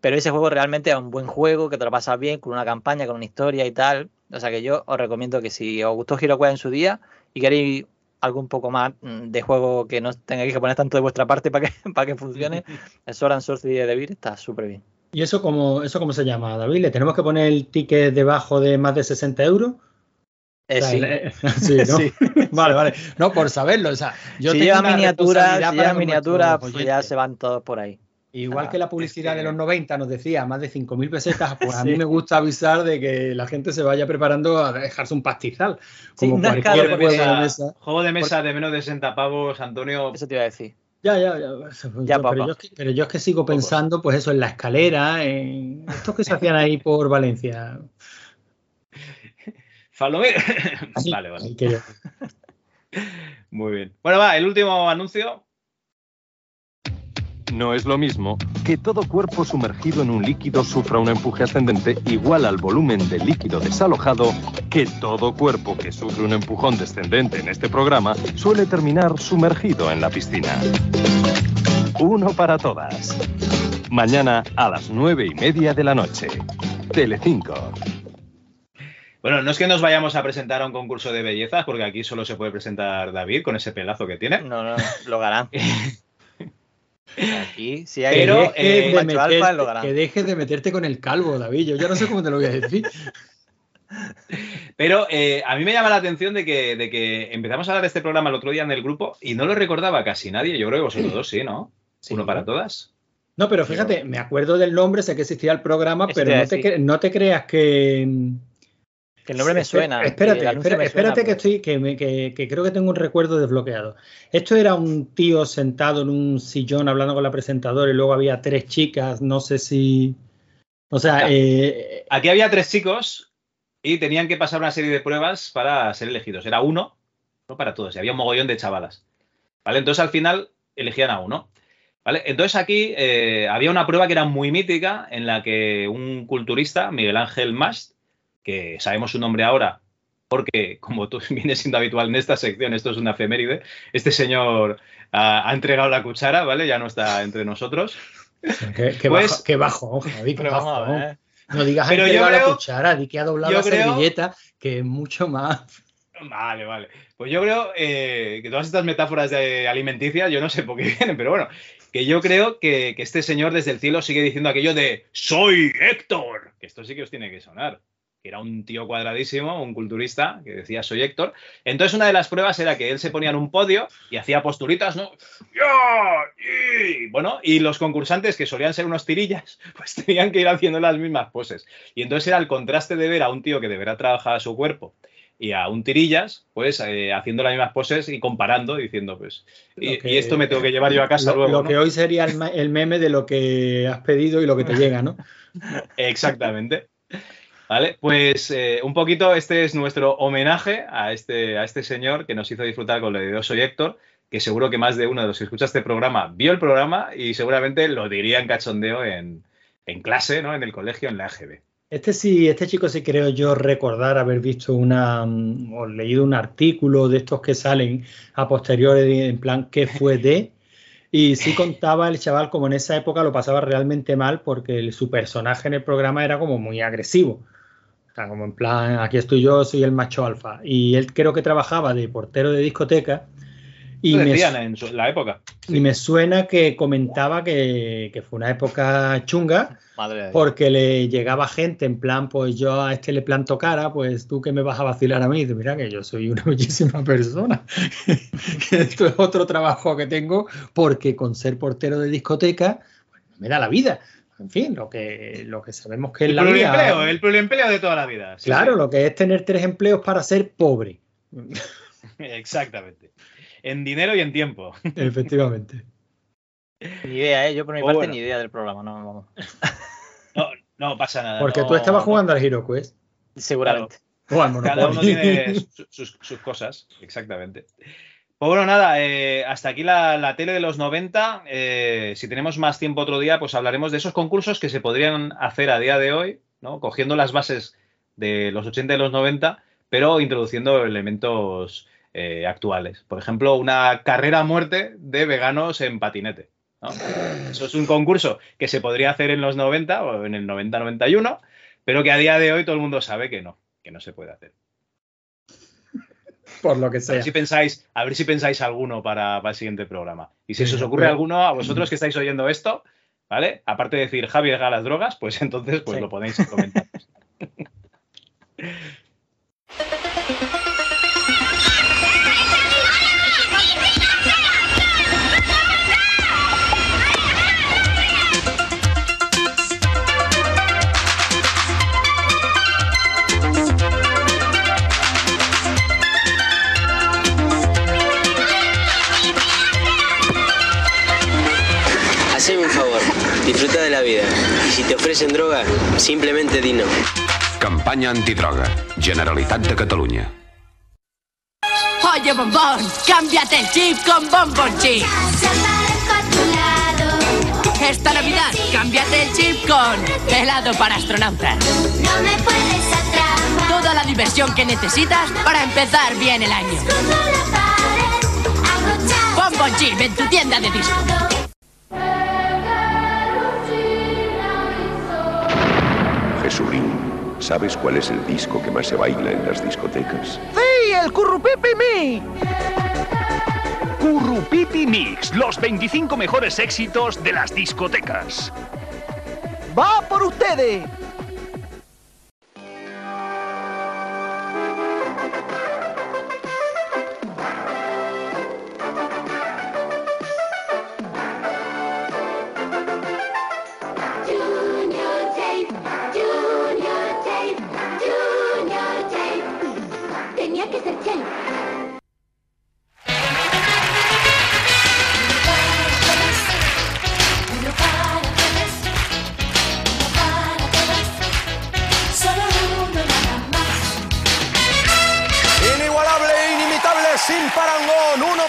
Pero ese juego realmente es un buen juego, que te lo pasas bien, con una campaña, con una historia y tal. O sea que yo os recomiendo que si os gustó HeroQuest en su día y queréis algo un poco más mm, de juego que no tengáis que poner tanto de vuestra parte *laughs* para que, para que funcione, *laughs* el Sword and Sorcery de Devir está súper bien. ¿Y eso cómo, eso cómo se llama, David? ¿Le tenemos que poner el ticket debajo de más de 60 euros? Eh, O sea, sí. le- *laughs* *laughs* sí, ¿no? Sí. *laughs* Vale, vale. No, por saberlo. O sea, yo si lleva miniaturas, si lleva nuestros pues ya se van todos por ahí. Igual Ah, que la publicidad de los 90 nos decía más de 5.000 pesetas, pues a Sí. mí me gusta avisar de que la gente se vaya preparando a dejarse un pastizal. Sí, Como no cualquier caro, juego de de mesa, mesa. juego de mesa de menos de 60 pavos, Antonio. Eso te iba a decir. Ya, ya, ya. Pues, Ya, pero, yo es que, pero yo es que sigo pensando, pues eso, en la escalera, en estos que se hacían ahí por Valencia. Falomir. *laughs* vale, vale. Ahí que yo- Muy bien. Bueno, va, el último anuncio. No es lo mismo que todo cuerpo sumergido en un líquido sufra un empuje ascendente igual al volumen del líquido desalojado que todo cuerpo que sufre un empujón descendente en este programa suele terminar sumergido en la piscina. Uno para todas. Mañana a las nueve y media de la noche. Telecinco. Bueno, no es que nos vayamos a presentar a un concurso de bellezas, porque aquí solo se puede presentar David con ese pelazo que tiene. No, no, lo harán. *laughs* Aquí, si hay Pero, un eh, alfa, lo que dejes de meterte con el calvo, David. Yo ya no sé cómo te lo voy a decir. *laughs* Pero eh, a mí me llama la atención de que, de que empezamos a hablar de este programa el otro día en el grupo y no lo recordaba casi nadie. Yo creo que vosotros dos sí, ¿no? Uno para todas. No, pero fíjate, me acuerdo del nombre, sé que existía el programa, Eso pero no te, no creas que. Que el nombre me suena. Espérate, suena, espérate que estoy, que, me- que- que creo que tengo un recuerdo desbloqueado. Esto era un tío sentado en un sillón hablando con la presentadora y luego había tres chicas, no sé si. O sea, eh, Aquí había tres chicos y tenían que pasar una serie de pruebas para ser elegidos. Era uno, no para todos, y había un mogollón de chavalas. ¿Vale? Entonces al final elegían a uno. ¿Vale? Entonces aquí eh, había una prueba que era muy mítica en la que un culturista, Miguel Ángel Mast, que sabemos su nombre ahora porque, como tú *laughs* viene siendo habitual en esta sección, esto es una efeméride, este señor ah, ha entregado la cuchara, ¿vale? Ya no está entre nosotros. qué, qué Pues- bajo, qué bajo, Javi, qué Pero vamos a bajo. ver. No digas Pero ha yo entregado la creo- cuchara, di que ha doblado la creo- servilleta, que es mucho más. Vale, vale. Pues yo creo eh, que todas estas metáforas de alimenticias, yo no sé por qué vienen, pero bueno, que yo creo que, que este señor desde el cielo sigue diciendo aquello de ¡Soy Héctor! Que esto sí que os tiene que sonar. Que era un tío cuadradísimo, un culturista, que decía Soy Héctor. Entonces una de las pruebas era que él se ponía en un podio y hacía posturitas, ¿no? ¡Ya! Y bueno, y los concursantes, que solían ser unos tirillas, *laughs* pues tenían que ir haciendo las mismas poses. Y entonces era el contraste de ver a un tío que de verdad trabajaba su cuerpo y a un tirillas, pues eh, haciendo las mismas poses y comparando, diciendo, pues, y, Lo que- y esto me tengo que llevar yo a casa lo, luego. lo ¿no? que hoy sería el meme de lo que has pedido y lo que te llega, ¿no? *laughs* Exactamente. Vale, pues eh, un poquito este es nuestro homenaje a este, a este señor que nos hizo disfrutar con lo de Yo soy Héctor, que seguro que más de uno de los que escucha este programa vio el programa y seguramente lo diría en cachondeo en, en clase, ¿no? En el colegio, en la AGB. Este sí, este chico sí creo yo recordar haber visto una mm, o leído un artículo de estos que salen a posteriores en plan qué fue de y sí contaba el chaval como en esa época lo pasaba realmente mal porque su personaje en el programa era como muy agresivo. Sea, como en plan, aquí estoy yo, soy el macho alfa. Y él creo que trabajaba de portero de discoteca y me, en su- la época. y me suena que comentaba que, que fue una época chunga Madre porque le llegaba gente en plan, pues yo a este le planto cara, pues tú que me vas a vacilar a mí. Dice, Mira que yo soy una *laughs* bellísima persona. *laughs* esto es otro trabajo que tengo porque con ser portero de discoteca pues, me da la vida. En fin, lo que, lo que sabemos que es la pluriempleo, vida. el pluriempleo de toda la vida. sí, claro, sí. lo que es tener tres empleos para ser pobre. *laughs* Exactamente. En dinero y en tiempo. *laughs* Efectivamente. Ni idea, ¿eh? Yo por mi Pues parte bueno. ni idea del programa, no, vamos. No, no pasa nada. Porque no- tú estabas no- jugando al Hero Quest. Seguramente. O al Cada uno tiene su- sus, sus cosas, exactamente. Pues bueno, nada, eh, hasta aquí la, la tele de los 90. Eh, si tenemos más tiempo otro día, pues hablaremos de esos concursos que se podrían hacer a día de hoy, ¿no? Cogiendo las bases de los 80 y los 90, pero introduciendo elementos eh, actuales. Por ejemplo, una carrera a muerte de veganos en patinete. Eso es un concurso que se podría hacer en los 90 o en el 90-91, pero que a día de hoy todo el mundo sabe que no, que no se puede hacer. Por lo que A ver si pensáis, a ver si pensáis alguno para, para el siguiente programa. Y si Sí, se os ocurre pero- alguno a vosotros que estáis oyendo esto, ¿vale? Aparte de decir Javi deja las drogas, pues entonces pues Sí. lo ponéis en comentarios. *laughs* vida. Y si te ofrecen droga, simplemente di no. Campanya antidroga. Generalitat de Catalunya. Oye, bombón, cámbiate el chip con Bombón Chip. Esta Navidad, cámbiate el chip con helado para astronautas. No me puedes atrapar. Toda la diversión que necesitas para empezar bien el año. Bombón Chip en tu tienda de disco. ¿Sabes cuál es el disco que más se baila en las discotecas? ¡Sí, el Currupipi Mi! Currupipi Mix, los 25 mejores éxitos de las discotecas. ¡Va por ustedes!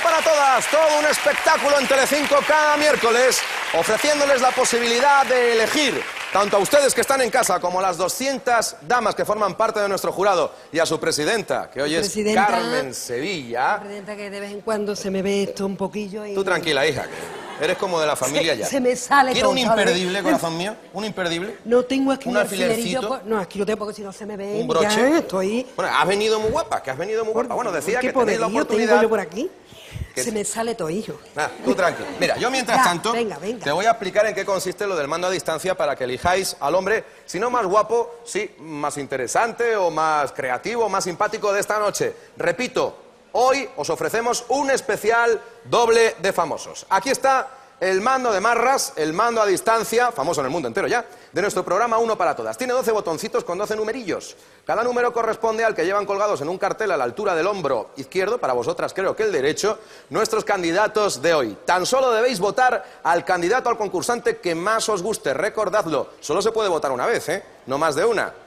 Para todas, todo un espectáculo en Telecinco cada miércoles, ofreciéndoles la posibilidad de elegir tanto a ustedes que están en casa como a las 200 damas que forman parte de nuestro jurado y a su presidenta, que hoy es Presidenta. Carmen Sevilla. Presidenta, que de vez en cuando se me ve esto un poquillo y... Tú tranquila, hija, que eres como de la familia se, ya. se me sale ¿Quiere todo, un ¿sabes? imperdible, corazón mío? ¿Un imperdible? No tengo aquí ¿Un alfilercito? pues- No, aquí lo tengo porque si no se me ve. ¿Un broche? Ya estoy... Bueno, has venido muy guapa, que has venido muy guapa. Bueno, decía ¿Qué que tenéis la oportunidad... tengo yo por aquí? Se me sale hijo. Ah, tú tranquilo. Mira, yo mientras *laughs* Ya, tanto venga, venga. te voy a explicar en qué consiste lo del mando a distancia para que elijáis al hombre, si no más guapo, sí, más interesante o más creativo, más simpático de esta noche. Repito, hoy os ofrecemos un especial doble de famosos. Aquí está el mando de Marras, el mando a distancia, famoso en el mundo entero ya, de nuestro programa Uno para Todas. Tiene 12 botoncitos con 12 numerillos. Cada número corresponde al que llevan colgados en un cartel a la altura del hombro izquierdo, para vosotras creo que el derecho, nuestros candidatos de hoy. Tan solo debéis votar al candidato, al concursante que más os guste. Recordadlo, solo se puede votar una vez, ¿eh? No más de una.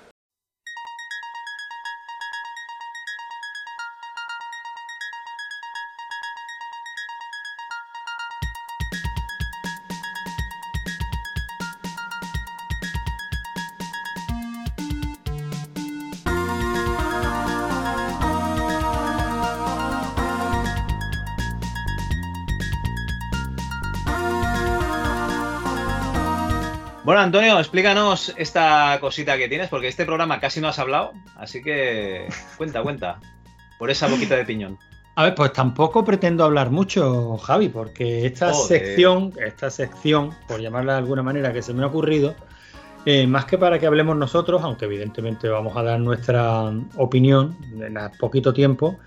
Bueno, Antonio, explícanos esta cosita que tienes, porque este programa casi no has hablado, así que cuenta, cuenta, por esa boquita de piñón. A ver, pues tampoco pretendo hablar mucho, Javi, porque esta Joder. sección, esta sección, por llamarla de alguna manera, que se me ha ocurrido, eh, más que para que hablemos nosotros, aunque evidentemente vamos a dar nuestra opinión en poquito tiempo,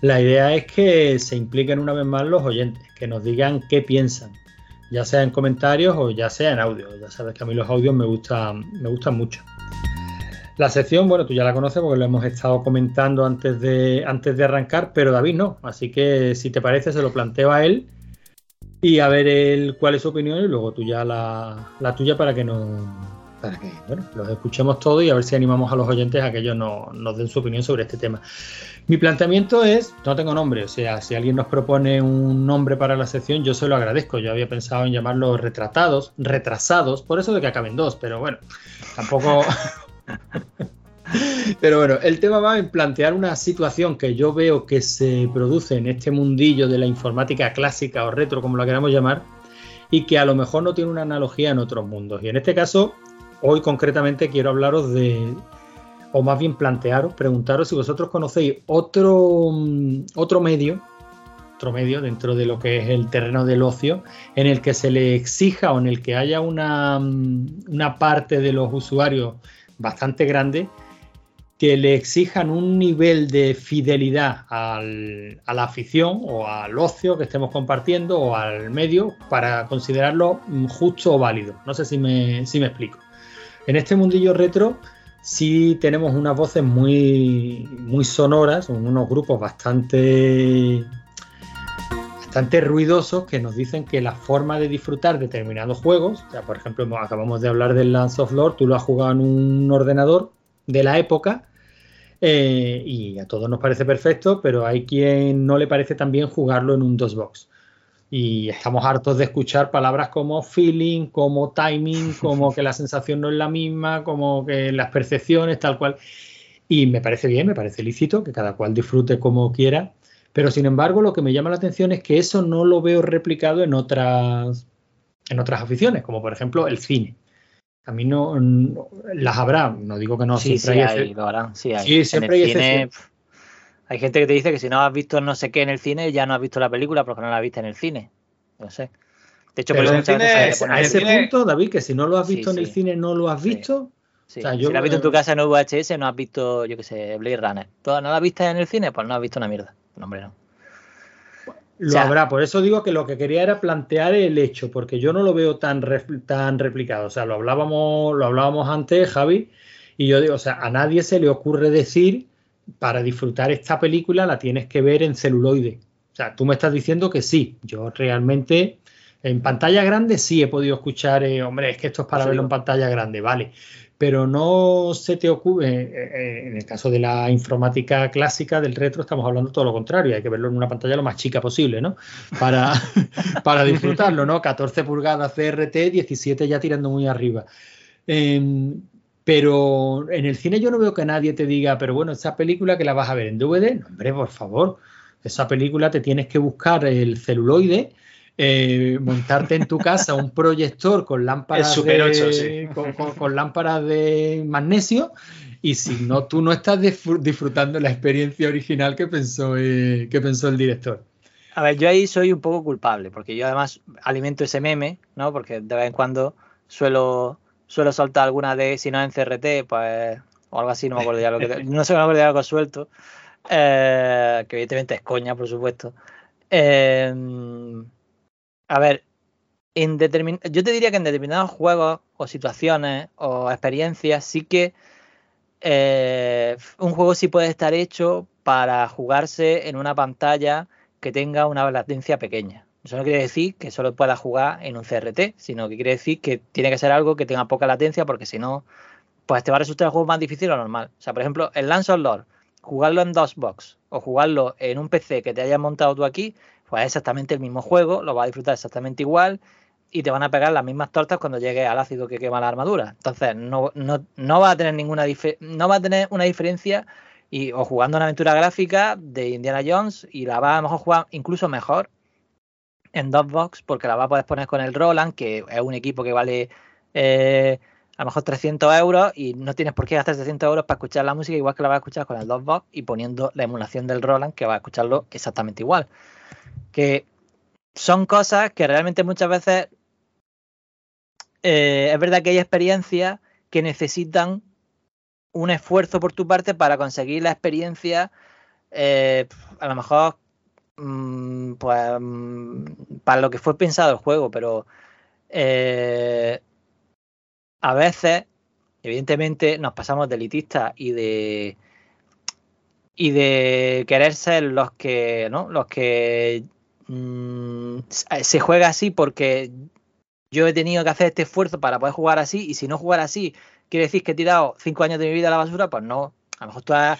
la idea es que se impliquen una vez más los oyentes, que nos digan qué piensan, ya sea en comentarios o ya sea en audio. Ya sabes que a mí los audios me gustan, me gustan mucho. La sección, bueno, tú ya la conoces porque lo hemos estado comentando antes de, antes de arrancar, pero David no. Así que si te parece, se lo planteo a él y a ver él cuál es su opinión y luego tú ya la, la tuya para que nos para que bueno, los escuchemos todos y a ver si animamos a los oyentes a que ellos no- nos den su opinión sobre este tema. Mi planteamiento es, no tengo nombre, o sea, si alguien nos propone un nombre para la sección, yo se lo agradezco. Yo había pensado en llamarlos retratados, retrasados, por eso de que acaben dos, pero bueno, tampoco... *laughs* Pero bueno, el tema va en plantear una situación que yo veo que se produce en este mundillo de la informática clásica o retro, como la queramos llamar, y que a lo mejor no tiene una analogía en otros mundos. Y en este caso, hoy concretamente quiero hablaros de, o más bien plantearos, preguntaros si vosotros conocéis otro, mm, otro medio, otro medio dentro de lo que es el terreno del ocio, en el que se le exija o en el que haya una, mm, una parte de los usuarios bastante grande que le exijan un nivel de fidelidad a la afición o al ocio que estemos compartiendo o al medio para considerarlo mm, justo o válido. No sé si me, si me explico. En este mundillo retro sí tenemos unas voces muy, muy sonoras, unos grupos bastante, bastante ruidosos que nos dicen que la forma de disfrutar determinados juegos, por ejemplo, acabamos de hablar del Lance of Lord, tú lo has jugado en un ordenador de la época eh, y a todos nos parece perfecto, pero hay quien no le parece tan bien jugarlo en un DOSBox. Y estamos hartos de escuchar palabras como feeling, como timing, *laughs* como que la sensación no es la misma, como que las percepciones, tal cual. Y me parece bien, me parece lícito que cada cual disfrute como quiera. Pero sin embargo, lo que me llama la atención es que eso no lo veo replicado en otras, en otras aficiones, como por ejemplo el cine. A mí no, no- las habrá, no digo que no, sí, siempre sí hay sí hay. Sí, siempre en hay el cine, hay gente que te dice que si no has visto no sé qué en el cine, ya no has visto la película porque no la viste en el cine. No sé. De hecho, por Pero eso veces pone a ese cine- punto, David, que si no lo has Sí, visto en el sí. cine, no lo has visto. Sí. O sea, si yo- la has visto en tu casa en VHS, no has visto, yo qué sé, Blade Runner. ¿Tú no la viste en el cine? Pues no has visto una mierda. No, hombre, no. Lo O sea- habrá, por eso digo que lo que quería era plantear el hecho, porque yo no lo veo tan, tan replicado. O sea, lo hablábamos, lo hablábamos antes, Javi, y yo digo, o sea, a nadie se le ocurre decir, para disfrutar esta película la tienes que ver en celuloide. O sea, tú me estás diciendo que sí. Yo realmente, en pantalla grande sí he podido escuchar, eh, hombre, es que esto es para verlo en pantalla grande, vale. Pero no se te ocurre, eh, eh, en el caso de la informática clásica, del retro, estamos hablando todo lo contrario, hay que verlo en una pantalla lo más chica posible, ¿no? Para, *laughs* para disfrutarlo, ¿no? 14 pulgadas CRT, 17 ya tirando muy arriba. Em, pero en el cine yo no veo que nadie te diga, pero bueno, esa película que la vas a ver en DVD, no, hombre, por favor, esa película te tienes que buscar el celuloide, eh, montarte en tu casa un proyector con lámparas, de, 8, sí. con, con- con lámparas de magnesio y si no, tú no estás disfr- disfrutando la experiencia original que pensó, eh, que pensó el director. A ver, yo ahí soy un poco culpable, porque yo además alimento ese meme, ¿no? Porque de vez en cuando suelo, suelo soltar alguna de, si no en CRT, pues, o algo así, no me acuerdo ya lo que, *laughs* no sé, me acuerdo ya lo que suelto, eh, que evidentemente es coña, por supuesto. Eh, a ver, en determin- yo te diría que en determinados juegos o situaciones o experiencias sí que eh, un juego sí puede estar hecho para jugarse en una pantalla que tenga una latencia pequeña. Eso no quiere decir que solo pueda jugar en un CRT, sino que quiere decir que tiene que ser algo que tenga poca latencia, porque si no, pues te va a resultar el juego más difícil o normal. O sea, por ejemplo, el Lance of Lord, jugarlo en DOSBox o jugarlo en un PC que te hayas montado tú aquí, pues es exactamente el mismo juego, lo vas a disfrutar exactamente igual y te van a pegar las mismas tortas cuando llegue al ácido que quema la armadura. Entonces, no, no, no va a tener ninguna no va a tener una diferencia y, o jugando una aventura gráfica de Indiana Jones y la va a mejor jugar incluso mejor en DOSBox porque la va a poder poner con el Roland, que es un equipo que vale eh, a lo mejor 300 euros y no tienes por qué gastar 300 euros para escuchar la música igual que la vas a escuchar con el DOSBox y poniendo la emulación del Roland que va a escucharlo exactamente igual. Que son cosas que realmente muchas veces eh, es verdad que hay experiencias que necesitan un esfuerzo por tu parte para conseguir la experiencia, eh, a lo mejor, mm, pues, mm, para lo que fue pensado el juego, pero eh, a veces, evidentemente, nos pasamos de elitistas y de y de querer ser los que, ¿no? Los que mm, se juega así porque yo he tenido que hacer este esfuerzo para poder jugar así y si no jugar así quiere decir que he tirado cinco años de mi vida a la basura, pues no. A lo mejor tú has,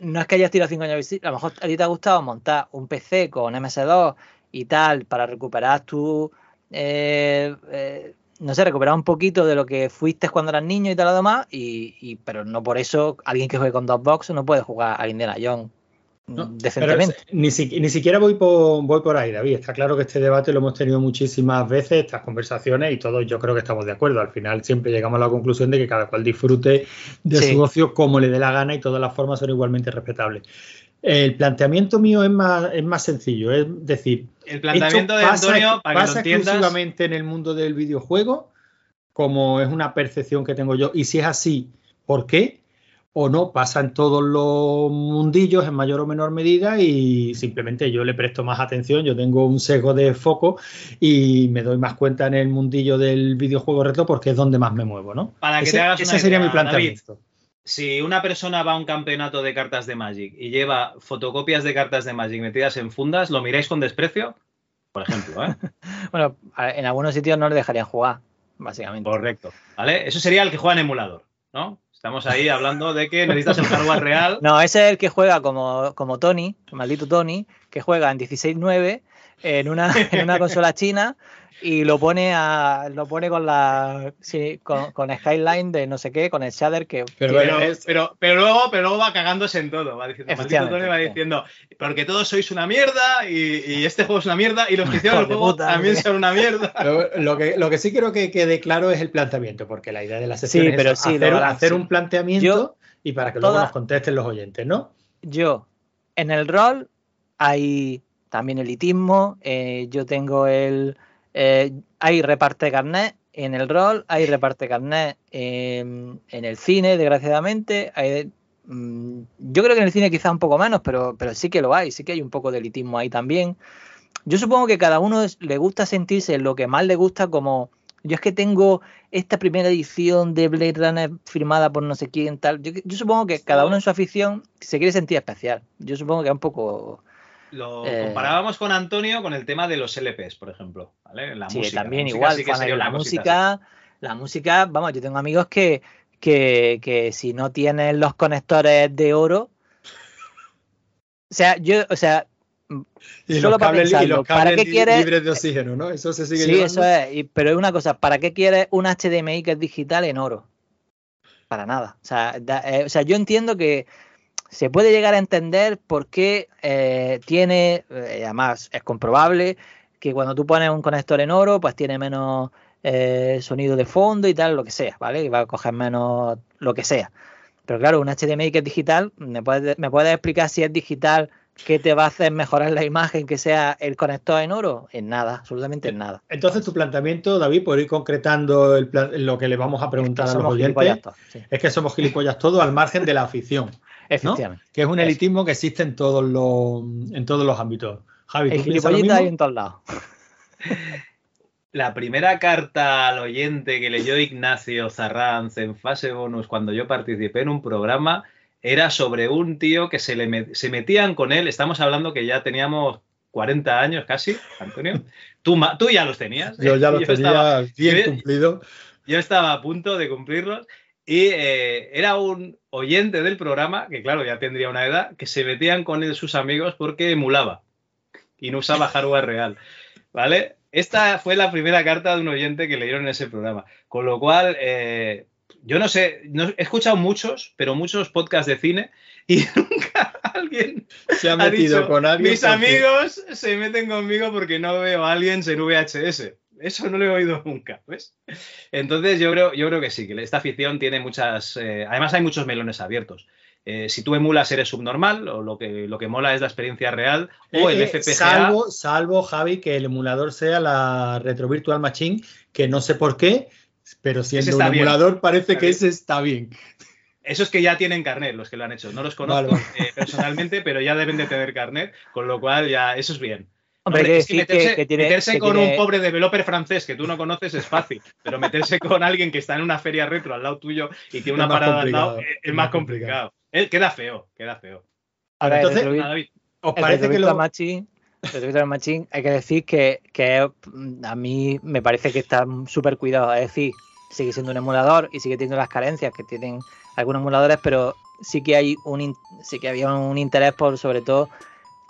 no es que hayas tirado cinco años a lo mejor a ti te ha gustado montar un PC con MS2 y tal para recuperar tu, eh, eh, no sé, recuperar un poquito de lo que fuiste cuando eras niño y tal lo demás, y, y- pero no por eso alguien que juegue con dos box no puede jugar a Indiana Jones mm, decentemente. ni, si- ni siquiera voy por, voy por ahí, David. Está claro que este debate lo hemos tenido muchísimas veces, estas conversaciones, y todos yo creo que estamos de acuerdo. Al final siempre llegamos a la conclusión de que cada cual disfrute de Sí. su ocio como le dé la gana y todas las formas son igualmente respetables. El planteamiento mío es más, es más sencillo, es decir, El planteamiento esto de pasa- Antonio, para que lo pasa entiendas. exclusivamente en el mundo del videojuego, como es una percepción que tengo yo, y si es así, ¿por qué? O no, pasa en todos los mundillos en mayor o menor medida y simplemente yo le presto más atención, yo tengo un sesgo de foco y me doy más cuenta en el mundillo del videojuego retro porque es donde más me muevo, ¿no? Para que ese te hagas ese una sería idea, mi planteamiento. si una persona va a un campeonato de cartas de Magic y lleva fotocopias de cartas de Magic metidas en fundas, ¿lo miráis con desprecio? Por ejemplo, ¿eh? *laughs* Bueno, a- en algunos sitios no le dejarían jugar, básicamente. Correcto. ¿Vale? Eso sería el que juega en emulador, ¿no? Estamos ahí hablando de que necesitas el hardware real. No, ese es el que juega como, como Tony, maldito Tony, que juega en 16.9 en una, en una *laughs* consola china y lo pone a, lo pone con la sí, con, con Skyline de no sé qué, con el shader que Pero, tiene- pero, pero, luego, pero luego va cagándose en todo. Va diciendo, Tony va diciendo, porque todos sois una mierda y, y este juego es una mierda y los que hicieron el juego puta, también son una mierda. *laughs* Lo, lo que, lo que sí quiero que quede claro es el planteamiento, porque la idea de la sesión Sí, es pero sí, hacer, hacer sí. un planteamiento Yo, y para que luego toda- nos contesten los oyentes, ¿no? yo en el rol hay también elitismo, eh, yo tengo el eh, hay reparte carnet en el rol, hay reparte carnet en, en el cine, desgraciadamente, hay- mm, yo creo que en el cine quizá un poco menos, pero, pero sí que lo hay, sí que hay un poco de elitismo ahí también. Yo supongo que cada uno es- le gusta sentirse en lo que más le gusta como yo es que tengo esta primera edición de Blade Runner firmada por no sé quién tal. Yo, yo supongo que cada uno en su afición se quiere sentir especial. Yo supongo que es un poco Lo Eh. comparábamos con Antonio con el tema de los LPs, por ejemplo. ¿vale? La Sí, música. también la música igual, sí que fan, sería la música, la música, vamos, yo tengo amigos que, que, que si no tienen los conectores de oro, o sea, yo, o sea, Y solo los para cables, libres de oxígeno, ¿no? Eso se sigue Sí, llevando. eso es, y- pero es una cosa, ¿para qué quieres un HDMI que es digital en oro? Para nada. O sea, da- eh, o sea yo entiendo que se puede llegar a entender por qué eh, tiene, eh, además es comprobable, que cuando tú pones un conector en oro, pues tiene menos eh, sonido de fondo y tal, lo que sea, ¿vale? Y va a coger menos lo que sea. Pero claro, un HDMI que es digital, ¿me puedes, ¿me puedes explicar si es digital qué te va a hacer mejorar la imagen que sea el conector en oro? En nada, absolutamente en nada. Entonces, tu planteamiento, David, por ir concretando el plan- lo que le vamos a preguntar a los oyentes, sí. es que somos gilipollas todos al margen de la afición. Que es un elitismo que existe en todos los, en todos los ámbitos. Javi, El ¿tú piensas lo mismo? hay en todos lados. La primera carta al oyente que leyó Ignacio Zarranz en fase bonus cuando yo participé en un programa era sobre un tío que se, le met- se metían con él. Estamos hablando que ya teníamos 40 años casi, Antonio. Tú, ya los tenías. Yo ya lo tenía estaba- bien yo- cumplido. yo estaba a punto de cumplirlos y eh, era un oyente del programa, que claro, ya tendría una edad, que se metían con él sus amigos porque emulaba y no usaba *laughs* hardware real. ¿Vale? Esta fue la primera carta de un oyente que leyeron en ese programa. Con lo cual, eh, yo no sé, no- he escuchado muchos, pero muchos podcasts de cine y *laughs* nunca alguien Se ha metido dicho, con alguien. Mis porque- amigos se meten conmigo porque no veo a alguien en VHS. Eso no lo he oído nunca, ¿ves? Entonces yo creo, yo creo que sí, que esta afición tiene muchas... eh, además hay muchos melones abiertos. Eh, si tú emulas eres subnormal o lo que, lo que mola es la experiencia real o el Eh, eh, FPGA. Salvo, salvo, Javi, que el emulador sea la Retro Virtual Machine, que no sé por qué, pero siendo un bien. emulador parece Está que bien. ese está bien. Esos que ya tienen carnet, los que lo han hecho. No los conozco Vale. eh, personalmente, pero ya deben de tener carnet, con lo cual ya eso es bien. Hombre, hay que es que decir que- meterse, que tiene- meterse que con tiene- un pobre developer francés que tú no conoces es fácil, pero meterse con alguien que está en una feria retro al lado tuyo y tiene una parada al lado es, es más complicado. Eh, queda feo, queda feo. A ver, Entonces, el David. ¿Os el parece que Virtual lo, Machine, hay que decir que, que mm, a mí me parece que está súper cuidado. Es decir, sigue siendo un emulador y sigue teniendo las carencias que tienen algunos emuladores, pero sí que hay un sí que había un interés por sobre todo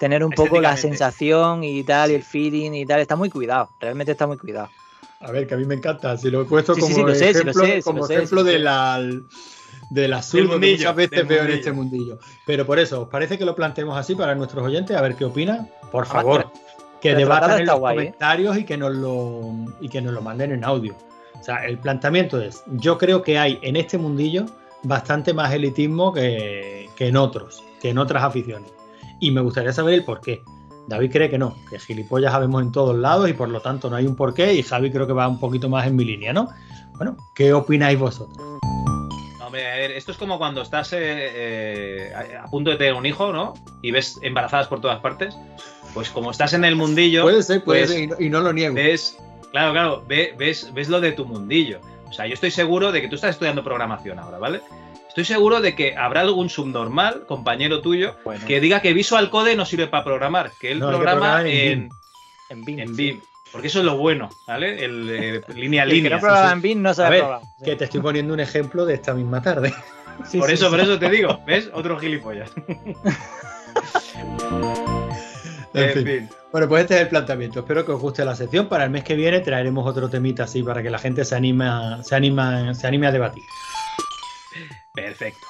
tener un poco la sensación y tal, y el feeling y tal. Está muy cuidado, realmente está muy cuidado. A ver, que a mí me encanta. Si lo he puesto Sí, como sí, lo sé, sí, lo ejemplo, sé, como sé, de la, del mundillo, muchas veces veo en este mundillo. Pero por eso, ¿os parece que lo planteemos así para nuestros oyentes? A ver qué opinan. Por Además, favor, que debatan en los guay, ¿eh? comentarios y, que nos lo, y que nos lo manden en audio. O sea, el planteamiento es, yo creo que hay en este mundillo bastante más elitismo que, que en otros, que en otras aficiones. Y me gustaría saber el por qué. David cree que no, que gilipollas sabemos en todos lados y por lo tanto no hay un porqué y Javi creo que va un poquito más en mi línea, ¿no? Bueno, ¿qué opináis vosotros? Hombre, a ver, esto es como cuando estás eh, eh, a, punto de tener un hijo, ¿no? Y ves embarazadas por todas partes. Pues como estás en el mundillo. Puede ser, puede pues, ser, y no, y no lo niego. ves, claro, claro, ve- ves, ves lo de tu mundillo. O sea, yo estoy seguro de que tú estás estudiando programación ahora, ¿vale? Estoy seguro de que habrá algún subnormal, compañero tuyo, que diga que Visual Code no sirve para programar, que él No, hay que programa en en, BIM. En. Porque eso es lo bueno, ¿vale? El eh, *laughs* línea a El que línea. no programa en BIM no A sabe ver, programar. que te estoy poniendo un ejemplo de esta misma tarde. *laughs* por sí, eso, sí. por eso te digo, ¿ves? Otro gilipollas. *laughs* En En fin. fin. Bueno, pues este es el planteamiento. Espero que os guste la sección. Para el mes que viene traeremos otro temita así para que la gente se anima, se anima, se anime a debatir. Perfecto.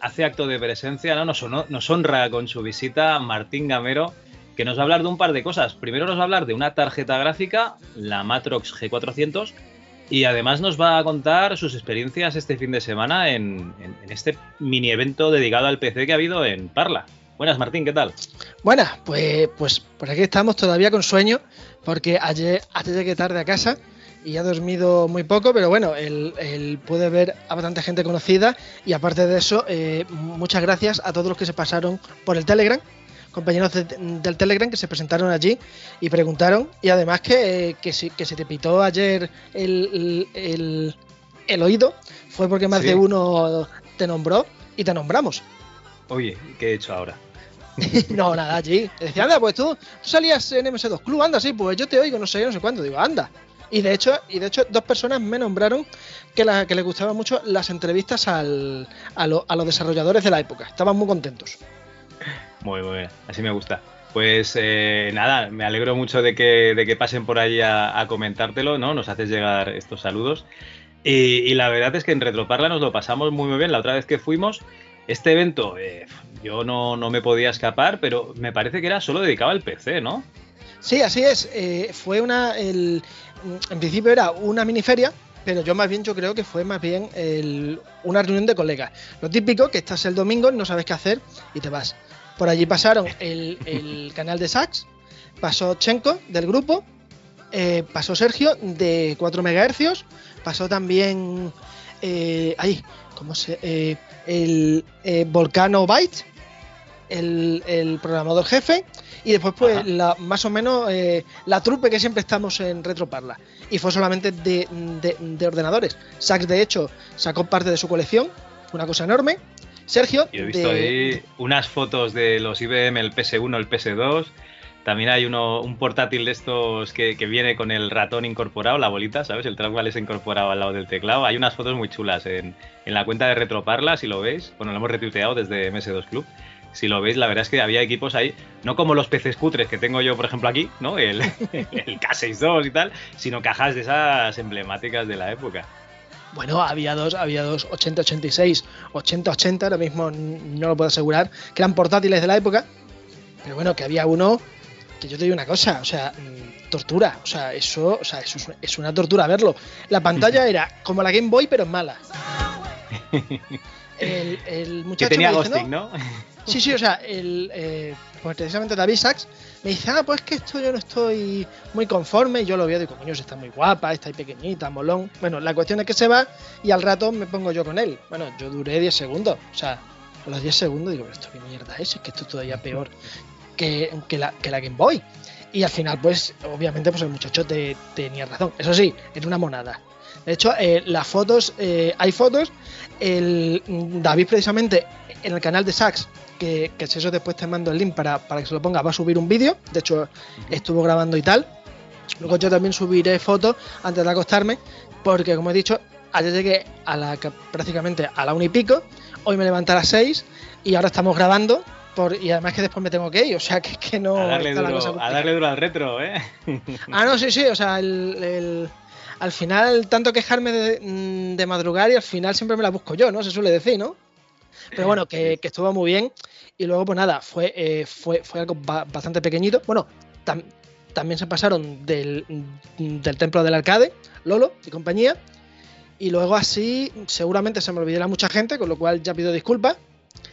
Hace acto de presencia, ¿no? Nos honra con su visita Martín Gamero, que nos va a hablar de un par de cosas. Primero nos va a hablar de una tarjeta gráfica, la Matrox G400, y además nos va a contar sus experiencias este fin de semana en, este mini evento dedicado al PC que ha habido en Parla. Buenas, Martín, ¿qué tal? Buenas, pues, pues por aquí estamos todavía con sueño, porque ayer, ayer llegué tarde a casa y he dormido muy poco, pero bueno, el pude ver a bastante gente conocida y aparte de eso, eh, muchas gracias a todos los que se pasaron por el Telegram, compañeros de- del Telegram que se presentaron allí y preguntaron y además que, que, si- que se te pitó ayer el, el, el- el oído fue porque más Sí. de uno te nombró y te nombramos. Oye, ¿qué he hecho ahora? *laughs* No, nada, allí. Decía, anda, pues tú, tú salías en MS2 Club, anda, sí, pues yo te oigo, no sé, no sé cuánto. Digo, anda. Y de hecho, y de hecho dos personas me nombraron que, la, que les gustaban mucho las entrevistas al- a, lo- a los desarrolladores de la época. Estaban muy contentos. Muy, muy bien, así me gusta. Pues eh, nada, me alegro mucho de que, de que pasen por ahí a, comentártelo, ¿no? Nos haces llegar estos saludos. Y, y la verdad es que en Retroparla nos lo pasamos muy, muy bien. La otra vez que fuimos, este evento, eh, yo no, no me podía escapar, pero me parece que era solo dedicado al PC, ¿no? Sí, así es. eh, fue una. el- en principio era una miniferia, pero yo más bien yo creo que fue más bien el- una reunión de colegas. Lo típico, que estás el domingo, no sabes qué hacer y te vas. Por allí pasaron el, el canal de Sax, pasó Chenko del grupo, eh, pasó Sergio de 4 MHz, pasó también. Eh, ahí, ¿cómo se.? eh, el Volcano Byte, el, el programador jefe, y después, pues, la, más o menos la trupe que siempre estamos en Retroparla. Y fue solamente de, de- de ordenadores. Sax, de hecho, sacó parte de su colección, una cosa enorme. Sergio, Yo he visto de- ahí unas fotos de los IBM, el PS1, el PS2. También hay uno, un portátil de estos que, que viene con el ratón incorporado, la bolita, ¿sabes? El trackball es incorporado al lado del teclado. Hay unas fotos muy chulas en, en la cuenta de Retroparla, si lo veis. Bueno, lo hemos retuiteado desde MS2 Club. Si lo veis, la verdad es que había equipos ahí, no como los PCs cutres que tengo yo, por ejemplo, aquí, ¿no? El, *laughs* el K62 y tal, sino cajas de esas emblemáticas de la época. Bueno, había dos, había dos 8086, 8080, ahora mismo no lo puedo asegurar, que eran portátiles de la época. Pero bueno, que había uno que yo te digo una cosa, o sea, mm, tortura, o sea, eso, o sea, eso es, es una tortura verlo. La pantalla *laughs* era como la Game Boy, pero en mala. *laughs* El, el Que muchacho tenía me dice, ghosting, "No, ¿no? Sí, sí, o sea, el, eh, pues precisamente David Sachs me dice, ah, pues que esto yo no estoy muy conforme, yo lo veo, digo, coño, está muy guapa, está ahí pequeñita, molón. Bueno, la cuestión es que se va y al rato me pongo yo con él. Bueno, yo duré 10 segundos, o sea, a los 10 segundos digo, pero esto qué mierda es, es que esto es todavía peor que, que la, que la Game Boy. Y al final, pues, obviamente, pues el muchacho te, tenía razón. Eso sí, era una monada. De hecho, eh, las fotos, eh, hay fotos. El David, precisamente, en el canal de Sax, que, que si eso después te mando el link para, para que se lo ponga, va a subir un vídeo. De hecho, estuvo grabando y tal. Luego yo también subiré fotos antes de acostarme, porque como he dicho, ayer llegué a la, prácticamente a la una y pico. Hoy me levanté a las 6 y ahora estamos grabando Por, y además que después me tengo que ir, o sea que, que no. A darle, duro, a darle duro al retro, ¿eh? *laughs* Ah, no, sí, sí, o sea, el, el- al final, tanto quejarme de, mm, de madrugar y al final siempre me la busco yo, ¿no? Se suele decir, ¿no? Pero bueno, que, que estuvo muy bien. Y luego, pues nada, fue, eh, fue, fue algo ba- bastante pequeñito. Bueno, tam- también se pasaron del, del templo del arcade, Lolo y compañía. Y luego así, seguramente se me olvidará mucha gente, con lo cual ya pido disculpas.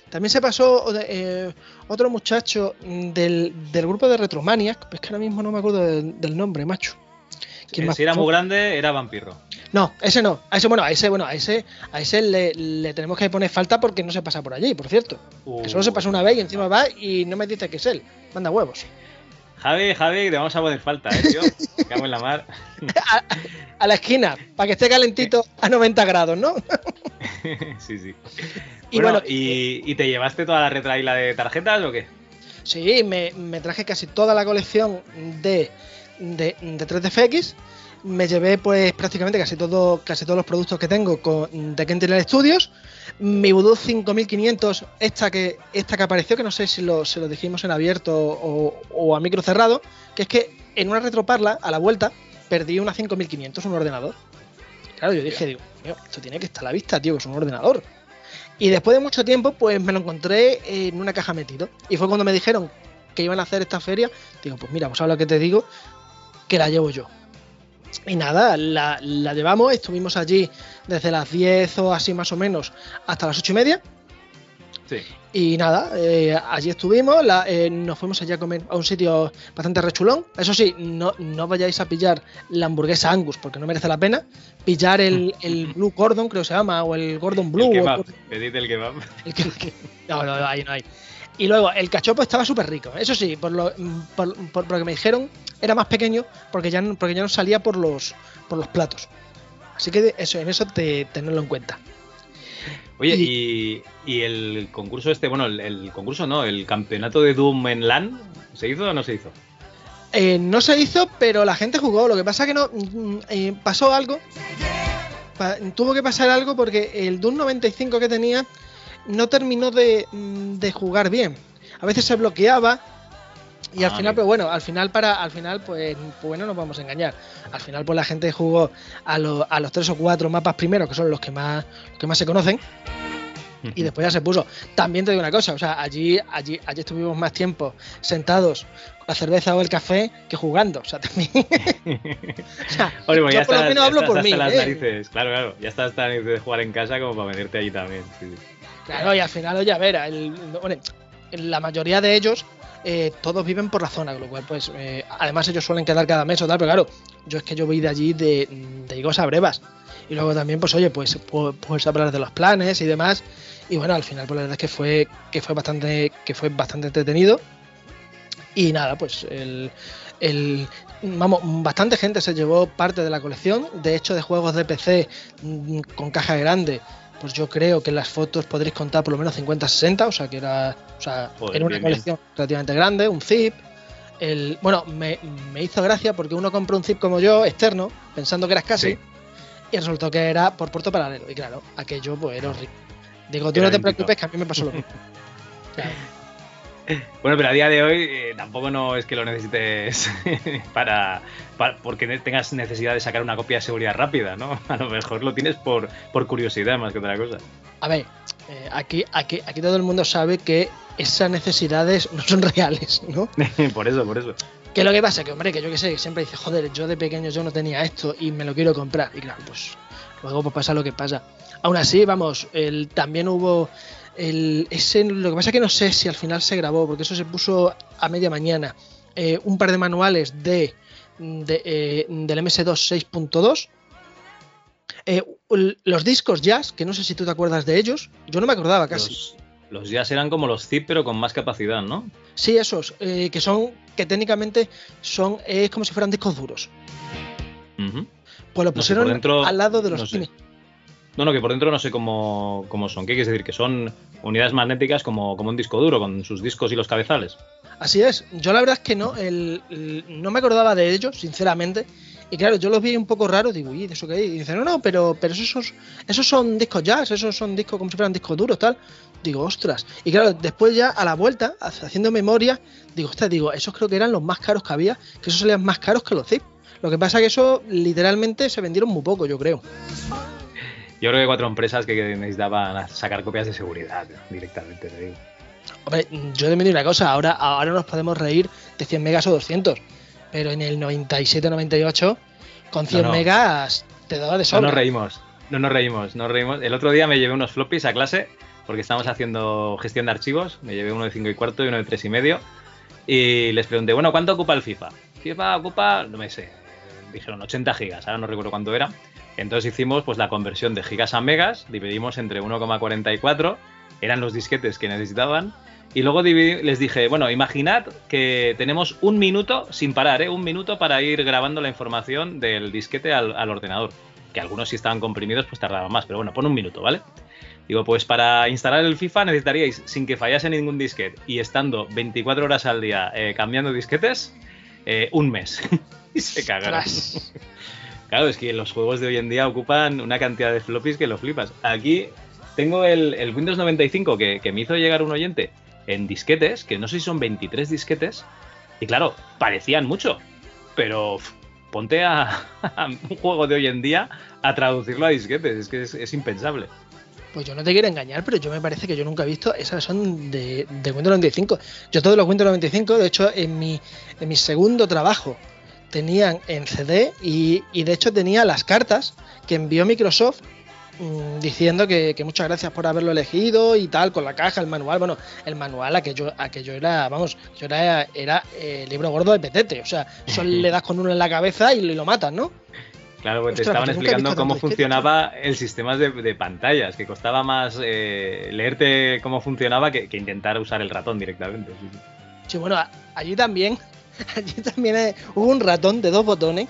También se pasó eh, otro muchacho del, del grupo de Retromaniac, es que ahora mismo no me acuerdo del, del nombre, macho. ¿Quién Eh, si era muy grande, era vampiro. No, ese no. A ese, bueno, a ese, bueno, a ese, a ese le, le tenemos que poner falta porque no se pasa por allí, por cierto. Que solo se pasa una vez y encima va y no me dice que es él. Manda huevos. Javi, Javi, te vamos a poner falta, ¿eh, tío? Me Cago en la mar. *laughs* A la esquina, para que esté calentito a 90 grados, ¿no? *laughs* sí, sí. Y bueno, bueno, ¿y, y te llevaste toda la retraíla de tarjetas o qué? Sí, me, me traje casi toda la colección de, de, de 3DFX. Me llevé pues prácticamente casi todo, casi todos los productos que tengo con, de Kentilel Studios. Mi Voodoo 5500, esta que, esta que apareció, que no sé si lo, se lo dijimos en abierto o, a micro cerrado, que es que en una retroparla, a la vuelta, perdí una 5500, un ordenador. Claro, yo dije, digo, "Mío, esto tiene que estar a la vista, tío, que es un ordenador. Y después de mucho tiempo, pues me lo encontré en una caja metido. Y fue cuando me dijeron que iban a hacer esta feria. Digo, pues mira, pues ahora que te digo, que la llevo yo. Y nada, la, la llevamos, estuvimos allí desde las 10 o así más o menos hasta las 8 y media. Sí. Y nada, eh, allí estuvimos, la- eh, nos fuimos allá a comer a un sitio bastante rechulón. Eso sí, no, no vayáis a pillar la hamburguesa Angus porque no merece la pena. Pillar el, el *laughs* Blue Gordon, creo que se llama, o el Gordon Blue. el o- kebab. Pedid el kebab. el que- que- no, no, no, ahí no hay. Y luego, el cachopo estaba súper rico. Eso sí, por lo, por, por- por lo que me dijeron, era más pequeño porque ya, no- porque ya no salía por los, por los platos. Así que eso, en eso te, tenerlo en cuenta. Oye, y, y el concurso este, bueno, el, el concurso no, el campeonato de Doom en LAN, ¿se hizo o no se hizo? Eh, no se hizo, pero la gente jugó. Lo que pasa que no mm, eh, pasó algo. Pa- tuvo que pasar algo porque el Doom 95 que tenía no terminó de, mm, de jugar bien. A veces se bloqueaba y al Ah, final, pero bueno, al final para al final pues, pues bueno, nos vamos a engañar. Al final pues la gente jugó a, lo- a los tres o cuatro mapas primero, que son los que más los que más se conocen. Y después ya se puso. También te digo una cosa, o sea, allí, allí, allí estuvimos más tiempo sentados con la cerveza o el café que jugando. O sea, *laughs* también. o sea, *laughs* Oye, pues yo ya por lo estás, menos ya hablo por mí. ¿eh? claro, claro, ya estás narices de jugar en casa como para venirte allí también. sí. Claro, y al final, oye, a ver, el- la mayoría de ellos, eh, todos viven por la zona, con lo cual, pues, eh, además ellos suelen quedar cada mes o tal, pero claro, yo es que yo voy de allí de, de brevas. Y luego también, pues, oye, pues, pu- puedes hablar de los planes y demás. Y bueno, al final, pues la verdad es que fue, que fue bastante, que fue bastante entretenido. Y nada, pues el, el- vamos, bastante gente se llevó parte de la colección. De hecho, de juegos de PC mm, con caja grande, pues yo creo que en las fotos podréis contar por lo menos 50-60, o sea que era, o sea, Joder, era una bien, bien. colección relativamente grande, un zip. El, bueno, me, me hizo gracia porque uno compró un zip como yo, externo, pensando que era casi, Sí. y resultó que era por puerto paralelo. Y claro, aquello pues era horrible. Digo, tú Era no te preocupes que a mí me pasó lo mismo. Claro. *laughs* Bueno, pero a día de hoy eh, tampoco no es que lo necesites *laughs* para, para- porque tengas necesidad de sacar una copia de seguridad rápida, ¿no? *laughs* A lo mejor lo tienes por, por curiosidad más que otra cosa. A ver, eh, aquí, aquí, aquí todo el mundo sabe que esas necesidades no son *laughs* reales, ¿no? por eso, por eso. Que lo que pasa que, hombre, que yo que sé, que siempre dice, joder, yo de pequeño yo no tenía esto y me lo quiero comprar. Y claro, pues luego pues pasa lo que pasa. Aún así, vamos, el, también hubo el, ese, lo que pasa que no sé si al final se grabó, porque eso se puso a media mañana. eh, un par de manuales de, de, eh, del MS2 6.2. Eh, los discos jazz, que no sé si tú te acuerdas de ellos, yo no me acordaba casi. Los, los jazz eran como los zip, pero con más capacidad, ¿no? Sí, esos, que son, que técnicamente son, es como si fueran discos duros. Pues lo No sé, por pusieron dentro, al lado de los no sé. dime. No, no, que por dentro no sé cómo, cómo son. ¿Qué quieres decir? Que son unidades magnéticas como, como un disco duro, con sus discos y los cabezales. Así es. Yo la verdad es que no, el, no me acordaba de ellos, sinceramente. Y claro, yo los vi un poco raros, digo, ¿y de eso qué hay? Y dice, no, no, pero, pero esos, esos son discos jazz, esos son discos como si fueran discos duros, tal. Digo, ostras. Y claro, después ya a la vuelta, haciendo memoria, digo, ostras, digo, esos creo que eran los más caros que había, que esos salían más caros que los zip. Lo que pasa que eso literalmente se vendieron muy poco, yo creo. Yo creo que cuatro empresas que necesitaban sacar copias de seguridad directamente, te digo. Hombre, yo te digo una cosa, ahora, ahora nos podemos reír de 100 megas o 200, pero en el 97-98, con 100 No, no. megas te daba de No sobra. nos reímos, no nos reímos, nos reímos. El otro día me llevé unos floppies a clase porque estábamos haciendo gestión de archivos. Me llevé uno de 5 y cuarto y uno de 3 y medio. Y les pregunté, bueno, ¿cuánto ocupa el FIFA? FIFA ocupa, no me sé, dijeron 80 gigas, ahora no recuerdo cuánto era. Entonces hicimos pues la conversión de gigas a megas, dividimos entre 1,44, eran los disquetes que necesitaban. Y luego les dije, bueno, imaginad que tenemos un minuto sin parar, ¿eh? un minuto para ir grabando la información del disquete al, al ordenador. Que algunos si estaban comprimidos pues tardaban más, pero bueno, pon un minuto, ¿vale? Digo, pues para instalar el FIFA necesitaríais, sin que fallase ningún disquete y estando 24 horas al día eh, cambiando disquetes, eh, un mes. *laughs* y *laughs* se cagaron. Claro, es que los juegos de hoy en día ocupan una cantidad de floppies que lo flipas. Aquí tengo el, el Windows 95 que, que me hizo llegar un oyente en disquetes, que no sé si son 23 disquetes, y claro, parecían mucho, pero ponte a, *laughs* a un juego de hoy en día a traducirlo a disquetes, es que es, es impensable. Pues yo no te quiero engañar, pero yo me parece que yo nunca he visto esas son de, de Windows 95. Yo todos los Windows 95, de hecho, en mi, en mi segundo trabajo tenían en CD y, y de hecho tenía las cartas que envió Microsoft mm, diciendo que, que muchas gracias por haberlo elegido y tal, con la caja, el manual. Bueno, el manual aquello, aquello era, vamos, yo era, era eh, libro gordo de petete. O sea, eso *laughs* le das con uno en la cabeza y lo matas, ¿no? Claro, porque te estaban pues yo explicando cómo funcionaba el sistema de, de pantallas, que costaba más eh, leerte cómo funcionaba que, que intentar usar el ratón directamente. sí, bueno, a- allí también, *laughs* allí también eh, hubo un ratón de dos botones.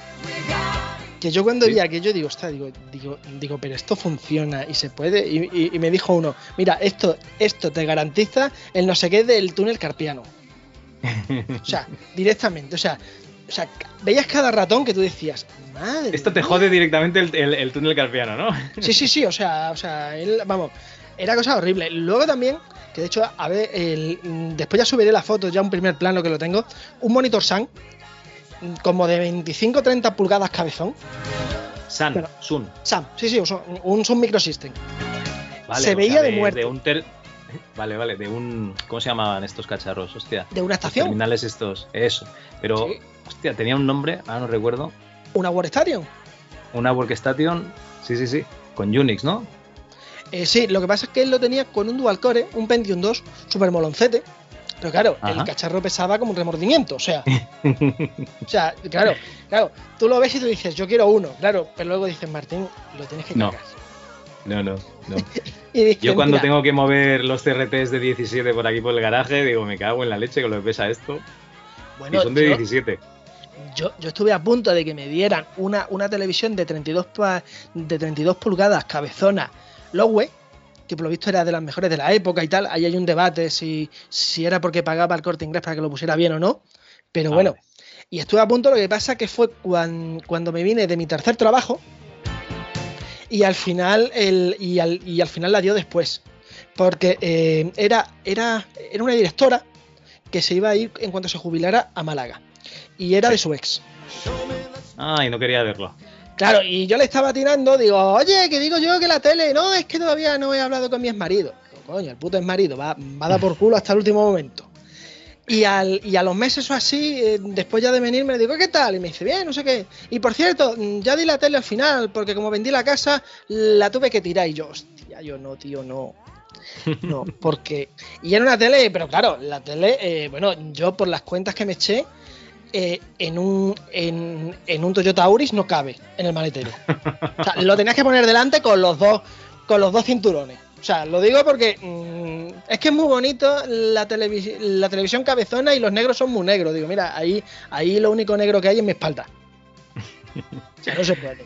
Que yo cuando Sí. vi aquello digo, ostras, digo, digo, digo, pero esto funciona y se puede. Y, y- y me dijo uno, mira, esto, esto te garantiza el no sé qué del túnel carpiano. O sea, *laughs* directamente, o sea, o sea, veías cada ratón que tú decías, madre. Esto te mía". jode directamente el, el- el túnel carpiano, ¿no? Sí, sí, sí, o sea, o sea, él, vamos, era cosa horrible. Luego también, que de hecho, a ver, el- después ya subiré la foto, ya un primer plano que lo tengo, un monitor SAN, como de 25-30 pulgadas cabezón. San, Pero- Sun. SAM, sí, sí, un, un Sun Microsystem. Vale, Se veía sea, de muerte. un ter- Vale, vale, de un. ¿Cómo se llamaban estos cacharros? Hostia. ¿De una Los estación? terminales estos. Eso. Pero, hostia, tenía un nombre, ahora no recuerdo. Una Workstation. Una Workstation. Sí, sí, sí. Con Unix, ¿no? Eh, sí, lo que pasa es que él lo tenía con un dual core, un Pentium 2, super moloncete. Pero claro, el cacharro pesaba como un remordimiento, o sea. *laughs* o sea, claro, claro, tú lo ves y tú dices, yo quiero uno, claro, pero luego dices, Martín, lo tienes que No. cargar. No, no, no. *laughs* Y dices, Yo cuando "Mira, tengo que mover los CRTs de 17 por aquí por el garaje, digo, me cago en la leche con lo que pesa esto. Bueno, y son de yo- 17. Yo, yo estuve a punto de que me dieran una, una televisión de 32, pa- de 32 pulgadas, cabezona, Lowe, que por lo visto era de las mejores de la época y tal. Ahí hay un debate si, si era porque pagaba el corte inglés para que lo pusiera bien o no. Pero Ah, bueno, y estuve a punto, lo que pasa que fue cuan- cuando me vine de mi tercer trabajo y al final, el, y, al, y al final la dio después. Porque eh, era, era, era una directora que se iba a ir en cuanto se jubilara a Málaga. Y era de su ex. Ay, no quería verlo. Claro, y yo le estaba tirando, digo, oye, que digo yo que la tele, no, es que todavía no he hablado con mi exmarido. Digo, coño, el puto exmarido va, va a dar por culo hasta el último momento. Y, al, y a los meses o así, eh, después ya de venirme, le digo, ¿qué tal? Y me dice, bien, no sé qué. Y por cierto, mm, ya di la tele al final, porque como vendí la casa, la tuve que tirar. Y yo, hostia, yo no, tío, no. *laughs* No, porque. Y era una tele, pero claro, la tele, eh, bueno, yo por las cuentas que me eché, eh, en, un, en, en un Toyota Auris no cabe en el maletero. Lo tenías que poner delante con los dos, con los dos cinturones. O sea, lo digo porque mm, es que es muy bonito la, televis- la televisión cabezona y los negros son muy negros. Digo, mira, ahí, ahí lo único negro que hay es mi espalda. O sea, no se puede.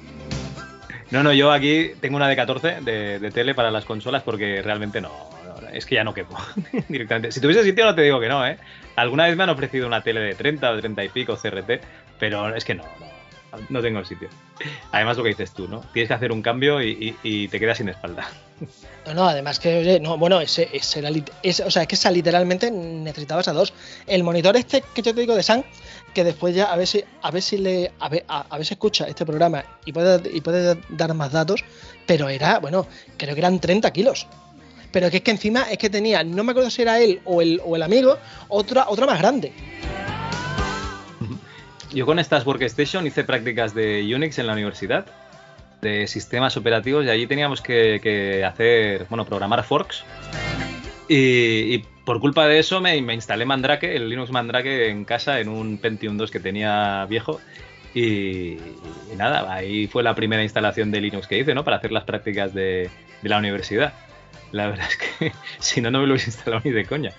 No, no, yo aquí tengo una de 14 de, tele para las consolas porque realmente no, es que ya no quepo *laughs* directamente. Si tuviese sitio no te digo que no, ¿eh? Alguna vez me han ofrecido una tele de 30 o 30 y pico CRT, pero es que no, no, no tengo el sitio. Además, lo que dices tú, ¿no? Tienes que hacer un cambio y, y- te quedas sin espalda. *laughs* No, no, además que, oye, no, bueno, ese, ese era, o sea, es que esa literalmente necesitabas a dos. El monitor este que yo te digo de San, que después ya a ver si, a ver si le, a ver, a, a ver si escucha este programa y puede, y puede dar más datos, pero era, bueno, creo que eran 30 kilos. Pero que es que encima es que tenía, no me acuerdo si era él o el, o el amigo, otra, otra más grande. Yo con estas Workstation hice prácticas de Unix en la universidad, de sistemas operativos, y allí teníamos que, que hacer, bueno, programar forks. Y, por culpa de eso me, instalé Mandrake, el Linux Mandrake en casa en un Pentium 2 que tenía viejo. Y, nada, ahí fue la primera instalación de Linux que hice, ¿no? Para hacer las prácticas de la universidad. La verdad es que *laughs* si no, no me lo hubiese instalado ni de coña.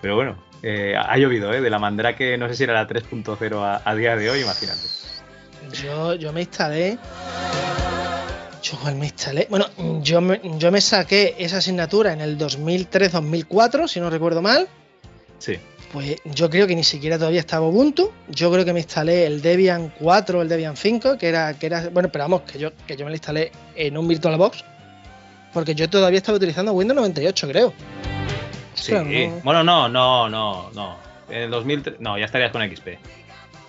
Pero bueno, eh, ha llovido, ¿eh? De la Mandrake, no sé si era la 3.0 a, a día de hoy, imagínate. Yo, yo me instalé. Yo me instalé. Bueno, yo me, yo me saqué esa asignatura en el 2003-2004, si no recuerdo mal. Sí. Pues yo creo que ni siquiera todavía estaba Ubuntu. Yo creo que me instalé el Debian 4 o el Debian 5, que era, que era. Bueno, pero vamos, que yo, que yo me lo instalé en un VirtualBox. Porque yo todavía estaba utilizando Windows 98, creo. Sí. No. Bueno, no, no, no, no. En el 2003, no, ya estarías con XP.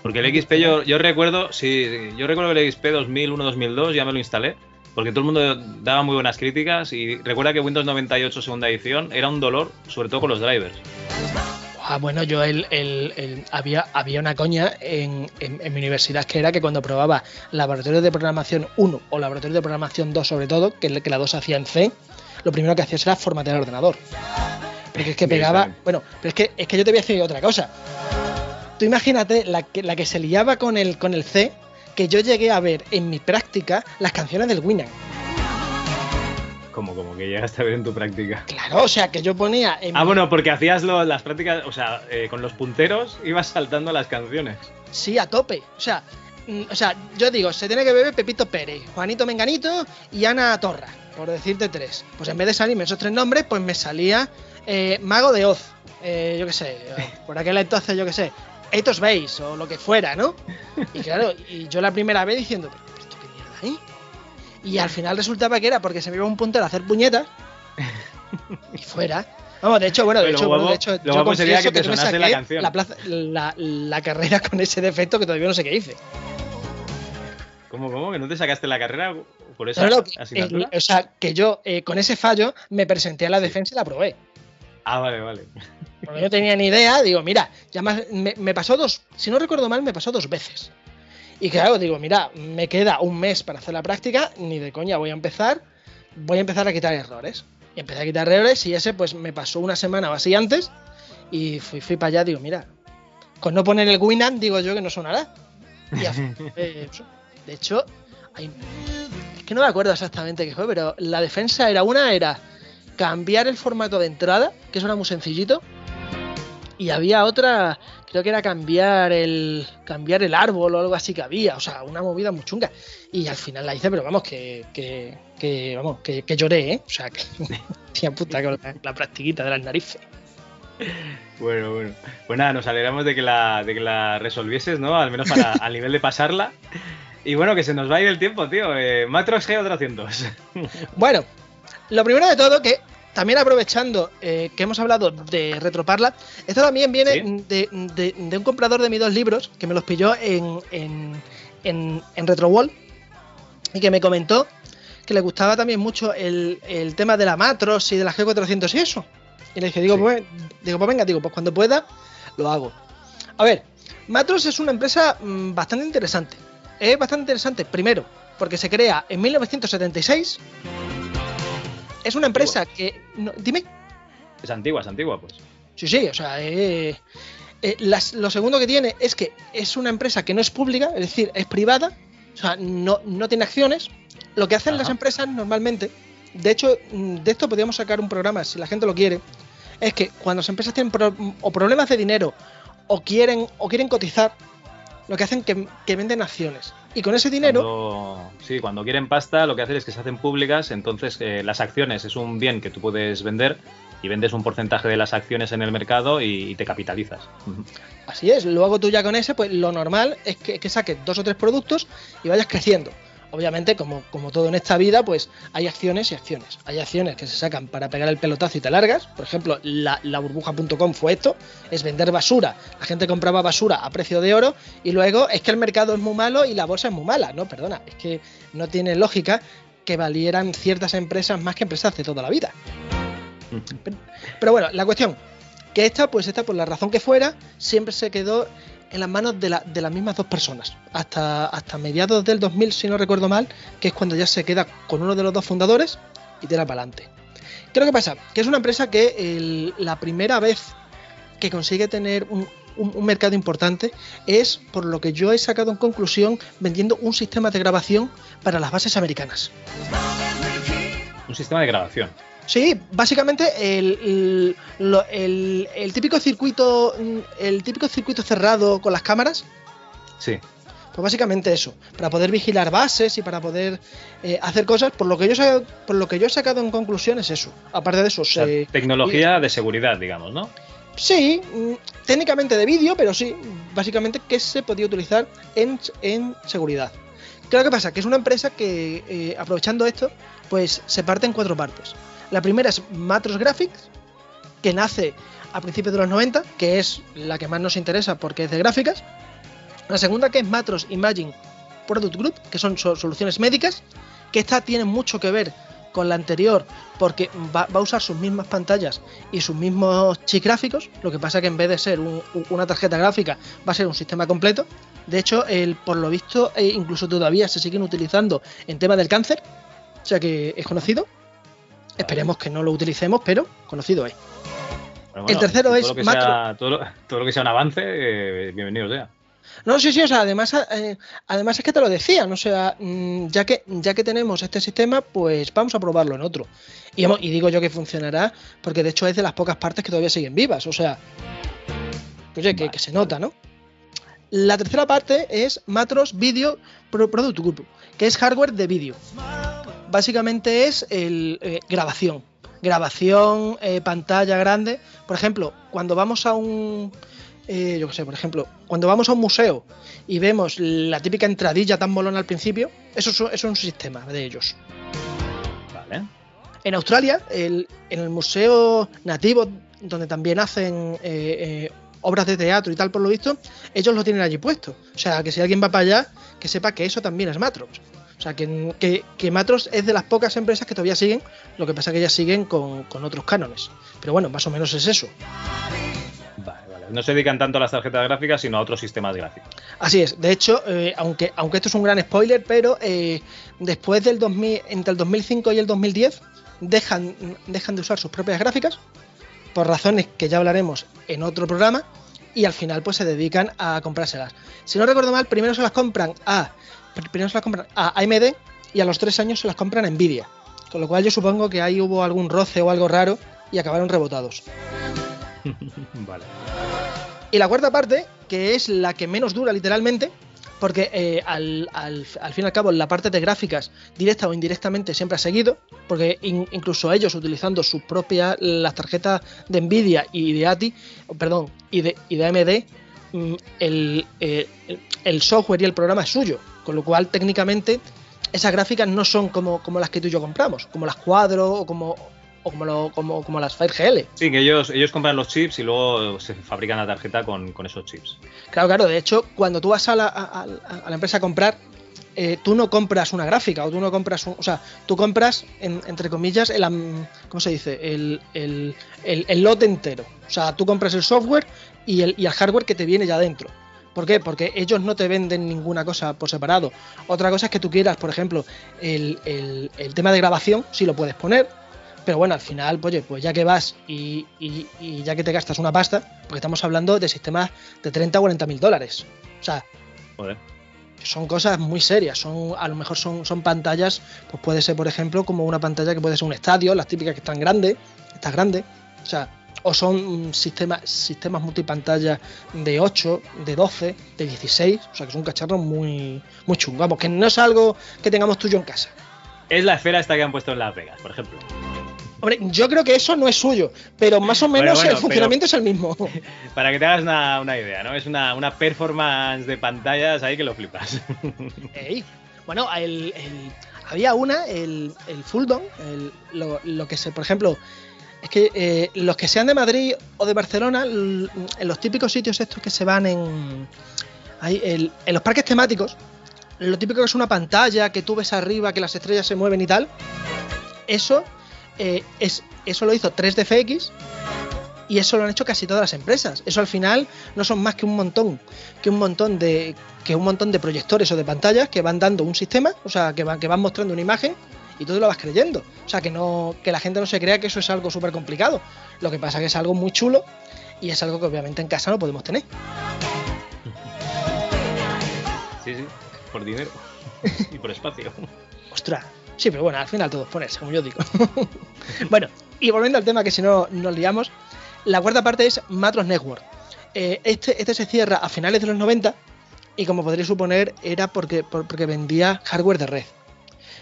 Porque el XP yo, yo recuerdo, sí, yo recuerdo que el XP 2001-2002 ya me lo instalé. Porque todo el mundo daba muy buenas críticas y recuerda que Windows 98 segunda edición era un dolor, sobre todo con los drivers. Ah, bueno, yo el, el- el- había, había una coña en, en- en mi universidad que era que cuando probaba laboratorio de programación 1 o laboratorio de programación 2 sobre todo, que, que la 2 hacía en C, lo primero que hacías era formatear el ordenador. Porque es que pegaba... Bueno, pero es que, es que yo te voy a decir otra cosa. Tú imagínate la que, la que se liaba con el, con el C, que yo llegué a ver en mi práctica las canciones del Winamp. Como, como que llegaste a ver en tu práctica. Claro, o sea, que yo ponía en Ah, bueno, porque hacías lo- las prácticas, o sea, eh, con los punteros ibas saltando las canciones. Sí, a tope. O sea, mm, o sea, yo digo, se tiene que beber Pepito Pérez, Juanito Menganito y Ana Torra, por decirte tres. Pues en vez de salirme esos tres nombres, pues me salía eh, Mago de Oz, eh, yo qué sé, eh, por aquel entonces, yo qué sé, Eitos Base o lo que fuera, ¿no? Y claro, y yo la primera vez diciendo, pero esto qué mierda, ¿eh? Y al final resultaba que era porque se me iba un puntero a hacer puñetas *laughs* y fuera. Vamos, de hecho, bueno, de hecho, bueno, de guapo- hecho, lo yo guapo sería confieso que te yo me la saqué canción. La, plaza- la- la carrera con ese defecto que todavía no sé qué hice. ¿Cómo, cómo? ¿Que no te sacaste la carrera por esa No, no, que- asignatura? el- o sea, que yo eh, con ese fallo me presenté a la defensa y la aprobé. Ah, vale, vale. Porque no tenía ni idea, digo, mira, ya más- me, me pasó dos, si no recuerdo mal, me pasó dos veces. Y claro, digo, mira, me queda un mes para hacer la práctica, ni de coña voy a empezar, voy a empezar a quitar errores. Y empecé a quitar errores y ese pues me pasó una semana o así antes y fui, fui para allá, digo, mira, con no poner el Winamp digo yo que no sonará. Y *laughs* eh, eso. de hecho, hay- es que no me acuerdo exactamente qué fue, pero la defensa era una, era cambiar el formato de entrada, que eso era muy sencillito, y había otra, creo que era cambiar el cambiar el árbol o algo así que había, o sea, una movida muy chunga. Y al final la hice, pero vamos, que, que, que, vamos, que, que lloré, ¿eh? O sea, que *laughs* tía puta con la, la practiquita de las narices. Bueno, bueno. Pues nada, nos alegramos de que la, de que la resolvieses, ¿no? Al menos para al nivel de pasarla. Y bueno, que se nos va a ir el tiempo, tío. Eh, Matrox G400. *laughs* Bueno, lo primero de todo, que también aprovechando eh, que hemos hablado de Retroparla, esto también viene de, de- de un comprador de mis dos libros que me los pilló en, en, en, en RetroWall y que me comentó que le gustaba también mucho el, el tema de la Matros y de la G400 y eso. Y le dije, digo, pues, digo, pues venga, digo, pues cuando pueda, lo hago. A ver, Matros es una empresa mm, bastante interesante. Es bastante interesante, primero, porque se crea en 1976. Es una empresa que. no- dime. Es antigua, es antigua, pues. Sí, sí, o sea, eh, eh, las- lo segundo que tiene es que es una empresa que no es pública, es decir, es privada, o sea, no, no tiene acciones. Lo que hacen las empresas normalmente, de hecho, mm, de esto podríamos sacar un programa si la gente lo quiere, es que cuando las empresas tienen pro- o problemas de dinero o quieren, o quieren cotizar, lo que hacen es que, que venden acciones. Y con ese dinero, Cuando- sí, cuando quieren pasta, lo que hacen es que se hacen públicas, entonces eh, las acciones es un bien que tú puedes vender y vendes un porcentaje de las acciones en el mercado y, y te capitalizas. Así es, luego tú ya con ese, pues lo normal es que, que saques dos o tres productos y vayas creciendo. Obviamente, como, como todo en esta vida, pues hay acciones y acciones. Hay acciones que se sacan para pegar el pelotazo y te largas. Por ejemplo, la, la burbuja.com fue esto, es vender basura. La gente compraba basura a precio de oro y luego es que el mercado es muy malo y la bolsa es muy mala. No, perdona, es que no tiene lógica que valieran ciertas empresas más que empresas de toda la vida. Pero, pero bueno, la cuestión, que esta, pues esta, por la razón que fuera, siempre se quedó en las manos de, la- de las mismas dos personas. Hasta, hasta mediados del 2000, si no recuerdo mal, que es cuando ya se queda con uno de los dos fundadores y tira para adelante. ¿Qué es lo que pasa? Que es una empresa que la primera vez que consigue tener un- un mercado importante es, por lo que yo he sacado en conclusión, vendiendo un sistema de grabación para las bases americanas. Un sistema de grabación. Sí, básicamente el, el- el- el típico circuito mm, el típico circuito cerrado con las cámaras, Sí. pues básicamente eso, para poder vigilar bases y para poder eh, hacer cosas, por lo que yo por lo que yo he sacado en conclusión es eso. Aparte de eso, O sea, se- tecnología de seguridad, digamos, ¿no? Sí, mm, técnicamente de vídeo, pero sí, básicamente que se podía utilizar en, en seguridad. Claro que pasa, que es una empresa que, eh, aprovechando esto, pues se parte en cuatro partes. La primera es Matros Graphics, que nace a principios de los 90, que es la que más nos interesa porque es de gráficas. La segunda que es Matros Imaging Product Group, que son so- soluciones médicas, que esta tiene mucho que ver con la anterior porque va, a usar sus mismas pantallas y sus mismos chips gráficos, lo que pasa que en vez de ser un- un- una tarjeta gráfica va a ser un sistema completo. De hecho, el, por lo visto, eh, incluso todavía se siguen utilizando en tema del cáncer, o sea que es conocido. Esperemos que no lo utilicemos, pero conocido es. El tercero todo es lo que Macro. sea- todo, lo, todo lo que sea un avance, eh, bienvenido sea. No, sí, sí, o sea, además, eh, además es que te lo decían, o sea, mm, ya que, ya que tenemos este sistema, pues vamos a probarlo en otro. Y, hemos- y digo yo que funcionará, porque de hecho es de las pocas partes que todavía siguen vivas, o sea, oye, que, que se nota, ¿no? La tercera parte es Matros Video Pro- Product Group, que es hardware de vídeo. Básicamente es el eh, grabación. Grabación, eh, pantalla grande. Por ejemplo, cuando vamos a un. eh, yo qué sé, por ejemplo, cuando vamos a un museo y vemos la típica entradilla tan molona al principio, eso es, un- eso es un sistema de ellos. Vale. En Australia, el- en el museo nativo, donde también hacen obras de teatro y tal, por lo visto, ellos lo tienen allí puesto. O sea, que si alguien va para allá, que sepa que eso también es Matros. O sea, que, que, que Matros es de las pocas empresas que todavía siguen, lo que pasa que ellas siguen con, con otros cánones. Pero bueno, más o menos es eso. Vale, vale. No se dedican tanto a las tarjetas gráficas, sino a otros sistemas gráficos. Así es, de hecho, eh, aunque, aunque esto es un gran spoiler, pero eh, después del 2000, entre el 2005 y el 2010 dejan, dejan de usar sus propias gráficas por razones que ya hablaremos en otro programa y al final pues se dedican a comprárselas. Si no recuerdo mal, primero se las compran a primero se las compran a AMD y a los tres años se las compran a Nvidia. Con lo cual yo supongo que ahí hubo algún roce o algo raro y acabaron rebotados. *laughs* vale. Y la cuarta parte, que es la que menos dura literalmente, porque eh, al, al- al fin y al cabo la parte de gráficas, directa o indirectamente, siempre ha seguido, porque in- incluso ellos utilizando sus propias, las tarjetas de Nvidia y de ATI, perdón, y de, y de AMD, mm, el, eh, el- el software y el programa es suyo, con lo cual técnicamente esas gráficas no son como, como las que tú y yo compramos, como las Cuadro o como, o como, lo- como, como las Fire GL. Sí, que ellos, ellos compran los chips y luego se fabrican la tarjeta con, con esos chips. Claro, claro, de hecho, cuando tú vas a la, a- la empresa a comprar, eh, tú no compras una gráfica o tú no compras un. O sea, tú compras, en- entre comillas, el. ¿Cómo se dice? El, el, el- el lote entero. O sea, tú compras el software y el, y el hardware que te viene ya dentro. ¿Por qué? Porque ellos no te venden ninguna cosa por separado. Otra cosa es que tú quieras, por ejemplo, el, el- el tema de grabación, si lo puedes poner. Pero bueno, al final, oye, pues ya que vas y, y- y ya que te gastas una pasta, porque estamos hablando de sistemas de 30 o 40 mil dólares. O sea, Joder. son cosas muy serias. Son, a lo mejor son, son pantallas, pues puede ser, por ejemplo, como una pantalla que puede ser un estadio, las típicas que están grandes, está grande. O sea, o son sistemas, sistemas multipantalla de 8, de 12, de 16, o sea que es un cacharro muy, muy chungo. Vamos, que no es algo que tengamos tuyo en casa. Es la esfera esta que han puesto en Las Vegas, por ejemplo. Hombre, yo creo que eso no es suyo, pero más o menos bueno, el funcionamiento es el mismo. *laughs* Para que te hagas una, una idea, ¿no? Es una, una performance de pantallas ahí que lo flipas. *laughs* Ey, Bueno, el- el- había una, el, el Fulldom, el- lo, lo que se, por ejemplo, es que eh, los que sean de Madrid o de Barcelona, en los típicos sitios estos que se van en, ahí, el- en los parques temáticos, lo típico que es una pantalla, que tú ves arriba, que las estrellas se mueven y tal, eso, eh, es, eso lo hizo 3DFX y eso lo han hecho casi todas las empresas. Eso al final no son más que un montón, que un montón de que un montón de proyectores o de pantallas que van dando un sistema, o sea, que van que van mostrando una imagen y tú te lo vas creyendo. O sea, que no que la gente no se crea que eso es algo súper complicado. Lo que pasa que es algo muy chulo y es algo que obviamente en casa no podemos tener. Sí, sí, por dinero *laughs* y por espacio. Ostras. Sí, pero bueno, al final todo es ponerse, como yo digo. *laughs* bueno, y volviendo al tema que si no nos liamos, la cuarta parte es Matros Network. Eh, este, este se cierra a finales de los 90 y como podréis suponer era porque, por- porque vendía hardware de red.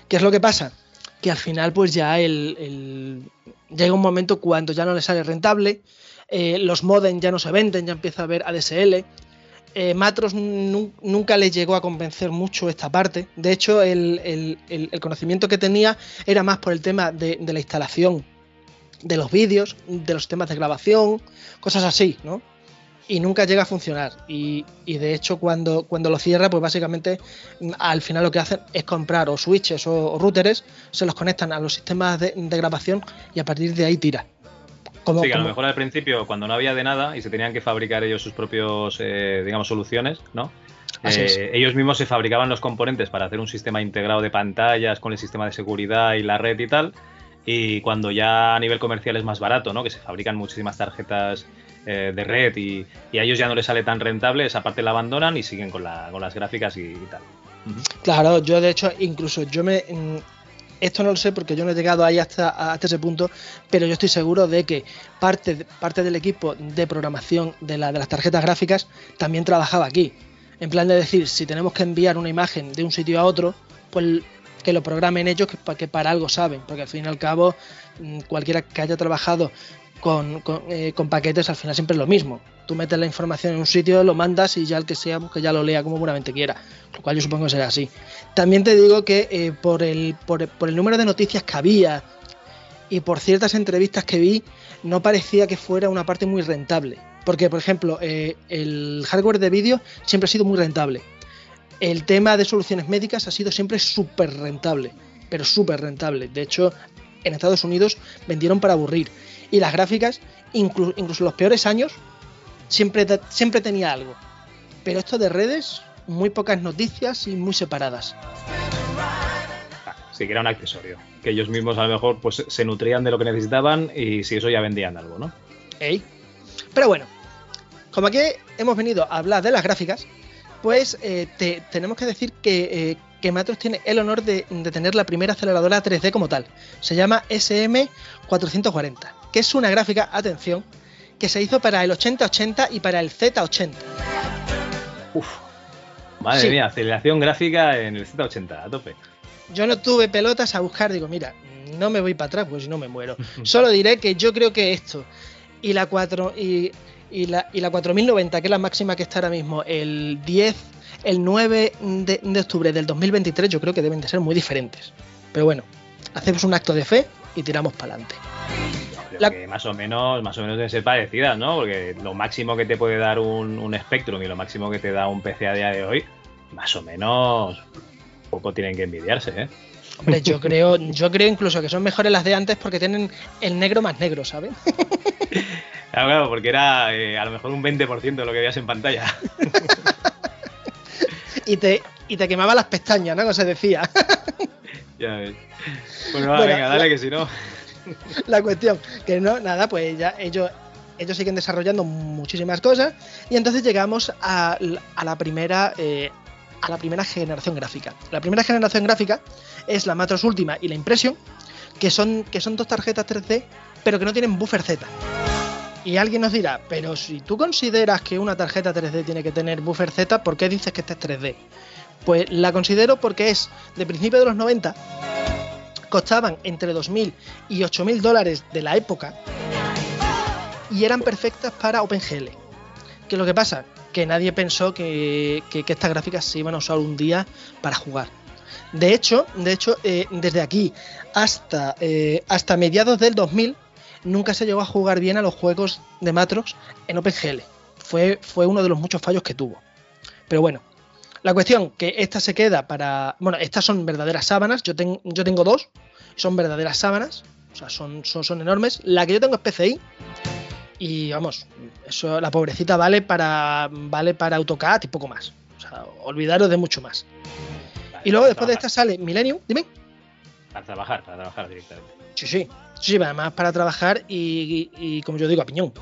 ¿Qué es lo que pasa? Que al final pues ya el, llega un momento cuando ya no le sale rentable, eh, los modem ya no se venden, ya empieza a haber ADSL. Eh, Matros nun- nunca le llegó a convencer mucho esta parte. De hecho, el- el conocimiento que tenía era más por el tema de, de la instalación de los vídeos, de los temas de grabación, cosas así, ¿no? Y nunca llega a funcionar. Y, y de hecho, cuando, cuando lo cierra, pues básicamente mm, al final lo que hacen es comprar o switches o, o routers, se los conectan a los sistemas de, de grabación y a partir de ahí tira. Como- sí, que a lo mejor al principio, cuando no había de nada y se tenían que fabricar ellos sus propios, eh, digamos, soluciones, ¿no? Eh, ellos mismos se fabricaban los componentes para hacer un sistema integrado de pantallas con el sistema de seguridad y la red y tal. Y cuando ya a nivel comercial es más barato, ¿no? Que se fabrican muchísimas tarjetas eh, de red y, y a ellos ya no les sale tan rentable, esa parte la abandonan y siguen con, la- con las gráficas y, y tal. Claro, yo de hecho, incluso yo me. mm, Esto no lo sé porque yo no he llegado ahí hasta, hasta ese punto, pero yo estoy seguro de que parte, parte del equipo de programación de, la, de las tarjetas gráficas también trabajaba aquí. En plan de decir, si tenemos que enviar una imagen de un sitio a otro, pues que lo programen ellos, que, que para algo saben, porque al fin y al cabo, mm, cualquiera que haya trabajado con, con, eh, con paquetes, al final siempre es lo mismo. Tú metes la información en un sitio, lo mandas y ya el que sea, que ya lo lea como buenamente quiera. Lo cual yo supongo que será así. También te digo que eh, por, el, por, por el número de noticias que había y por ciertas entrevistas que vi, no parecía que fuera una parte muy rentable. Porque, por ejemplo, eh, el hardware de vídeo siempre ha sido muy rentable. El tema de soluciones médicas ha sido siempre súper rentable, pero súper rentable. De hecho, en Estados Unidos vendieron para aburrir. Y las gráficas, inclu- incluso en los peores años, siempre, siempre tenía algo. Pero esto de redes, muy pocas noticias y muy separadas. Sí, que era un accesorio. Que ellos mismos a lo mejor pues se nutrían de lo que necesitaban y si eso ya vendían algo, ¿no? Ey. Pero bueno, como aquí hemos venido a hablar de las gráficas, pues eh, te- tenemos que decir que, eh, que Matros tiene el honor de, de tener la primera aceleradora 3D como tal. Se llama SM440, que es una gráfica, atención, que se hizo para el 8080 y para el Z80. Madre Sí. mía, aceleración gráfica en el Z80, a tope. Yo no tuve pelotas a buscar, digo, mira, no me voy para atrás, pues si no me muero. *laughs* Solo diré que yo creo que esto y la 4 y, y la, y la 4090, que es la máxima que está ahora mismo, el 10, el 9 de, de octubre del 2023, yo creo que deben de ser muy diferentes. Pero bueno, hacemos un acto de fe y tiramos para adelante. Que más o menos, más o menos deben ser parecidas, ¿no? Porque lo máximo que te puede dar un, un Spectrum y lo máximo que te da un PC a día de hoy, más o menos poco tienen que envidiarse, ¿eh? Hombre, yo creo, yo creo incluso que son mejores las de antes porque tienen el negro más negro, ¿sabes? *laughs* Claro, claro, porque era eh, a lo mejor un 20% de lo que veías en pantalla. *laughs* y te, y te quemaba las pestañas, ¿no? Como se decía. *laughs* ya ves. Bueno, va, Bueno, venga, dale la- que si no. *laughs* la cuestión. Que no, nada, pues ya ellos, ellos siguen desarrollando muchísimas cosas. Y entonces llegamos a, a la primera. eh, a la primera generación gráfica. La primera generación gráfica es la Matros Ultima y la Impression, que son, que son dos tarjetas 3D, pero que no tienen buffer Z. Y alguien nos dirá, pero si tú consideras que una tarjeta 3D tiene que tener buffer Z, ¿por qué dices que esta es 3D? Pues la considero porque es de principios de los 90, costaban entre 2.000 y 8.000 dólares de la época y eran perfectas para OpenGL. ¿Qué es lo que pasa? Que nadie pensó que, que- estas gráficas se iban a usar un día para jugar. De hecho, de hecho eh, desde aquí hasta, eh, hasta mediados del 2000 nunca se llegó a jugar bien a los juegos de Matrox en OpenGL. Fue, fue uno de los muchos fallos que tuvo. Pero bueno, la cuestión que esta se queda para... Bueno, estas son verdaderas sábanas. Yo, ten- yo tengo dos. Son verdaderas sábanas. O sea, son, son, son enormes. La que yo tengo es PCI. Y vamos, eso, la pobrecita vale para, vale para AutoCAD y poco más. O sea, olvidaros de mucho más. Y luego después de esta sale Millennium. Dime. Para trabajar, para trabajar directamente. Sí, sí. Sí, además para trabajar y, y- y, como yo digo, a piñón.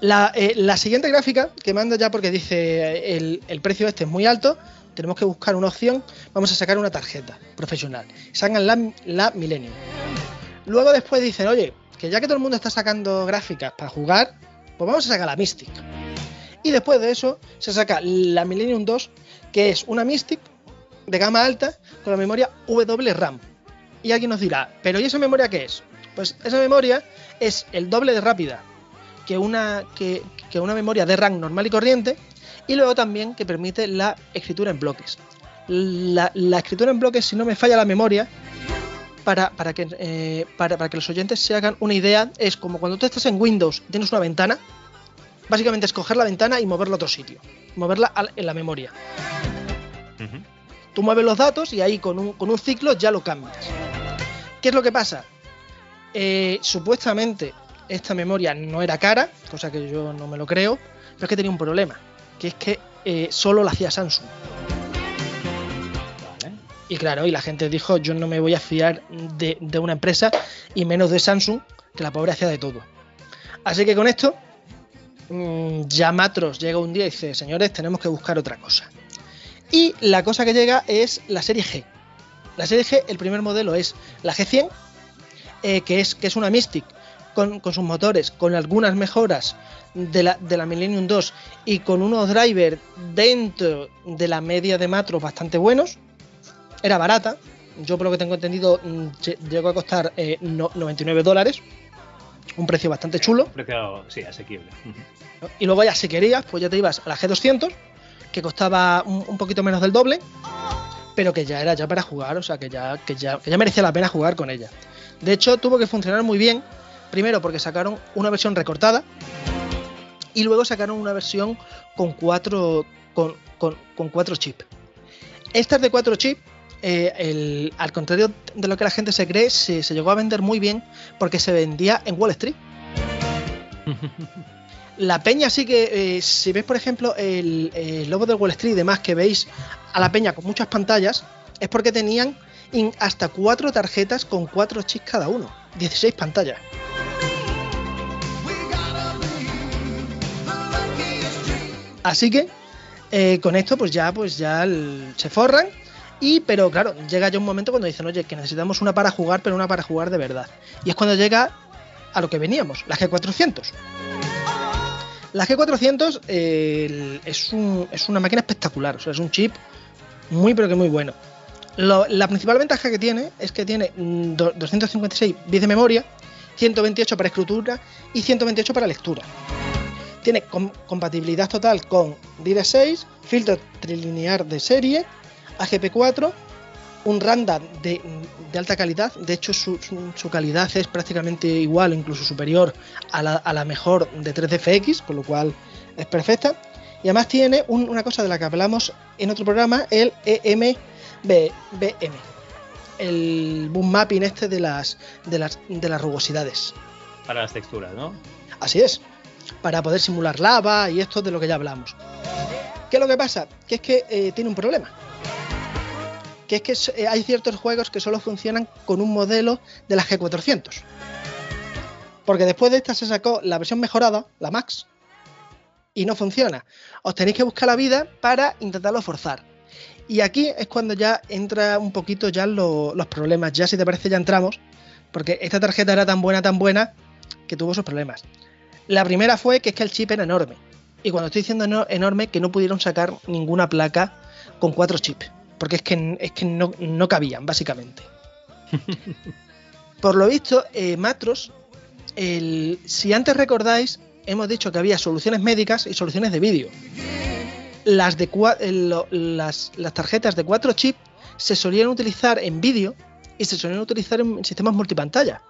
La, eh, la siguiente gráfica que manda ya porque dice eh, el, el precio este es muy alto, tenemos que buscar una opción, vamos a sacar una tarjeta profesional. Sacan la, la Millennium. Luego después dicen, oye, que ya que todo el mundo está sacando gráficas para jugar, pues vamos a sacar la Mystic. Y después de eso se saca la Millennium 2, que es una Mystic de gama alta con la memoria WRAM. Y alguien nos dirá, ¿pero y esa memoria qué es? Pues esa memoria es el doble de rápida que una, que, que una memoria de RAM normal y corriente y luego también que permite la escritura en bloques. La, la escritura en bloques, si no me falla la memoria, para, para, que, eh, para, para que los oyentes se hagan una idea, es como cuando tú estás en Windows y tienes una ventana, básicamente es coger la ventana y moverla a otro sitio, moverla en la memoria. Tú mueves los datos y ahí con un, con un ciclo ya lo cambias. ¿Qué es lo que pasa? Eh, supuestamente esta memoria no era cara, cosa que yo no me lo creo, pero es que tenía un problema, que es que eh, solo la hacía Samsung. Y claro, y la gente dijo, yo no me voy a fiar de, de una empresa y menos de Samsung, que la pobre hacía de todo. Así que con esto, mm, ya Matros llega un día y dice, señores, tenemos que buscar otra cosa. Y la cosa que llega es la serie G. La serie G, el primer modelo es la G100, eh, que, es, que es una Mystic con, con sus motores, con algunas mejoras de la, de la Millennium 2 y con unos drivers dentro de la media de Matros bastante buenos. Era barata, yo por lo que tengo entendido mm, lle- llegó a costar eh, no- 99 dólares, un precio bastante chulo. Precio, sí, asequible. Y luego ya si querías, pues ya te ibas a la G200, que costaba un, un poquito menos del doble, pero que ya era ya para jugar, o sea, que ya, que ya, que ya merecía la pena jugar con ella. De hecho, tuvo que funcionar muy bien, primero porque sacaron una versión recortada y luego sacaron una versión con cuatro, con, con- con cuatro chips. Estas de cuatro chips, eh, el- al contrario de lo que la gente se cree, se, se llegó a vender muy bien porque se vendía en Wall Street. *laughs* La peña sí que, eh, si ves por ejemplo el, el logo del Wall Street y demás que veis a la peña con muchas pantallas, es porque tenían hasta cuatro tarjetas con cuatro chips cada uno, 16 pantallas. Así que eh, con esto pues ya pues ya se forran y pero claro llega ya un momento cuando dicen oye que necesitamos una para jugar pero una para jugar de verdad y es cuando llega a lo que veníamos la G400 la G400 eh, el- es, un- es una máquina espectacular, o sea, es un chip muy pero que muy bueno. La principal ventaja que tiene es que tiene mm, do- 256 bits de memoria, 128 para escritura y 128 para lectura. Tiene com- compatibilidad total con DirectX, filtro trilinear de serie, AGP4, un random de, de alta calidad, de hecho su, calidad es prácticamente igual incluso superior a la, a la mejor de 3DFX, con lo cual es perfecta. Y además tiene un- una cosa de la que hablamos en otro programa, el EMBM, el boom mapping este de las, de las, de las rugosidades. Para las texturas, ¿no? Así es, para poder simular lava y esto de lo que ya hablamos. ¿Qué es lo que pasa? Que es que eh, tiene un problema. Que es que eh, hay ciertos juegos que solo funcionan con un modelo de la G400. Porque después de esta se sacó la versión mejorada, la Max, y no funciona. Os tenéis que buscar la vida para intentarlo forzar. Y aquí es cuando ya entra un poquito ya lo- los problemas. Ya si te parece ya entramos, porque esta tarjeta era tan buena, tan buena, que tuvo sus problemas. La primera fue que es que el chip era enorme. Y cuando estoy diciendo eno- enorme, que no pudieron sacar ninguna placa con cuatro chips. Porque es que, es que no, no cabían, básicamente. *laughs* Por lo visto, eh, Matros, el- si antes recordáis, hemos dicho que había soluciones médicas y soluciones de vídeo. Las, de cua- eh, lo- las, las tarjetas de 4 chips se solían utilizar en vídeo y se solían utilizar en sistemas multipantalla.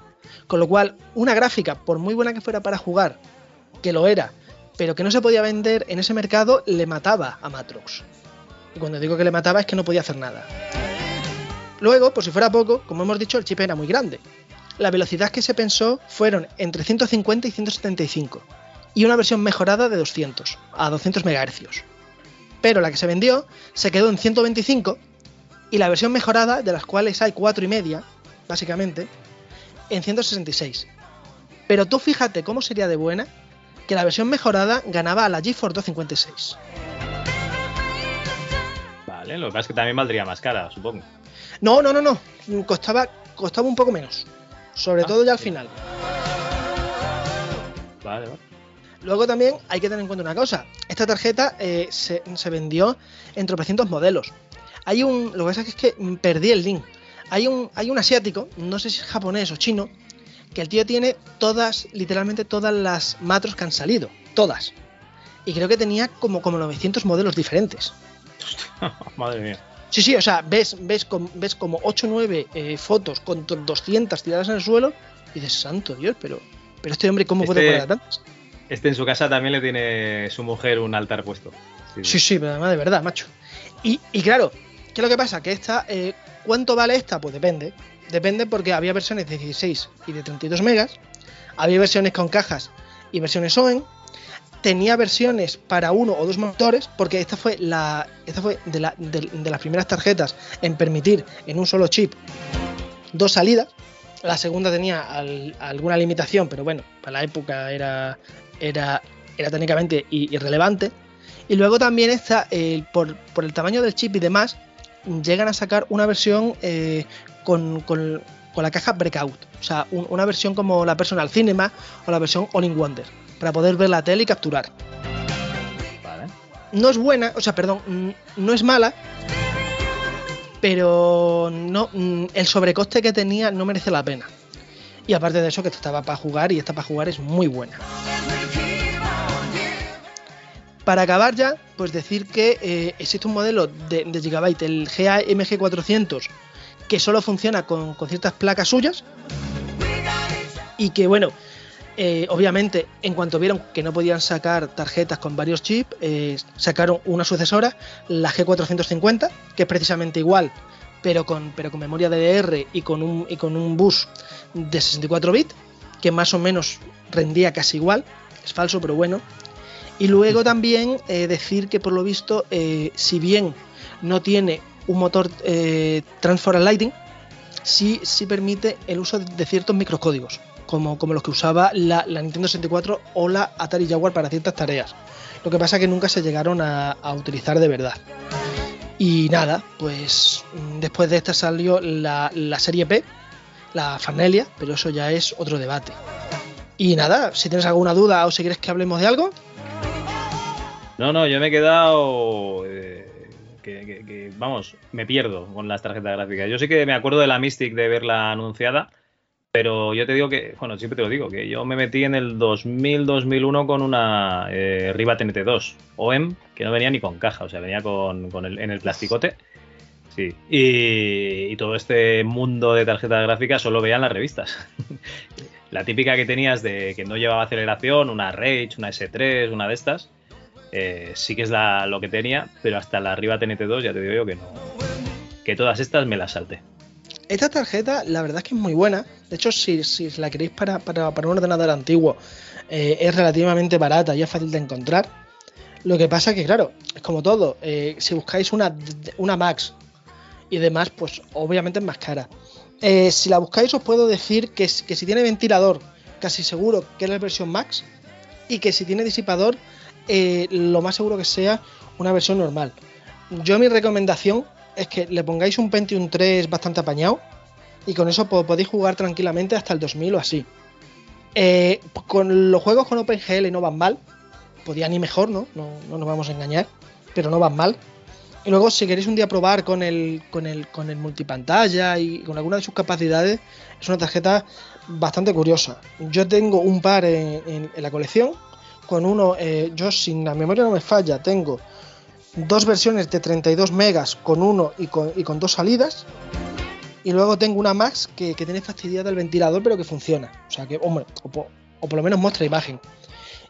Con lo cual, una gráfica, por muy buena que fuera para jugar, que lo era, pero que no se podía vender en ese mercado, le mataba a Matrox. Y cuando digo que le mataba es que no podía hacer nada. Luego, por si fuera poco, como hemos dicho, el chip era muy grande. La velocidad que se pensó fueron entre 150 y 175, y una versión mejorada de 200, a 200 MHz. Pero la que se vendió se quedó en 125, y la versión mejorada, de las cuales hay 4 y media, básicamente, en 166. Pero tú fíjate cómo sería de buena que la versión mejorada ganaba a la GeForce 256. Vale, lo que pasa es que también valdría más cara, supongo. No, no, no, no. Costaba, costaba un poco menos. Sobre todo ya al final. Vale, vale. Luego también hay que tener en cuenta una cosa. Esta tarjeta eh, se, se vendió en tropecientos modelos. Hay un. Lo que pasa es que perdí el link. Hay un, hay un asiático, no sé si es japonés o chino, que el tío tiene todas, literalmente todas las macros que han salido. Todas. Y creo que tenía como, como 900 modelos diferentes. *laughs* Madre mía. Sí, sí, o sea, ves, ves, ves como 8 o 9 fotos con to- 200 tiradas en el suelo y dices, santo Dios, pero, pero este hombre, ¿cómo puede Este- poner tantas? Este en su casa también le tiene su mujer un altar puesto. Sí, Sí, sí, pero además de verdad, macho. Y, y claro, ¿qué es lo que pasa? Que esta, eh, ¿cuánto vale esta? Pues depende. Depende porque había versiones de 16 y de 32 megas, había versiones con cajas y versiones OEM, tenía versiones para uno o dos motores, porque esta fue la esta fue de, la- de- de las primeras tarjetas en permitir en un solo chip dos salidas. La segunda tenía al- alguna limitación, pero bueno, para la época era, era, técnicamente irrelevante. Y luego también está, eh, por, por el tamaño del chip y demás, llegan a sacar una versión eh, con, con- con la caja Breakout. O sea, un- una versión como la Personal Cinema o la versión All in Wonder, para poder ver la tele y capturar. Vale. No es buena, o sea, perdón, mm, no es mala, pero no, mm, el sobrecoste que tenía no merece la pena. Y aparte de eso, que esta estaba para jugar y esta para jugar es muy buena. Para acabar ya, pues decir que eh, existe un modelo de, Gigabyte, el GAMG 400, que solo funciona con, con ciertas placas suyas. Y que bueno, eh, obviamente en cuanto vieron que no podían sacar tarjetas con varios chips, eh, sacaron una sucesora, la G450, que es precisamente igual, pero con, pero con memoria DDR y con un, y con un bus de 64 bits, que más o menos rendía casi igual, es falso pero bueno. Y luego también eh, decir que por lo visto, eh, si bien no tiene un motor eh, Lighting, sí, sí permite el uso de ciertos microcódigos, como, como los que usaba la, Nintendo 64 o la Atari Jaguar para ciertas tareas. Lo que pasa es que nunca se llegaron a, a utilizar de verdad. Y nada, pues mm, después de esta salió la, la serie P, la Fanelia, pero eso ya es otro debate. Y nada, si tienes alguna duda o si quieres que hablemos de algo, No, no, yo me he quedado. eh, que, vamos, me pierdo con las tarjetas gráficas. Yo sí que me acuerdo de la Mystic de verla anunciada, pero yo te digo que, bueno, siempre te lo digo, que yo me metí en el 2000-2001 con una eh, Riva TNT2 OEM que no venía ni con caja, o sea, venía con, con el, en el plasticote. Sí, y, y todo este mundo de tarjetas gráficas solo veían las revistas. *laughs* la típica que tenías de que no llevaba aceleración, una Rage, una S3, una de estas. eh, sí que es la- lo que tenía, pero hasta la arriba TNT2 ya te digo yo que no. Que todas estas me las salté. Esta tarjeta, la verdad es que es muy buena. De hecho, si, si la queréis para, para, para un ordenador antiguo, eh, es relativamente barata y es fácil de encontrar. Lo que pasa que, claro, es como todo. eh, si buscáis una, una Max y demás, pues obviamente es más cara. Eh, si la buscáis, os puedo decir que, que si tiene ventilador, casi seguro que es la versión Max. Y que si tiene disipador, eh, lo más seguro que sea una versión normal. Yo mi recomendación es que le pongáis un Pentium 3 bastante apañado y con eso po- podéis jugar tranquilamente hasta el 2000 o así. Eh, con los juegos con OpenGL no van mal. Podían ir mejor, ¿no? ¿no? No nos vamos a engañar. Pero no van mal. Y luego, si queréis un día probar con el, con el, con el multipantalla y con alguna de sus capacidades, es una tarjeta bastante curiosa. Yo tengo un par en, la colección. Con uno, eh, yo sin la memoria no me falla, tengo dos versiones de 32 megas con uno y con, y con dos salidas. Y luego tengo una Max que, que tiene fastidiada el ventilador, pero que funciona. O sea que, hombre, o, po- o por lo menos muestra imagen.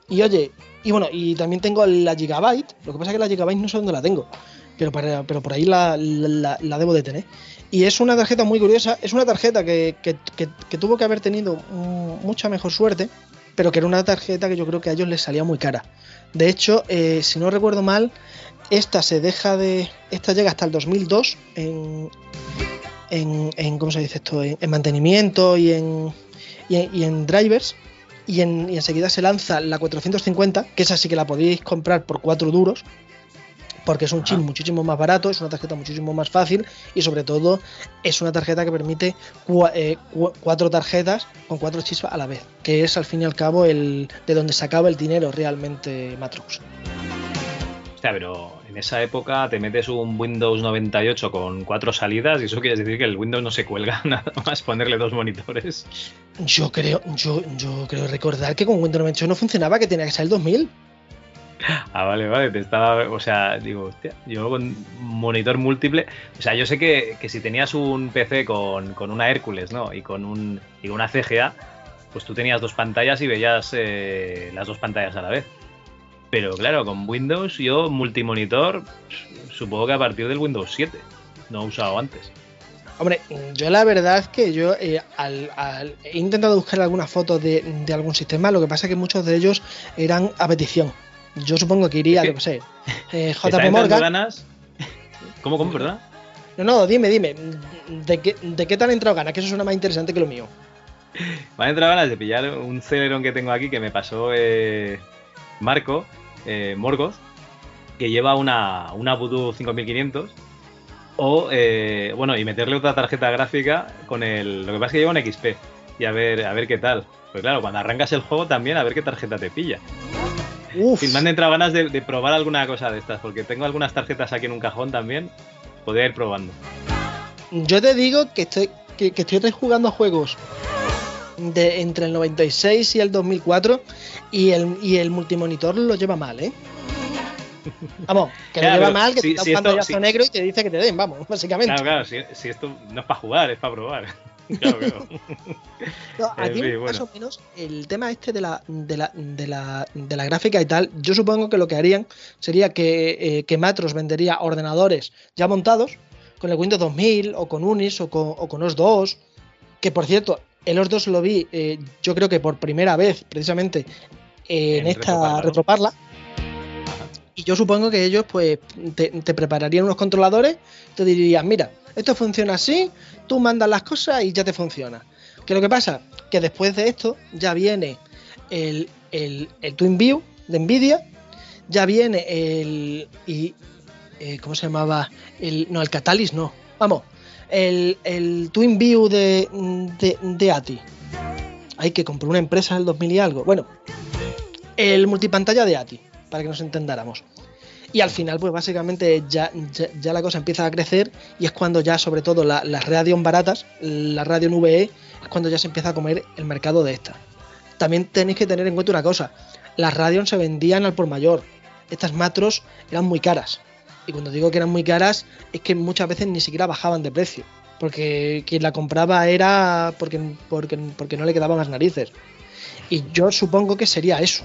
Y oye, y bueno, y también tengo la Gigabyte. Lo que pasa es que la Gigabyte no sé dónde la tengo. Pero, por ahí la, debo de tener. Y es una tarjeta muy curiosa. Es una tarjeta que, tuvo que haber tenido mm, mucha mejor suerte. Pero que era una tarjeta que yo creo que a ellos les salía muy cara. De hecho, eh, si no recuerdo mal, esta se deja de. Esta llega hasta el 2002 en, en, ¿cómo se dice esto? En, en mantenimiento y en, y en, y en drivers. Y, en, y enseguida se lanza la 450, que esa sí que la podéis comprar por 4 duros, porque es un chip muchísimo más barato, es una tarjeta muchísimo más fácil y sobre todo es una tarjeta que permite eh, cu- cuatro tarjetas con cuatro chips a la vez, que es al fin y al cabo el de donde se acaba el dinero realmente Matrux. Hostia, pero en esa época te metes un Windows 98 con cuatro salidas y eso quiere decir que el Windows no se cuelga *laughs* nada más ponerle dos monitores. Yo creo, yo, yo creo recordar que con Windows 98 no funcionaba, que tenía que ser el 2000. *laughs* Ah, vale, vale, te estaba, o sea, digo, hostia, yo con monitor múltiple, o sea, yo sé que, que si tenías un PC con, con una Hércules, ¿no? Y con un y una CGA, pues tú tenías dos pantallas y veías eh, las dos pantallas a la vez. Pero claro, con Windows yo multimonitor, supongo que a partir del Windows 7, no he usado antes. Hombre, yo la verdad es que yo eh, he intentado buscar algunas fotos de, de algún sistema, lo que pasa es que muchos de ellos eran a petición. Yo supongo que iría, yo qué sé, *laughs* eh, ¿Está JP Morgan. ganas? *laughs* ¿Cómo, cómo, perdón? No, no, dime, dime, ¿de qué, de qué te han entrado ganas? Que eso suena más interesante que lo mío. *laughs* Me han entrado ganas de pillar un Celeron que tengo aquí que me pasó eh, Marco, eh, Morgoth, que lleva una, una Voodoo 5500. O, eh, bueno, y meterle otra tarjeta gráfica con el. Lo que pasa es que lleva un XP. Y a ver, a ver qué tal. Pues claro, cuando arrancas el juego también a ver qué tarjeta te pilla. En fin, me han entrado ganas de, de probar alguna cosa de estas, porque tengo algunas tarjetas aquí en un cajón también. Podría ir probando. Yo te digo que estoy, que, que estoy jugando juegos de entre el 96 y el 2004 y el, y el multimonitor lo lleva mal, ¿eh? *laughs* Vamos, que lo lleva mal, que si- te da si un esto- si- negro y te dice que te den, vamos, *laughs* básicamente. Claro, claro, si, si esto no es para jugar, es para probar. *laughs* No, aquí fin, más bueno. o menos el tema este de la, de, la, de, la, de la gráfica y tal, yo supongo que lo que harían sería que, eh, que Matros vendería ordenadores ya montados con el Windows 2000 o con Unis o con, o con OS 2, que por cierto, el OS 2 lo vi eh, yo creo que por primera vez precisamente en, En esta retroparla. Y yo supongo que ellos pues te, te prepararían unos controladores, te dirían, mira, esto funciona así, tú mandas las cosas y ya te funciona. ¿Qué es lo que pasa? Que después de esto ya viene el, el, el de Nvidia, ya viene el... Y, eh, ¿Cómo se llamaba? El, no, el Catalyst no. Vamos, el, el TwinView de, de, de ATI. Hay que compró una empresa en el 2000 y algo. Bueno, el multipantalla de ATI, para que nos entendáramos. Y al final, pues básicamente ya, la cosa empieza a crecer y es cuando ya, sobre todo, la- las Radeon baratas, la Radeon VE, es cuando ya se empieza a comer el mercado de estas. También tenéis que tener en cuenta una cosa, las Radeon se vendían al por mayor, estas macros eran muy caras. Y cuando digo que eran muy caras, es que muchas veces ni siquiera bajaban de precio. Porque quien la compraba era porque, porque, porque no le quedaban las narices. Y yo supongo que sería eso.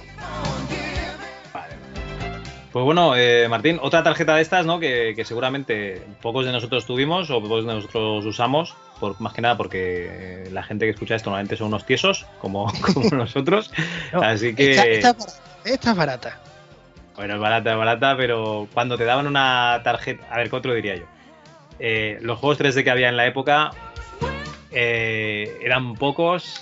Pues bueno, eh, Martín, otra tarjeta de estas, ¿no? Que, que seguramente pocos de nosotros tuvimos o pocos de nosotros usamos, por, más que nada porque eh, la gente que escucha esto normalmente son unos tiesos, como, *laughs* como nosotros. Así que. Esta, esta es barata, esta es barata. Bueno, es barata, es barata, pero cuando te daban una tarjeta. A ver, ¿qué otro diría yo? Eh, los juegos 3D que había en la época eh, eran pocos,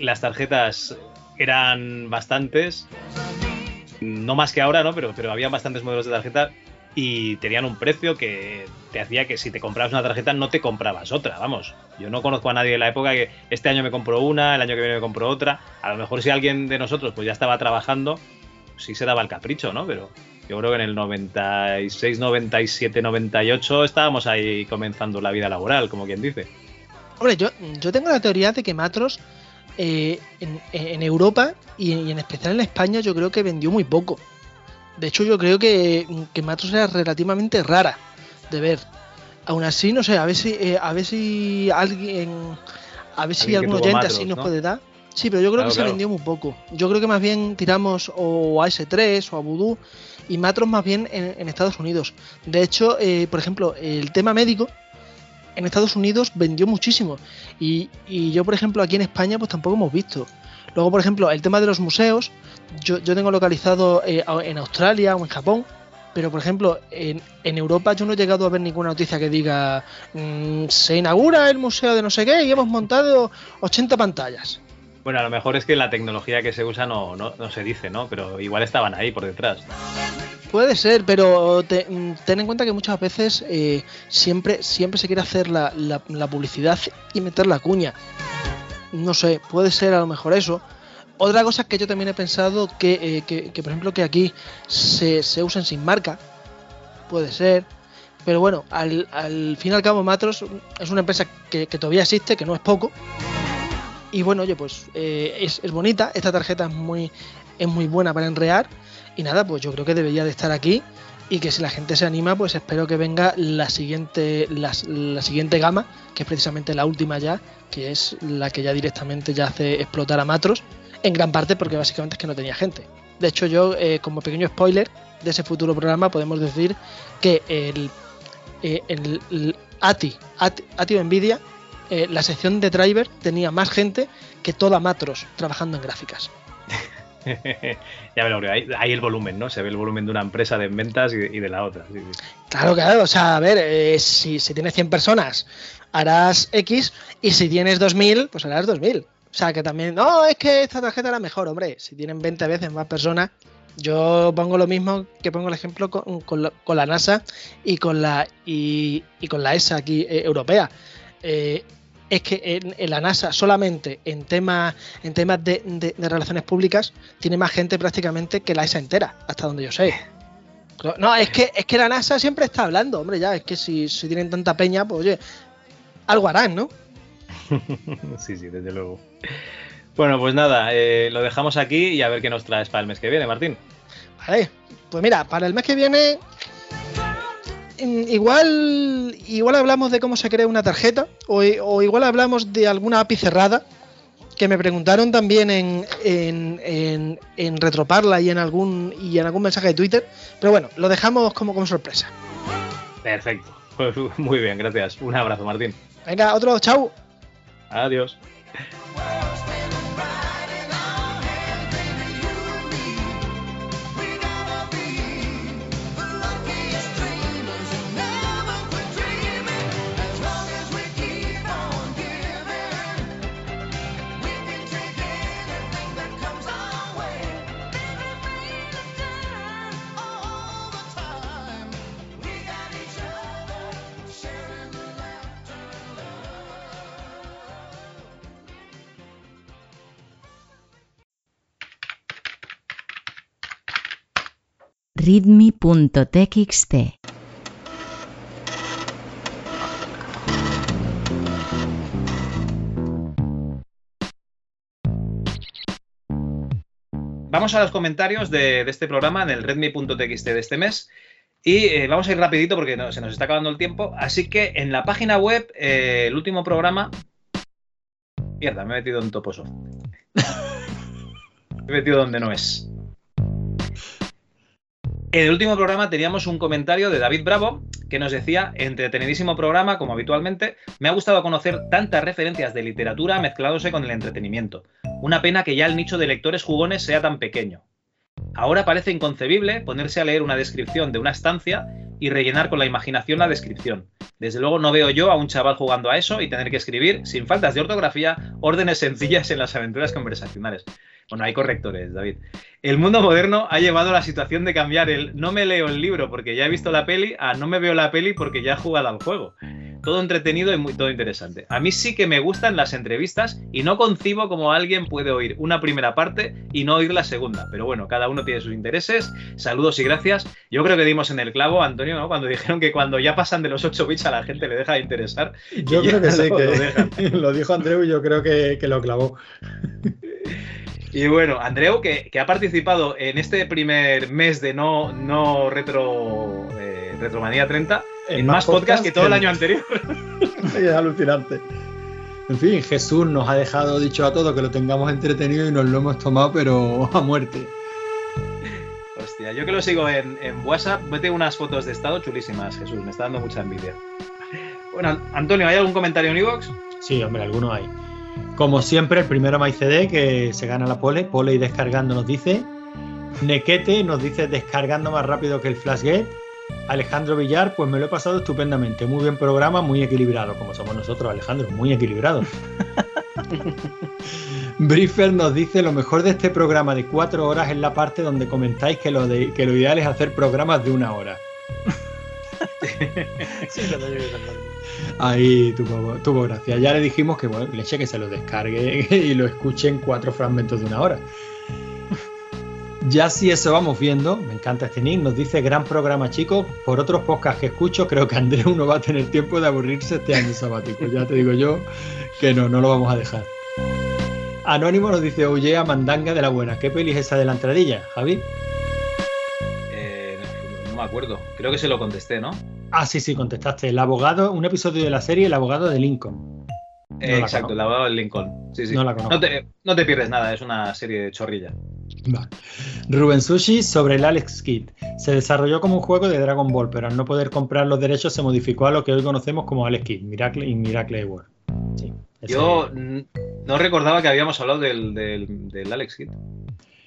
las tarjetas eran bastantes, no más que ahora, ¿no? Pero, pero había bastantes modelos de tarjeta y tenían un precio que te hacía que si te comprabas una tarjeta no te comprabas otra, vamos. Yo no conozco a nadie de la época que este año me compró una, el año que viene me compró otra. A lo mejor si alguien de nosotros pues ya estaba trabajando, sí se daba el capricho, ¿no? Pero yo creo que en el 96, 97, 98 estábamos ahí comenzando la vida laboral, como quien dice. Hombre, yo, yo tengo la teoría de que Matros eh, en, en Europa y, y en especial en España yo creo que vendió muy poco. De hecho, yo creo que, que Matros era relativamente rara de ver. Aún así, no sé, a ver si, eh, a ver si alguien, a ver si algún oyente Matros, así nos ¿no? puede dar. Sí, pero yo creo Claro, que se vendió muy poco. Yo creo que más bien tiramos o a S3 o a Voodoo y Matros más bien en, en Estados Unidos. De hecho, eh, por ejemplo, el tema médico en Estados Unidos vendió muchísimo. Y, yo, por ejemplo, aquí en España, pues tampoco hemos visto. Luego, por ejemplo, el tema de los museos, yo, tengo localizado eh, en Australia o en Japón, pero por ejemplo, en, Europa yo no he llegado a ver ninguna noticia que diga mm, se inaugura el museo de no sé qué y hemos montado 80 pantallas. Bueno, a lo mejor es que la tecnología que se usa no, no, no se dice, ¿no? Pero igual estaban ahí por detrás. Puede ser, pero te- ten en cuenta que muchas veces eh, siempre, siempre se quiere hacer la, la- la publicidad y meter la cuña. No sé, puede ser a lo mejor eso. Otra cosa que yo también he pensado que, eh, que- por ejemplo, que aquí se, se usen sin marca. Puede ser. Pero bueno, al, al fin y al cabo, Matros es una empresa que, que todavía existe, que no es poco. Y bueno, oye, pues eh, es, es bonita. Esta tarjeta es muy, es muy buena para enrear. Y nada, pues yo creo que debería de estar aquí. Y que si la gente se anima, pues espero que venga la siguiente, la, siguiente gama, que es precisamente la última ya, que es la que ya directamente ya hace explotar a Matros. En gran parte porque básicamente es que no tenía gente. De hecho, yo, eh, como pequeño spoiler de ese futuro programa, podemos decir que el, eh, ATI, ATI, ATI o Nvidia, eh, la sección de driver tenía más gente que toda Matros trabajando en gráficas. *laughs* ya me lo creo. Ahí, ahí el volumen, ¿no? Se ve el volumen de una empresa de ventas y, de la otra. Claro, claro, o sea, a ver, eh, si, si tienes 100 personas, harás X, y si tienes 2000, pues harás 2000. O sea, que también, no, es que esta tarjeta era mejor, hombre, si tienen 20 veces más personas, yo pongo lo mismo que pongo el ejemplo con, con la NASA y con la, y, y con la ESA aquí eh, europea. Eh, es que en, en la NASA solamente en temas en temas de, de- de relaciones públicas tiene más gente prácticamente que la ESA entera, hasta donde yo sé. No, es que, es que la NASA siempre está hablando, hombre, ya, es que si, si tienen tanta peña, pues oye, algo harán, ¿no? *laughs* sí, sí, desde luego. Bueno, pues nada, eh, lo dejamos aquí y a ver qué nos traes para el mes que viene, Martín. Vale, pues mira, para el mes que viene, igual, igual hablamos de cómo se crea una tarjeta, o, igual hablamos de alguna API cerrada, que me preguntaron también en, en, en, en Retroparla y en algún y en algún mensaje de Twitter, pero bueno, lo dejamos como, como sorpresa. Perfecto. Pues, muy bien, gracias. Un abrazo, Martín. Venga, otro, chao. Adiós. readme.txt Vamos a los comentarios de, este programa en el redmi.txt de este mes. Y eh, vamos a ir rapidito porque no- se nos está acabando el tiempo. Así que en la página web, eh, el último programa... Mierda, me he metido en Toposoft. *laughs* me he metido donde no es. En el último programa teníamos un comentario de David Bravo que nos decía, entretenidísimo programa, como habitualmente, me ha gustado conocer tantas referencias de literatura mezclándose con el entretenimiento. Una pena que ya el nicho de lectores jugones sea tan pequeño. Ahora parece inconcebible ponerse a leer una descripción de una estancia y rellenar con la imaginación la descripción. Desde luego no veo yo a un chaval jugando a eso y tener que escribir, sin faltas de ortografía, órdenes sencillas en las aventuras conversacionales. Bueno, hay correctores, David. El mundo moderno ha llevado a la situación de cambiar el no me leo el libro porque ya he visto la peli a no me veo la peli porque ya he jugado al juego. Todo entretenido y muy, todo interesante. A mí sí que me gustan las entrevistas y no concibo como alguien puede oír una primera parte y no oír la segunda. Pero bueno, cada uno tiene sus intereses. Saludos y gracias. Yo creo que dimos en el clavo, Antonio, ¿no? cuando *laughs* dijeron que cuando ya pasan de los 8 bits a la gente le deja de interesar. Yo creo que *laughs* sí, lo que *laughs* lo dijo Andreu y yo creo que, que lo clavó. Y bueno, Andreu, que, que ha participado en este primer mes de no, no retro eh, Retromanía 30 en, más podcast que todo el año anterior. *laughs* es alucinante. En fin, Jesús nos ha dejado dicho a todos que lo tengamos entretenido y nos lo hemos tomado, pero a muerte. Hostia, yo que lo sigo en, en WhatsApp, vete unas fotos de estado chulísimas, Jesús, me está dando mucha envidia. Bueno, Antonio, ¿hay algún comentario en iVoox? Sí, hombre, algunos hay. Como siempre, el primero MyCD que se gana la pole. Pole y descargando nos dice. Nequete nos dice descargando más rápido que el Flashgate. Alejandro Villar, pues me lo he pasado estupendamente. Muy buen programa, muy equilibrado, como somos nosotros, Alejandro, muy equilibrado. *laughs* Briefer nos dice lo mejor de este programa de cuatro horas es la parte donde comentáis que lo, de, que lo ideal es hacer programas de una hora. *laughs* Sí, parte. Ahí tuvo, gracia. Ya le dijimos que bueno, leche que se lo descargue *laughs* y lo escuche en cuatro fragmentos de una hora. Ya si eso vamos viendo, me encanta este nick, nos dice gran programa chicos, por otros podcasts que escucho creo que Andreu no va a tener tiempo de aburrirse este año sabático, ya te digo yo que no, no lo vamos a dejar. Anónimo nos dice, oye, a mandanga de la buena, ¿qué peli es esa de la entradilla, Javi? Eh, no me acuerdo, creo que se lo contesté, ¿no? Ah, sí, sí, contestaste, el abogado, un episodio de la serie El abogado de Lincoln. Eh, exacto, el abogado del Lincoln. Sí, sí. No la conozco. No te, no te pierdes nada, es una serie de chorrilla. Vale. Rubén Sushi sobre el Alex Kidd. Se desarrolló como un juego de Dragon Ball, pero al no poder comprar los derechos se modificó a lo que hoy conocemos como Alex Kidd, Miracle y Miracle World. Sí, ese- Yo no recordaba que habíamos hablado del, del, del Alex Kidd.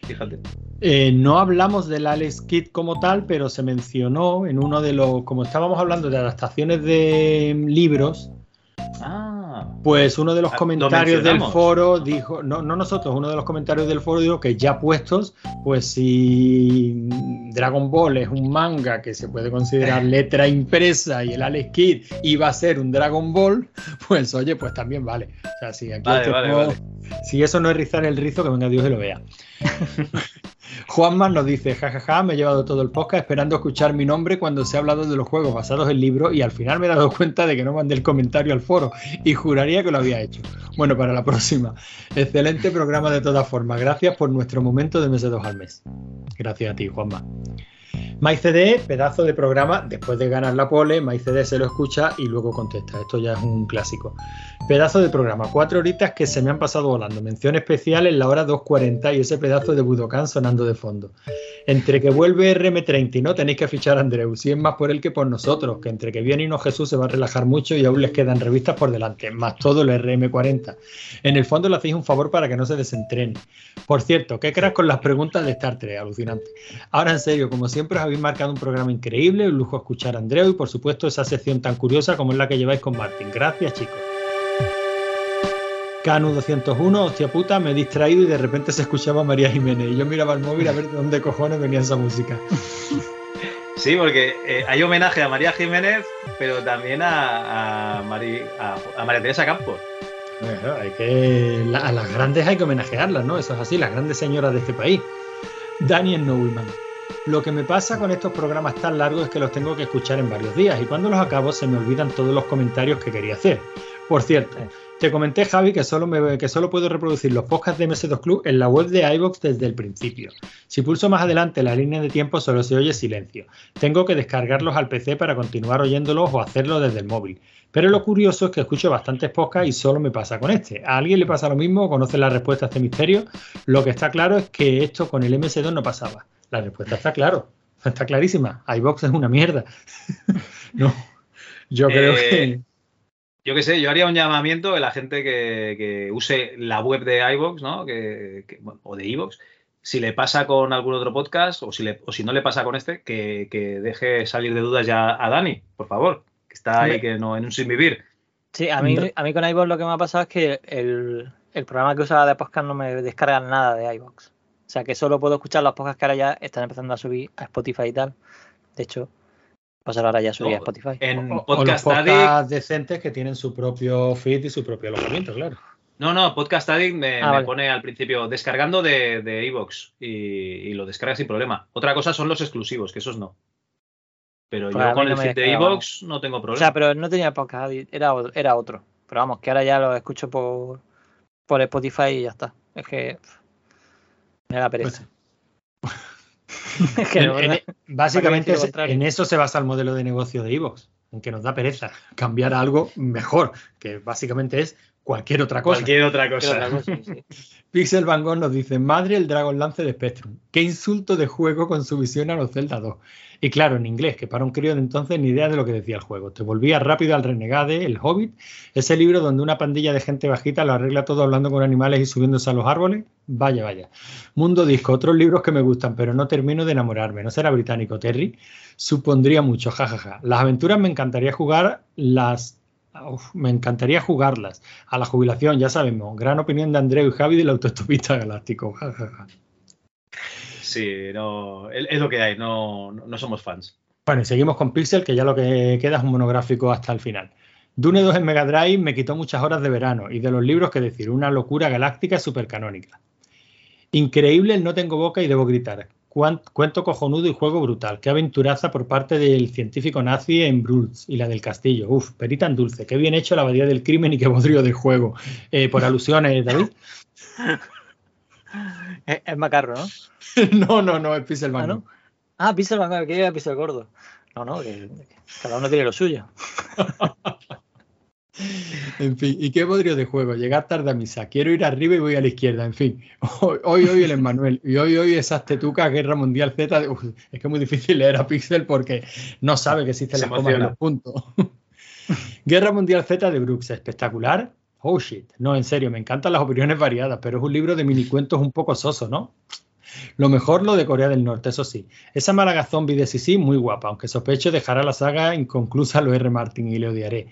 Fíjate. Eh, no hablamos del Alex Kidd como tal, pero se mencionó en uno de los. Como estábamos hablando de adaptaciones de libros, Ah, pues uno de los Ah, ¿lo comentarios del foro dijo, no, no nosotros, uno de los comentarios del foro dijo que ya puestos, pues si Dragon Ball es un manga que se puede considerar letra impresa y el Alex Kidd iba a ser un Dragon Ball, *laughs* pues oye, pues también vale. O sea, si aquí Vale, este vale, juego- vale. si eso no es rizar el rizo, que venga Dios y lo vea. *laughs* Juanma nos dice, jajaja, me he llevado todo el podcast esperando escuchar mi nombre cuando se ha hablado de los juegos basados en libros y al final me he dado cuenta de que no mandé el comentario al foro y juraría que lo había hecho. Bueno, para la próxima. Excelente programa de todas formas. Gracias por nuestro momento de MS2 al mes. Gracias a ti, Juanma. MyCD, pedazo de programa, después de ganar la pole, MyCD se lo escucha y luego contesta. Esto ya es un clásico. Pedazo de programa, cuatro horitas que se me han pasado volando. Mención especial en la hora 2.40 y ese pedazo de Budokan sonando de fondo. Entre que vuelve RM30 y no tenéis que fichar a Andreu, si es más por él que por nosotros, que entre que viene y no Jesús se va a relajar mucho y aún les quedan revistas por delante, más todo el RM40. En el fondo le hacéis un favor para que no se desentrene. Por cierto, qué crack con las preguntas de Star Trek, alucinante. Ahora en serio, como siempre os habéis marcado un programa increíble, un lujo escuchar a Andreu y por supuesto esa sección tan curiosa como es la que lleváis con Martín. Gracias chicos. Canu 201, hostia puta, me he distraído y de repente se escuchaba María Jiménez y yo miraba el móvil a ver de dónde cojones venía esa música. *laughs* Sí, porque eh, hay homenaje a María Jiménez, pero también a, a, Mari- a- a María Teresa Campos. Bueno, hay que, la- a las grandes hay que homenajearlas, ¿no? Eso es así, las grandes señoras de este país. Daniel Nowman. Lo que me pasa con estos programas tan largos es que los tengo que escuchar en varios días y cuando los acabo se me olvidan todos los comentarios que quería hacer. Por cierto, te comenté, Javi, que solo, me, que solo puedo reproducir los podcasts de MS2 Club en la web de iVoox desde el principio. Si pulso más adelante la línea de tiempo solo se oye silencio. Tengo que descargarlos al PC para continuar oyéndolos o hacerlo desde el móvil. Pero lo curioso es que escucho bastantes podcasts y solo me pasa con este. ¿A alguien le pasa lo mismo? ¿Conoce la respuesta a este misterio? Lo que está claro es que esto con el MS2 no pasaba. La respuesta está claro. Está clarísima. iVox es una mierda. *laughs* no. Yo creo Eh, que. Yo qué sé, yo haría un llamamiento a la gente que, que use la web de iVoox, ¿no? Que, que- bueno, o de iVoox. Si le pasa con algún otro podcast o si, le- o si no le pasa con este, que, que deje salir de dudas ya a Dani, por favor. que está ahí que no en un sin vivir. Sí, a mí, a mí con iVoox lo que me ha pasado es que el, el programa que usaba de podcast no me descarga nada de iVoox. O sea que solo puedo escuchar los podcasts que ahora ya están empezando a subir a Spotify y tal. De hecho, pasar ahora ya a subir a No, Spotify. En O- o los Podcast Addict, podcasts decentes que tienen su propio feed y su propio alojamiento, claro. no, no, Podcast Addict me, Ah, me vale. pone al principio descargando de, de iVoox y, y lo descarga sin problema. Otra cosa son los exclusivos, que esos no. Pero Pues yo con no el feed de iVoox no tengo O problema. sea, pero no tenía podcast, Addict, era, o- era otro. Pero vamos, que ahora ya lo escucho por, por Spotify y ya está. Es que me da pereza. *laughs* es que de En- en- verdad, básicamente en eso se basa el modelo de negocio de Evox, en que nos da pereza cambiar a algo mejor, que básicamente es cualquier otra cosa. Cualquier otra cosa. otra cosa, sí. *laughs* Pixel Van Gogh nos dice, madre el Dragon Lance de Spectrum. Qué insulto de juego con su visión a los Zelda 2. Y claro, en inglés, que para un crío de entonces ni idea de lo que decía el juego. Te volvía rápido al Renegade, El Hobbit, ese libro donde una pandilla de gente bajita lo arregla todo hablando con animales y subiéndose a los árboles. Vaya, vaya. Mundo Disco, otros libros que me gustan, pero no termino de enamorarme. ¿No será británico, Terry? Supondría mucho, jajaja. Las aventuras me encantaría jugar las me encantaría jugarlas. A la jubilación, ya sabemos. Gran opinión de Andreu y Javi del autoestopista galáctico. Ja, ja, ja. Sí, no, es lo que hay, no, no somos fans. Bueno, y seguimos con Pixel, que ya lo que queda es un monográfico hasta el final. Dune 2 en Mega Drive me quitó muchas horas de verano y de los libros que decir, una locura galáctica super canónica. Increíble el No tengo boca y debo gritar. Cuento cojonudo y juego brutal. Qué aventuraza por parte del científico nazi en Bruls y la del castillo. Uf, perita en dulce. Qué bien hecho la abadía del crimen y qué bodrio de juego. Eh, por alusiones, David. *laughs* Es, es macarro, ¿no? *laughs* no, no, no, es Pixel Van Ah. Ah, Pixel Van Gogh, que era Pixel Gordo. No, no, que, que cada uno tiene lo suyo. *laughs* En fin, ¿y qué bodrio de juego? Llegar tarde a misa, quiero ir arriba y voy a la izquierda, en fin. Hoy, *laughs* hoy, hoy el Emmanuel, y hoy, hoy esas tetucas, Guerra Mundial Z, de- uf, es que es muy difícil leer a Pixel porque no sabe que existen Se las comas y emociona. los puntos. Guerra Mundial Z de Brooks, espectacular. Oh shit, no, en serio, me encantan las opiniones variadas, pero es un libro de minicuentos un poco soso, ¿no? Lo mejor lo de Corea del Norte, eso sí. Esa Málaga zombie de Sisi, muy guapa, aunque sospecho dejará la saga inconclusa a lo R. Martin y le odiaré.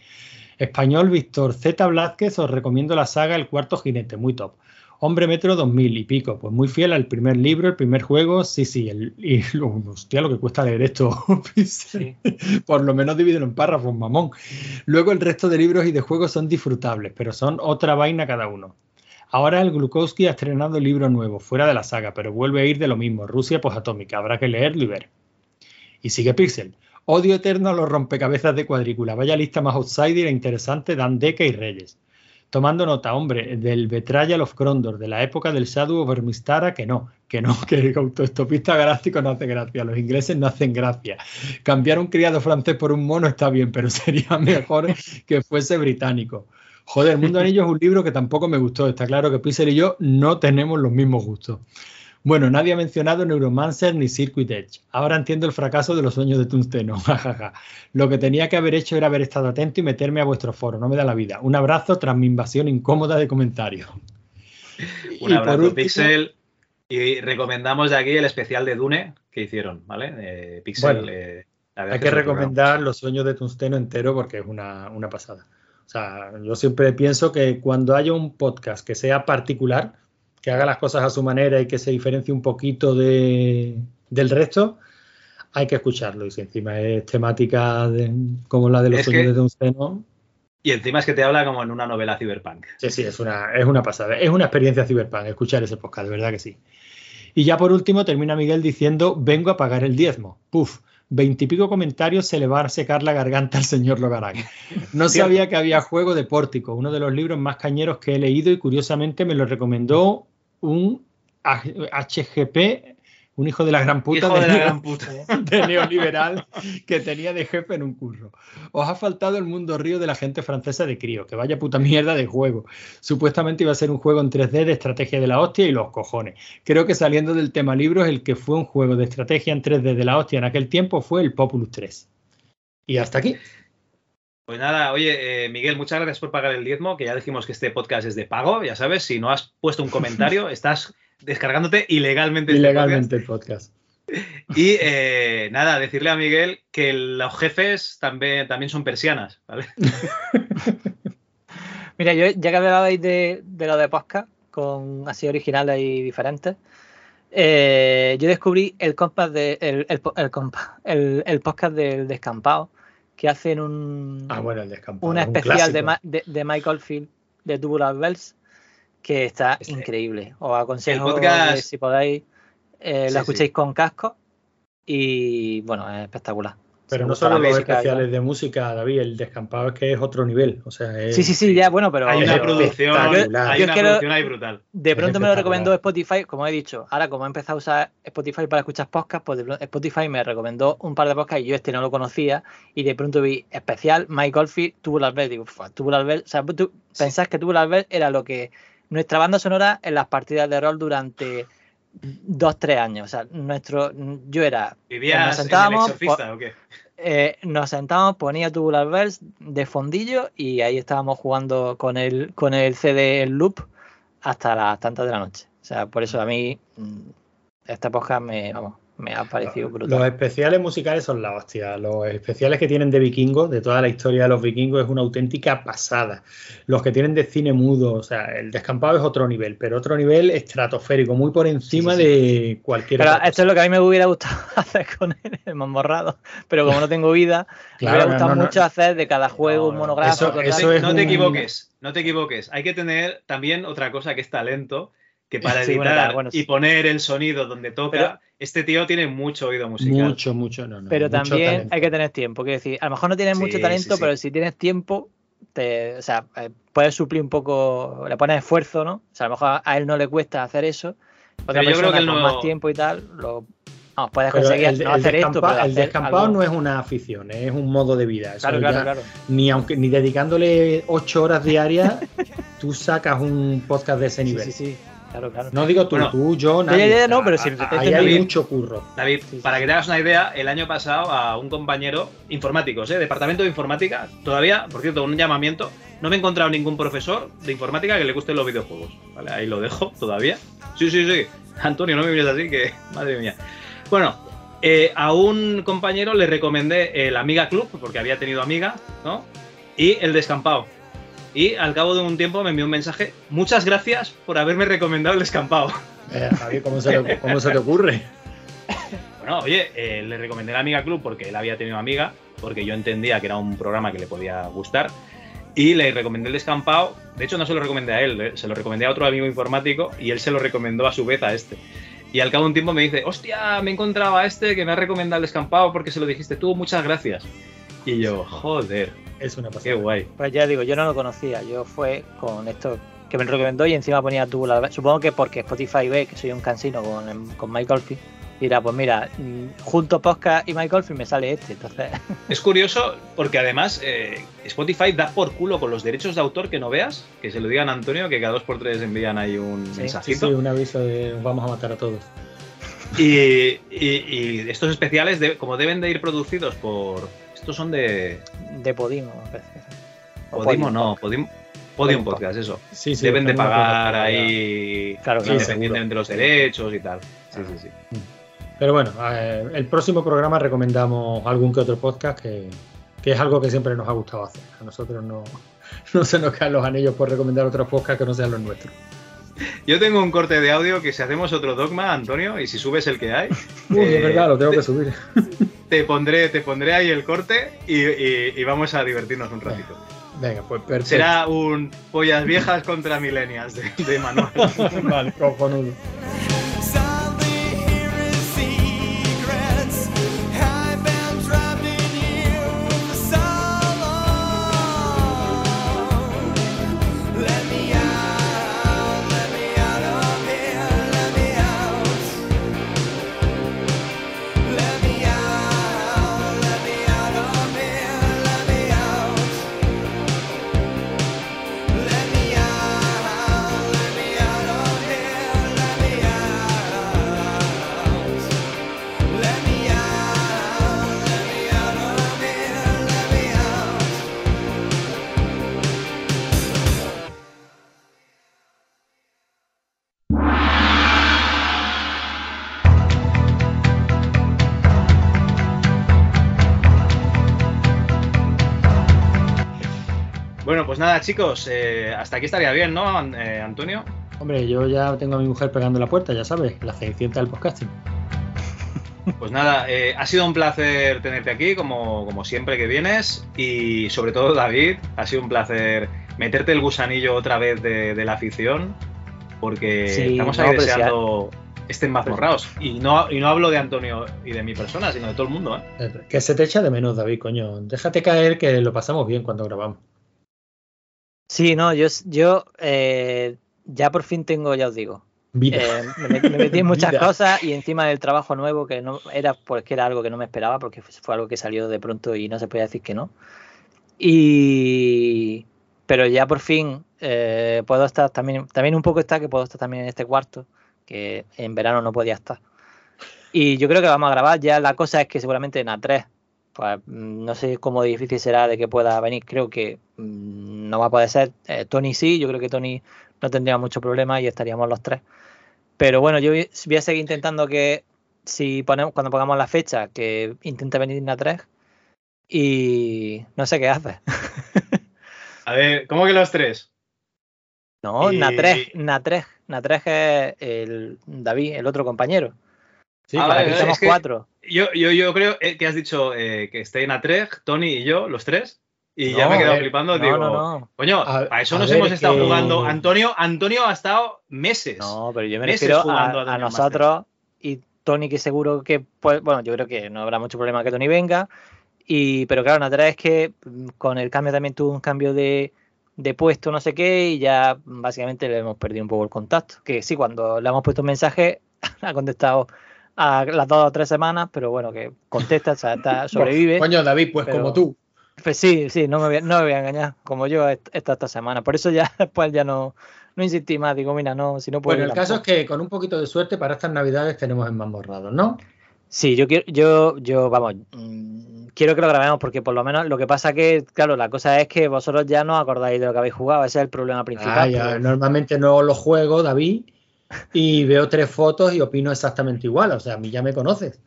Español Víctor Z. Blázquez, os recomiendo la saga El Cuarto Jinete, muy top. Hombre Metro 2000 y pico, pues muy fiel al primer libro, el primer juego, sí, sí, el, y lo- hostia, lo que cuesta leer esto, *laughs* por lo menos divídelo en párrafos, mamón. Luego el resto de libros y de juegos son disfrutables, pero son otra vaina cada uno. Ahora el Glukowski ha estrenado libro nuevo, fuera de la saga, pero vuelve a ir de lo mismo, Rusia posatómica, habrá que leerlo y ver. Y sigue Pixel. Odio eterno a los rompecabezas de cuadrícula. Vaya lista más outsider e interesante dan Deca y Reyes. Tomando nota, hombre, del Betrayal of Crondor, de la época del Shadow of Vermistara, que no, que no, que el autoestopista galáctico no hace gracia. Los ingleses no hacen gracia. Cambiar un criado francés por un mono está bien, pero *laughs* sería mejor que fuese británico. Joder, Mundo *laughs* Anillo es un libro que tampoco me gustó. Está claro que Pixel y yo no tenemos los mismos gustos. Bueno, nadie ha mencionado Neuromancer ni Circuit Edge. Ahora entiendo el fracaso de los sueños de Tungsteno. *laughs* Lo que tenía que haber hecho era haber estado atento y meterme a vuestro foro. No me da la vida. Un abrazo tras mi invasión incómoda de comentarios. *laughs* Un Y abrazo, por último- Pixel. Y recomendamos de aquí el especial de Dune que hicieron, ¿vale? Eh, Pixel. Bueno, eh, Hay que recomendar Los sueños de Tungsteno entero porque es una, una pasada. O sea, yo siempre pienso que cuando haya un podcast que sea particular, que haga las cosas a su manera y que se diferencie un poquito de, del resto, hay que escucharlo. Y si encima es temática de- como la de los sueños que- de Tungsteno, Y encima es que te habla como en una novela cyberpunk. Sí, sí, es una, es una pasada. Es una experiencia cyberpunk escuchar ese podcast, de verdad que sí. Y ya por último termina Miguel diciendo, vengo a pagar el diezmo. Puf, veintipico comentarios se le va a secar la garganta al señor Logarán. No sabía que había juego de Pórtico, uno de los libros más cañeros que he leído y curiosamente me lo recomendó un HGP, un hijo de la gran puta, Hijo de la neo- gran puta. *laughs* de neoliberal que tenía de jefe en un curro. Os ha faltado el mundo río de la gente francesa de crío, que vaya puta mierda de juego. Supuestamente iba a ser un juego en 3D de estrategia de la hostia y los cojones. Creo que saliendo del tema libros, el que fue un juego de estrategia en 3D de la hostia en aquel tiempo fue el Populus 3. Y hasta aquí. Pues nada, oye, eh, Miguel, muchas gracias por pagar el diezmo, que ya dijimos que este podcast es de pago, ya sabes, si no has puesto un comentario, *laughs* estás descargándote ilegalmente. este Ilegalmente el podcast. *laughs* Y eh, nada, decirle a Miguel que los jefes también, también son persianas, ¿vale? *laughs* Mira, yo ya que hablabais de, de lo de podcast, con así originales y diferentes, eh, yo descubrí el compás de el, el, el, compás, el, el podcast del descampado que hacen un Ah, bueno, el descampado. una un especial de, de, de Michael Field de Tubular Bells que está increíble. Os aconsejo el podcast- que si podéis eh, Sí, lo escuchéis con casco y bueno, es espectacular. Pero no solo la los música especiales de música, David, el descampado es que es otro nivel. O sea, es- Sí, sí, sí, ya, bueno, pero Hay una pero- producción, espectacular. hay Yo una es que lo- producción ahí brutal. De pronto me lo recomendó Spotify, como he dicho. Ahora, como he empezado a usar Spotify para escuchar podcasts, pues de pronto Spotify me recomendó un par de podcasts y yo este no lo conocía. Y de pronto vi especial Mike Oldfield, Tubular Bells. Digo, "Fua, Tubular Bells. O sea, tú pensás que Tubular Bells era lo que nuestra banda sonora en las partidas de rol durante dos, tres años. O sea, nuestro, yo era. nos ¿Vivías en el sentábamos, o qué? eh, nos sentábamos, ponía Tubular Bells de fondillo y ahí estábamos jugando con el, con el CD en loop hasta las tantas de la noche. O sea, por eso a mí mm, esta podcast me, vamos, me ha parecido Los brutal. especiales musicales son la hostia. Los especiales que tienen de vikingos, de toda la historia de los vikingos, es una auténtica pasada. Los que tienen de cine mudo, o sea, el descampado es otro nivel, pero otro nivel estratosférico, muy por encima de cualquier Pero esto es lo que a mí me hubiera gustado *laughs* hacer con él, el mamorrado. Pero como no tengo vida, me hubiera gustado no, no. mucho hacer de cada juego un monográfico. Eso- tal. eso es no te equivoques, no te equivoques. Hay que tener también otra cosa que es talento, que *laughs* para Sí, editar bueno, claro, bueno, y sí. poner el sonido donde toca, Pero- este tío tiene mucho oído musical. Mucho, mucho, no, no. pero mucho también talento. hay que tener tiempo. Quiero decir, a lo mejor no tienes Sí, mucho talento, sí, sí. pero si tienes tiempo, te, o sea, eh, puedes suplir un poco, le pones esfuerzo, ¿no? O sea, a lo mejor a él no le cuesta hacer eso. Otra Pero yo creo que con no- más tiempo y tal, lo, puedes Pero conseguir el, no el hacer esto, pero el hacer descampado algo- no es una afición, es un modo de vida. Eso Claro, claro, ya- claro. Ni aunque ni dedicándole ocho horas diarias, *laughs* tú sacas un podcast de ese Sí, nivel. sí, sí, claro, claro. No digo tú, Bueno, tú, yo, nadie. ya, ya, no, pero a- te ahí hay bien. mucho curro. David, para que te hagas una idea, el año pasado a un compañero informáticos, ¿eh? departamento de informática, todavía, por cierto, un llamamiento, no me he encontrado ningún profesor de informática que le gusten los videojuegos. ¿vale? Ahí lo dejo todavía. Sí, sí, sí. Antonio, no me mires así, que madre mía. Bueno, eh, a un compañero le recomendé el Amiga Club, porque había tenido Amiga, ¿no? Y el Descampado. Y al cabo de un tiempo me envió un mensaje, muchas gracias por haberme recomendado el Descampado. Eh, Javi, ¿cómo se, te, cómo se te ocurre? Bueno, oye, eh, le recomendé la Amiga Club porque él había tenido amiga, porque yo entendía que era un programa que le podía gustar. Y le recomendé el descampado. De hecho, no se lo recomendé a él, eh, se lo recomendé a otro amigo informático y él se lo recomendó a su vez a este. Y al cabo de un tiempo me dice, hostia, me encontraba a este que me ha recomendado el descampado porque se lo dijiste tú, muchas gracias. Y yo, joder, Es una qué pasada. guay. Pues ya digo, yo no lo conocía, yo fue con esto que me recomendó y encima ponía Tubular Bells. Supongo que porque Spotify ve que soy un cansino con, con Mike Oldfield, dirá, pues mira, mm, junto podcast y Mike Oldfield me sale este, entonces... *laughs* Es curioso porque además eh, Spotify da por culo con los derechos de autor que no veas, que se lo digan a Antonio, que cada dos por tres envían ahí un Sí, mensajito. sí, un aviso de vamos a matar a todos. Y, y- y estos especiales, de- como deben de ir producidos por. Estos son de. De Podimo, me parece. O Podimo, no, Podcast. Podium, Podcast, eso. Sí, sí, deben de pagar ahí Claro, claro, independientemente de los derechos y tal. Sí, sí, sí. Pero bueno, eh, el próximo programa recomendamos algún que otro podcast que, que es algo que siempre nos ha gustado hacer. A nosotros no, *laughs* no se nos caen los anillos por recomendar otros podcasts que no sean los nuestros. Yo tengo un corte de audio que si hacemos otro dogma, Antonio, y si subes el que hay, Uy, eh, es verdad, lo tengo que subir. *laughs* te pondré, te pondré ahí el corte y, y- y vamos a divertirnos un ratito. Venga, pues perfecto. Será un pollas viejas contra milenias de, de Manuel. *laughs* vale, cojonudo. Pues nada, chicos, eh, hasta aquí estaría bien, ¿no, eh, Antonio? Hombre, yo ya tengo a mi mujer pegando la puerta, ya sabes, la cenicienta del podcasting. *laughs* Pues nada, eh, ha sido un placer tenerte aquí, como, como siempre que vienes. Y sobre todo, David, ha sido un placer meterte el gusanillo otra vez de, de la afición, porque Sí, estamos no, ahí si deseando estén mazmorrados. Y no, y no hablo de Antonio y de mi persona, sino de todo el mundo. ¿eh? Que se te echa de menos, David, coño. Déjate caer que lo pasamos bien cuando grabamos. Sí, no, yo, yo eh, ya por fin tengo, ya os digo. Vida. eh, me, me metí en *laughs* muchas Vida. cosas y encima del trabajo nuevo que no era porque era algo que no me esperaba porque fue fue algo que salió de pronto y no se podía decir que no. Y pero ya por fin eh, puedo estar también también un poco está que puedo estar también en este cuarto que en verano no podía estar. Y yo creo que vamos a grabar ya la cosa es que seguramente en A3 pues mm, no sé cómo difícil será de que pueda venir. Creo que mm, no va a poder ser. Eh, Tony sí, yo creo que Tony no tendría mucho problema y estaríamos los tres. Pero bueno, yo voy a seguir intentando que si ponemos, cuando pongamos la fecha, que intente venir Natreg y no sé qué hace. A ver, ¿cómo que los tres? No, Y- Natreg, Natreg, Natreg es el David, el otro compañero. Sí, para vale, que vale, seamos es que cuatro. Yo, yo, yo creo eh, que has dicho eh, que estén a tres, Tony y yo, los tres. Y ya me he quedado eh, flipando. no, digo, no, no. coño, A- a eso a nos ver, hemos estado que- jugando. Antonio, Antonio ha estado meses. No, pero yo me meses refiero jugando a, nosotros y Tony que seguro que pues bueno yo creo que no habrá mucho problema que Tony venga y pero claro Natra es que mm, con el cambio también tuvo un cambio de, de puesto no sé qué y ya básicamente le hemos perdido un poco el contacto que sí cuando le hemos puesto un mensaje *laughs* ha contestado a las dos o tres semanas pero bueno que contesta o sea, está- *laughs* sobrevive Coño, David, pues pero- como tú. pues sí, sí, no me, voy, a- no me voy a engañar, como yo est- esta, esta semana. Por eso ya *laughs* después ya no, no insistí más. Digo, mira, no, si no puedo. Bueno, el caso es que con un poquito de suerte para estas navidades tenemos en más borrados, ¿no? Sí, yo quiero, yo, yo, vamos, mm, quiero que lo grabemos porque por lo menos lo que pasa que, claro, la cosa es que vosotros ya no acordáis de lo que habéis jugado, ese es el problema principal. Ah, ya, pero- Normalmente no lo juego, David, y veo tres fotos y opino exactamente igual. O sea, a mí ya me conoces.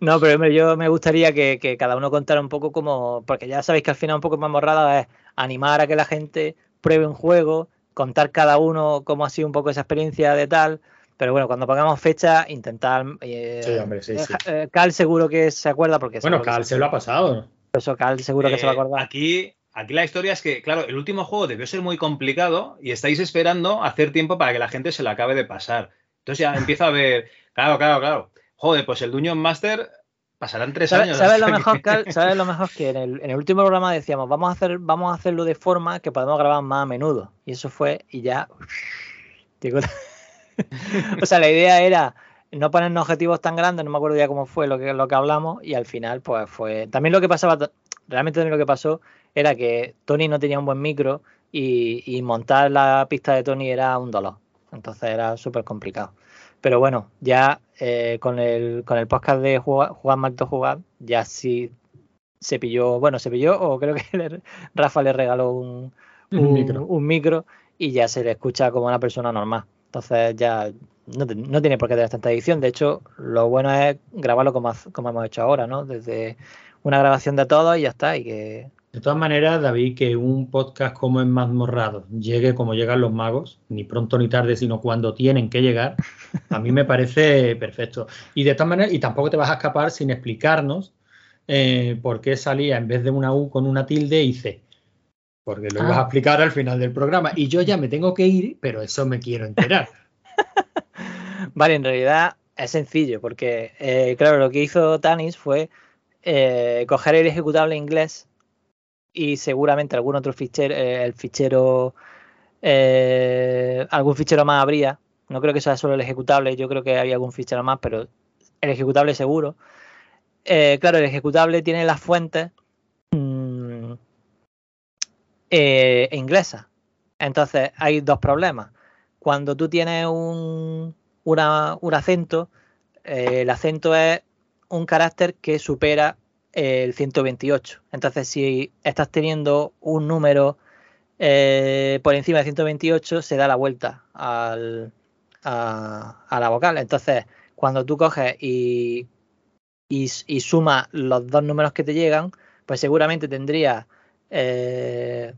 No, pero hombre, yo me gustaría que, que cada uno contara un poco como, porque ya sabéis que al final un poco más morrada es animar a que la gente pruebe un juego, contar cada uno cómo ha sido un poco esa experiencia de tal. Pero bueno, cuando pongamos fecha, intentar. eh, Sí, hombre, sí, sí. eh, Cal seguro que se acuerda porque. Bueno, Cal se lo ha pasado. Eso, Cal seguro que se va a Eh, acordar. Aquí, aquí la historia es que, claro, el último juego debió ser muy complicado y estáis esperando hacer tiempo para que la gente se lo acabe de pasar. Entonces ya empieza a ver, *laughs* claro, claro, claro. Joder, pues el Dungeon Master pasarán tres ¿Sabes, años. sabes lo mejor, que- *laughs* lo mejor que en el, en el último programa decíamos vamos a hacer vamos a hacerlo de forma que podemos grabar más a menudo y eso fue y ya *laughs* llegó- o sea la idea era no ponernos objetivos tan grandes no me acuerdo ya cómo fue lo que lo que hablamos y al final pues fue también lo que pasaba realmente también lo que pasó era que Tony no tenía un buen micro y, y montar la pista de Tony era un dolor entonces era súper complicado pero bueno, ya eh, con, el, con el podcast de jugar, jugar Malto Jugar, ya sí se pilló, bueno, se pilló, o creo que *laughs* le- Rafa le regaló un, Un un- micro. un micro y ya se le escucha como una persona normal. Entonces ya no, te- no tiene por qué tener tanta edición. De hecho, lo bueno es grabarlo como, como hemos hecho ahora, ¿no? Desde una grabación de todo y ya está. Y que De todas maneras, David, que un podcast como en Mazmorrado llegue como llegan los magos, ni pronto ni tarde, sino cuando tienen que llegar, a mí me *laughs* parece perfecto. Y de todas maneras, y tampoco te vas a escapar sin explicarnos eh, por qué salía en vez de una U con una tilde y C. Porque lo ibas a Ah. explicar al final del programa. Y yo ya me tengo que ir, pero eso me quiero enterar. *laughs* Vale, en realidad es sencillo, porque, eh, claro, lo que hizo Tanis fue eh, coger el ejecutable inglés y seguramente algún otro fichero, eh, el fichero, eh, algún fichero más habría. No creo que sea solo el ejecutable, yo creo que había algún fichero más, pero el ejecutable seguro. Eh, claro, el ejecutable tiene las fuentes mm, eh, inglesas. Entonces hay dos problemas. Cuando tú tienes un, una- un acento, el acento es un carácter que supera el 128. Entonces, si estás teniendo un número eh, por encima de 128, se da la vuelta al- a, la vocal. Entonces, cuando tú coges y, y, y sumas los dos números que te llegan, pues seguramente tendría eh,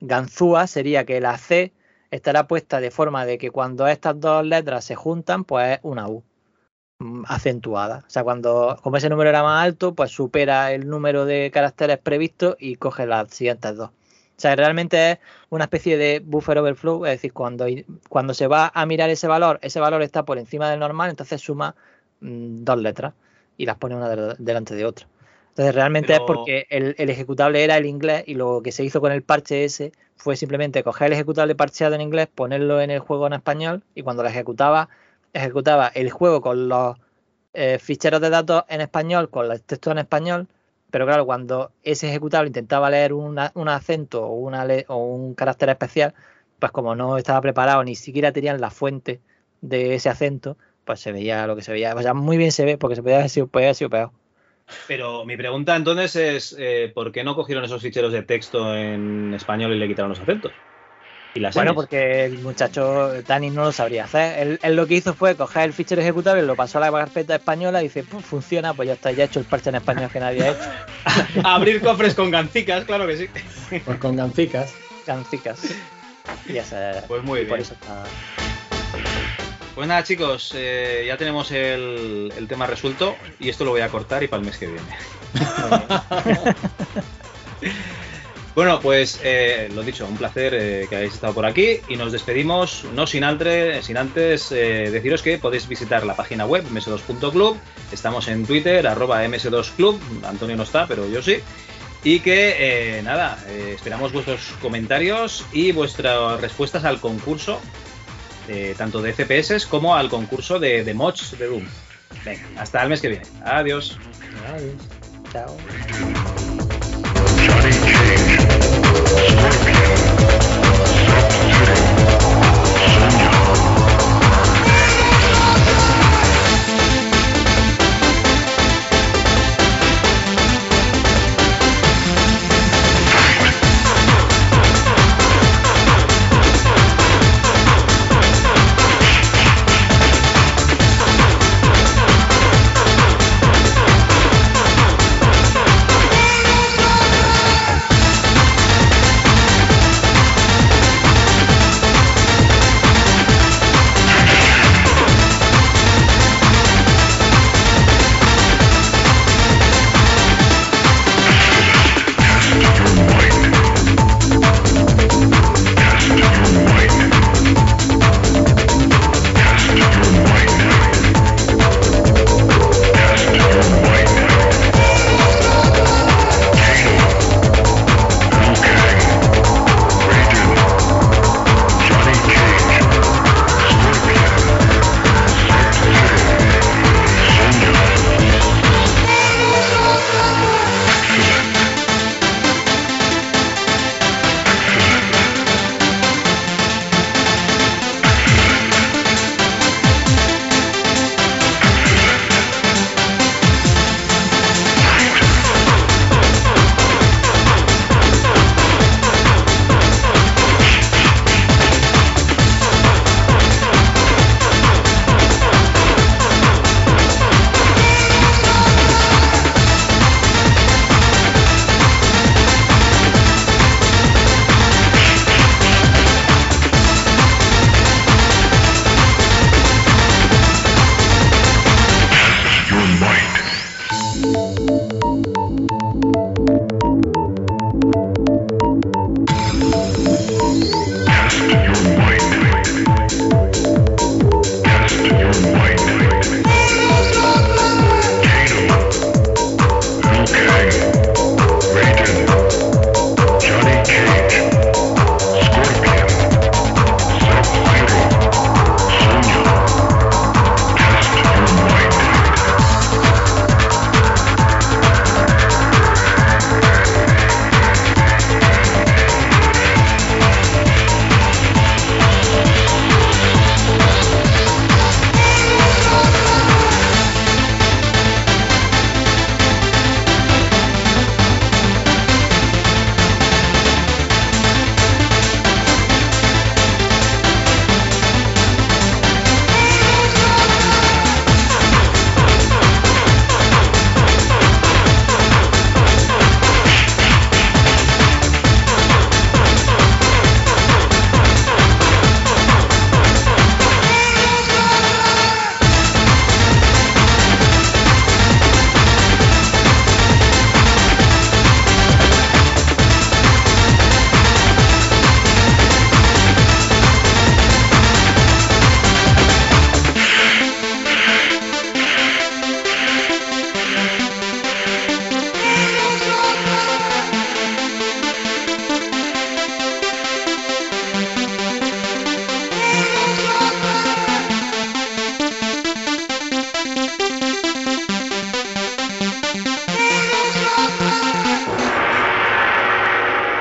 ganzúa, sería que la C estará puesta de forma de que cuando estas dos letras se juntan, pues es una U acentuada. O sea, cuando como ese número era más alto, pues supera el número de caracteres previstos y coge las siguientes dos. O sea, realmente es una especie de buffer overflow, es decir, cuando, cuando se va a mirar ese valor, ese valor está por encima del normal, entonces suma mm, dos letras y las pone una de- delante de otra. Entonces realmente Pero- es porque el, el ejecutable era el inglés y lo que se hizo con el parche ese fue simplemente coger el ejecutable parcheado en inglés, ponerlo en el juego en español y cuando lo ejecutaba, ejecutaba el juego con los eh, ficheros de datos en español, con los textos en español, pero claro, cuando ese ejecutable intentaba leer una- un acento o, una le- o un carácter especial, pues como no estaba preparado, ni siquiera tenían la fuente de ese acento, pues se veía lo que se veía. O sea, muy bien se ve porque se podía haber sido, podía peor. Pero mi pregunta entonces es, eh, ¿por qué no cogieron esos ficheros de texto en español y le quitaron los acentos? Y las Bueno, porque el muchacho Dani no lo sabría hacer. Él, él lo que hizo fue coger el fichero ejecutable, lo pasó a la carpeta española y dice, "Pum, funciona, pues ya está, ya he hecho el parche en español que nadie ha hecho. *laughs* Abrir cofres con gancicas, claro que sí. *laughs* Pues con gancicas. Gancicas. Y ya se, Pues muy y por bien. eso está. Pues nada, chicos, eh, ya tenemos el, el tema resuelto y esto lo voy a cortar y para el mes que viene. *laughs* bueno, pues eh, lo dicho, un placer eh, que hayáis estado por aquí y nos despedimos, no sin, antre- sin antes eh, deciros que podéis visitar la página web ms2.club, estamos en Twitter, arroba ms2club, Antonio no está, pero yo sí. Y que, eh, nada, eh, esperamos vuestros comentarios y vuestras respuestas al concurso eh, tanto de FPS como al concurso de, de mods de Doom. Venga, hasta el mes que viene. Adiós. Chao. Johnny Thank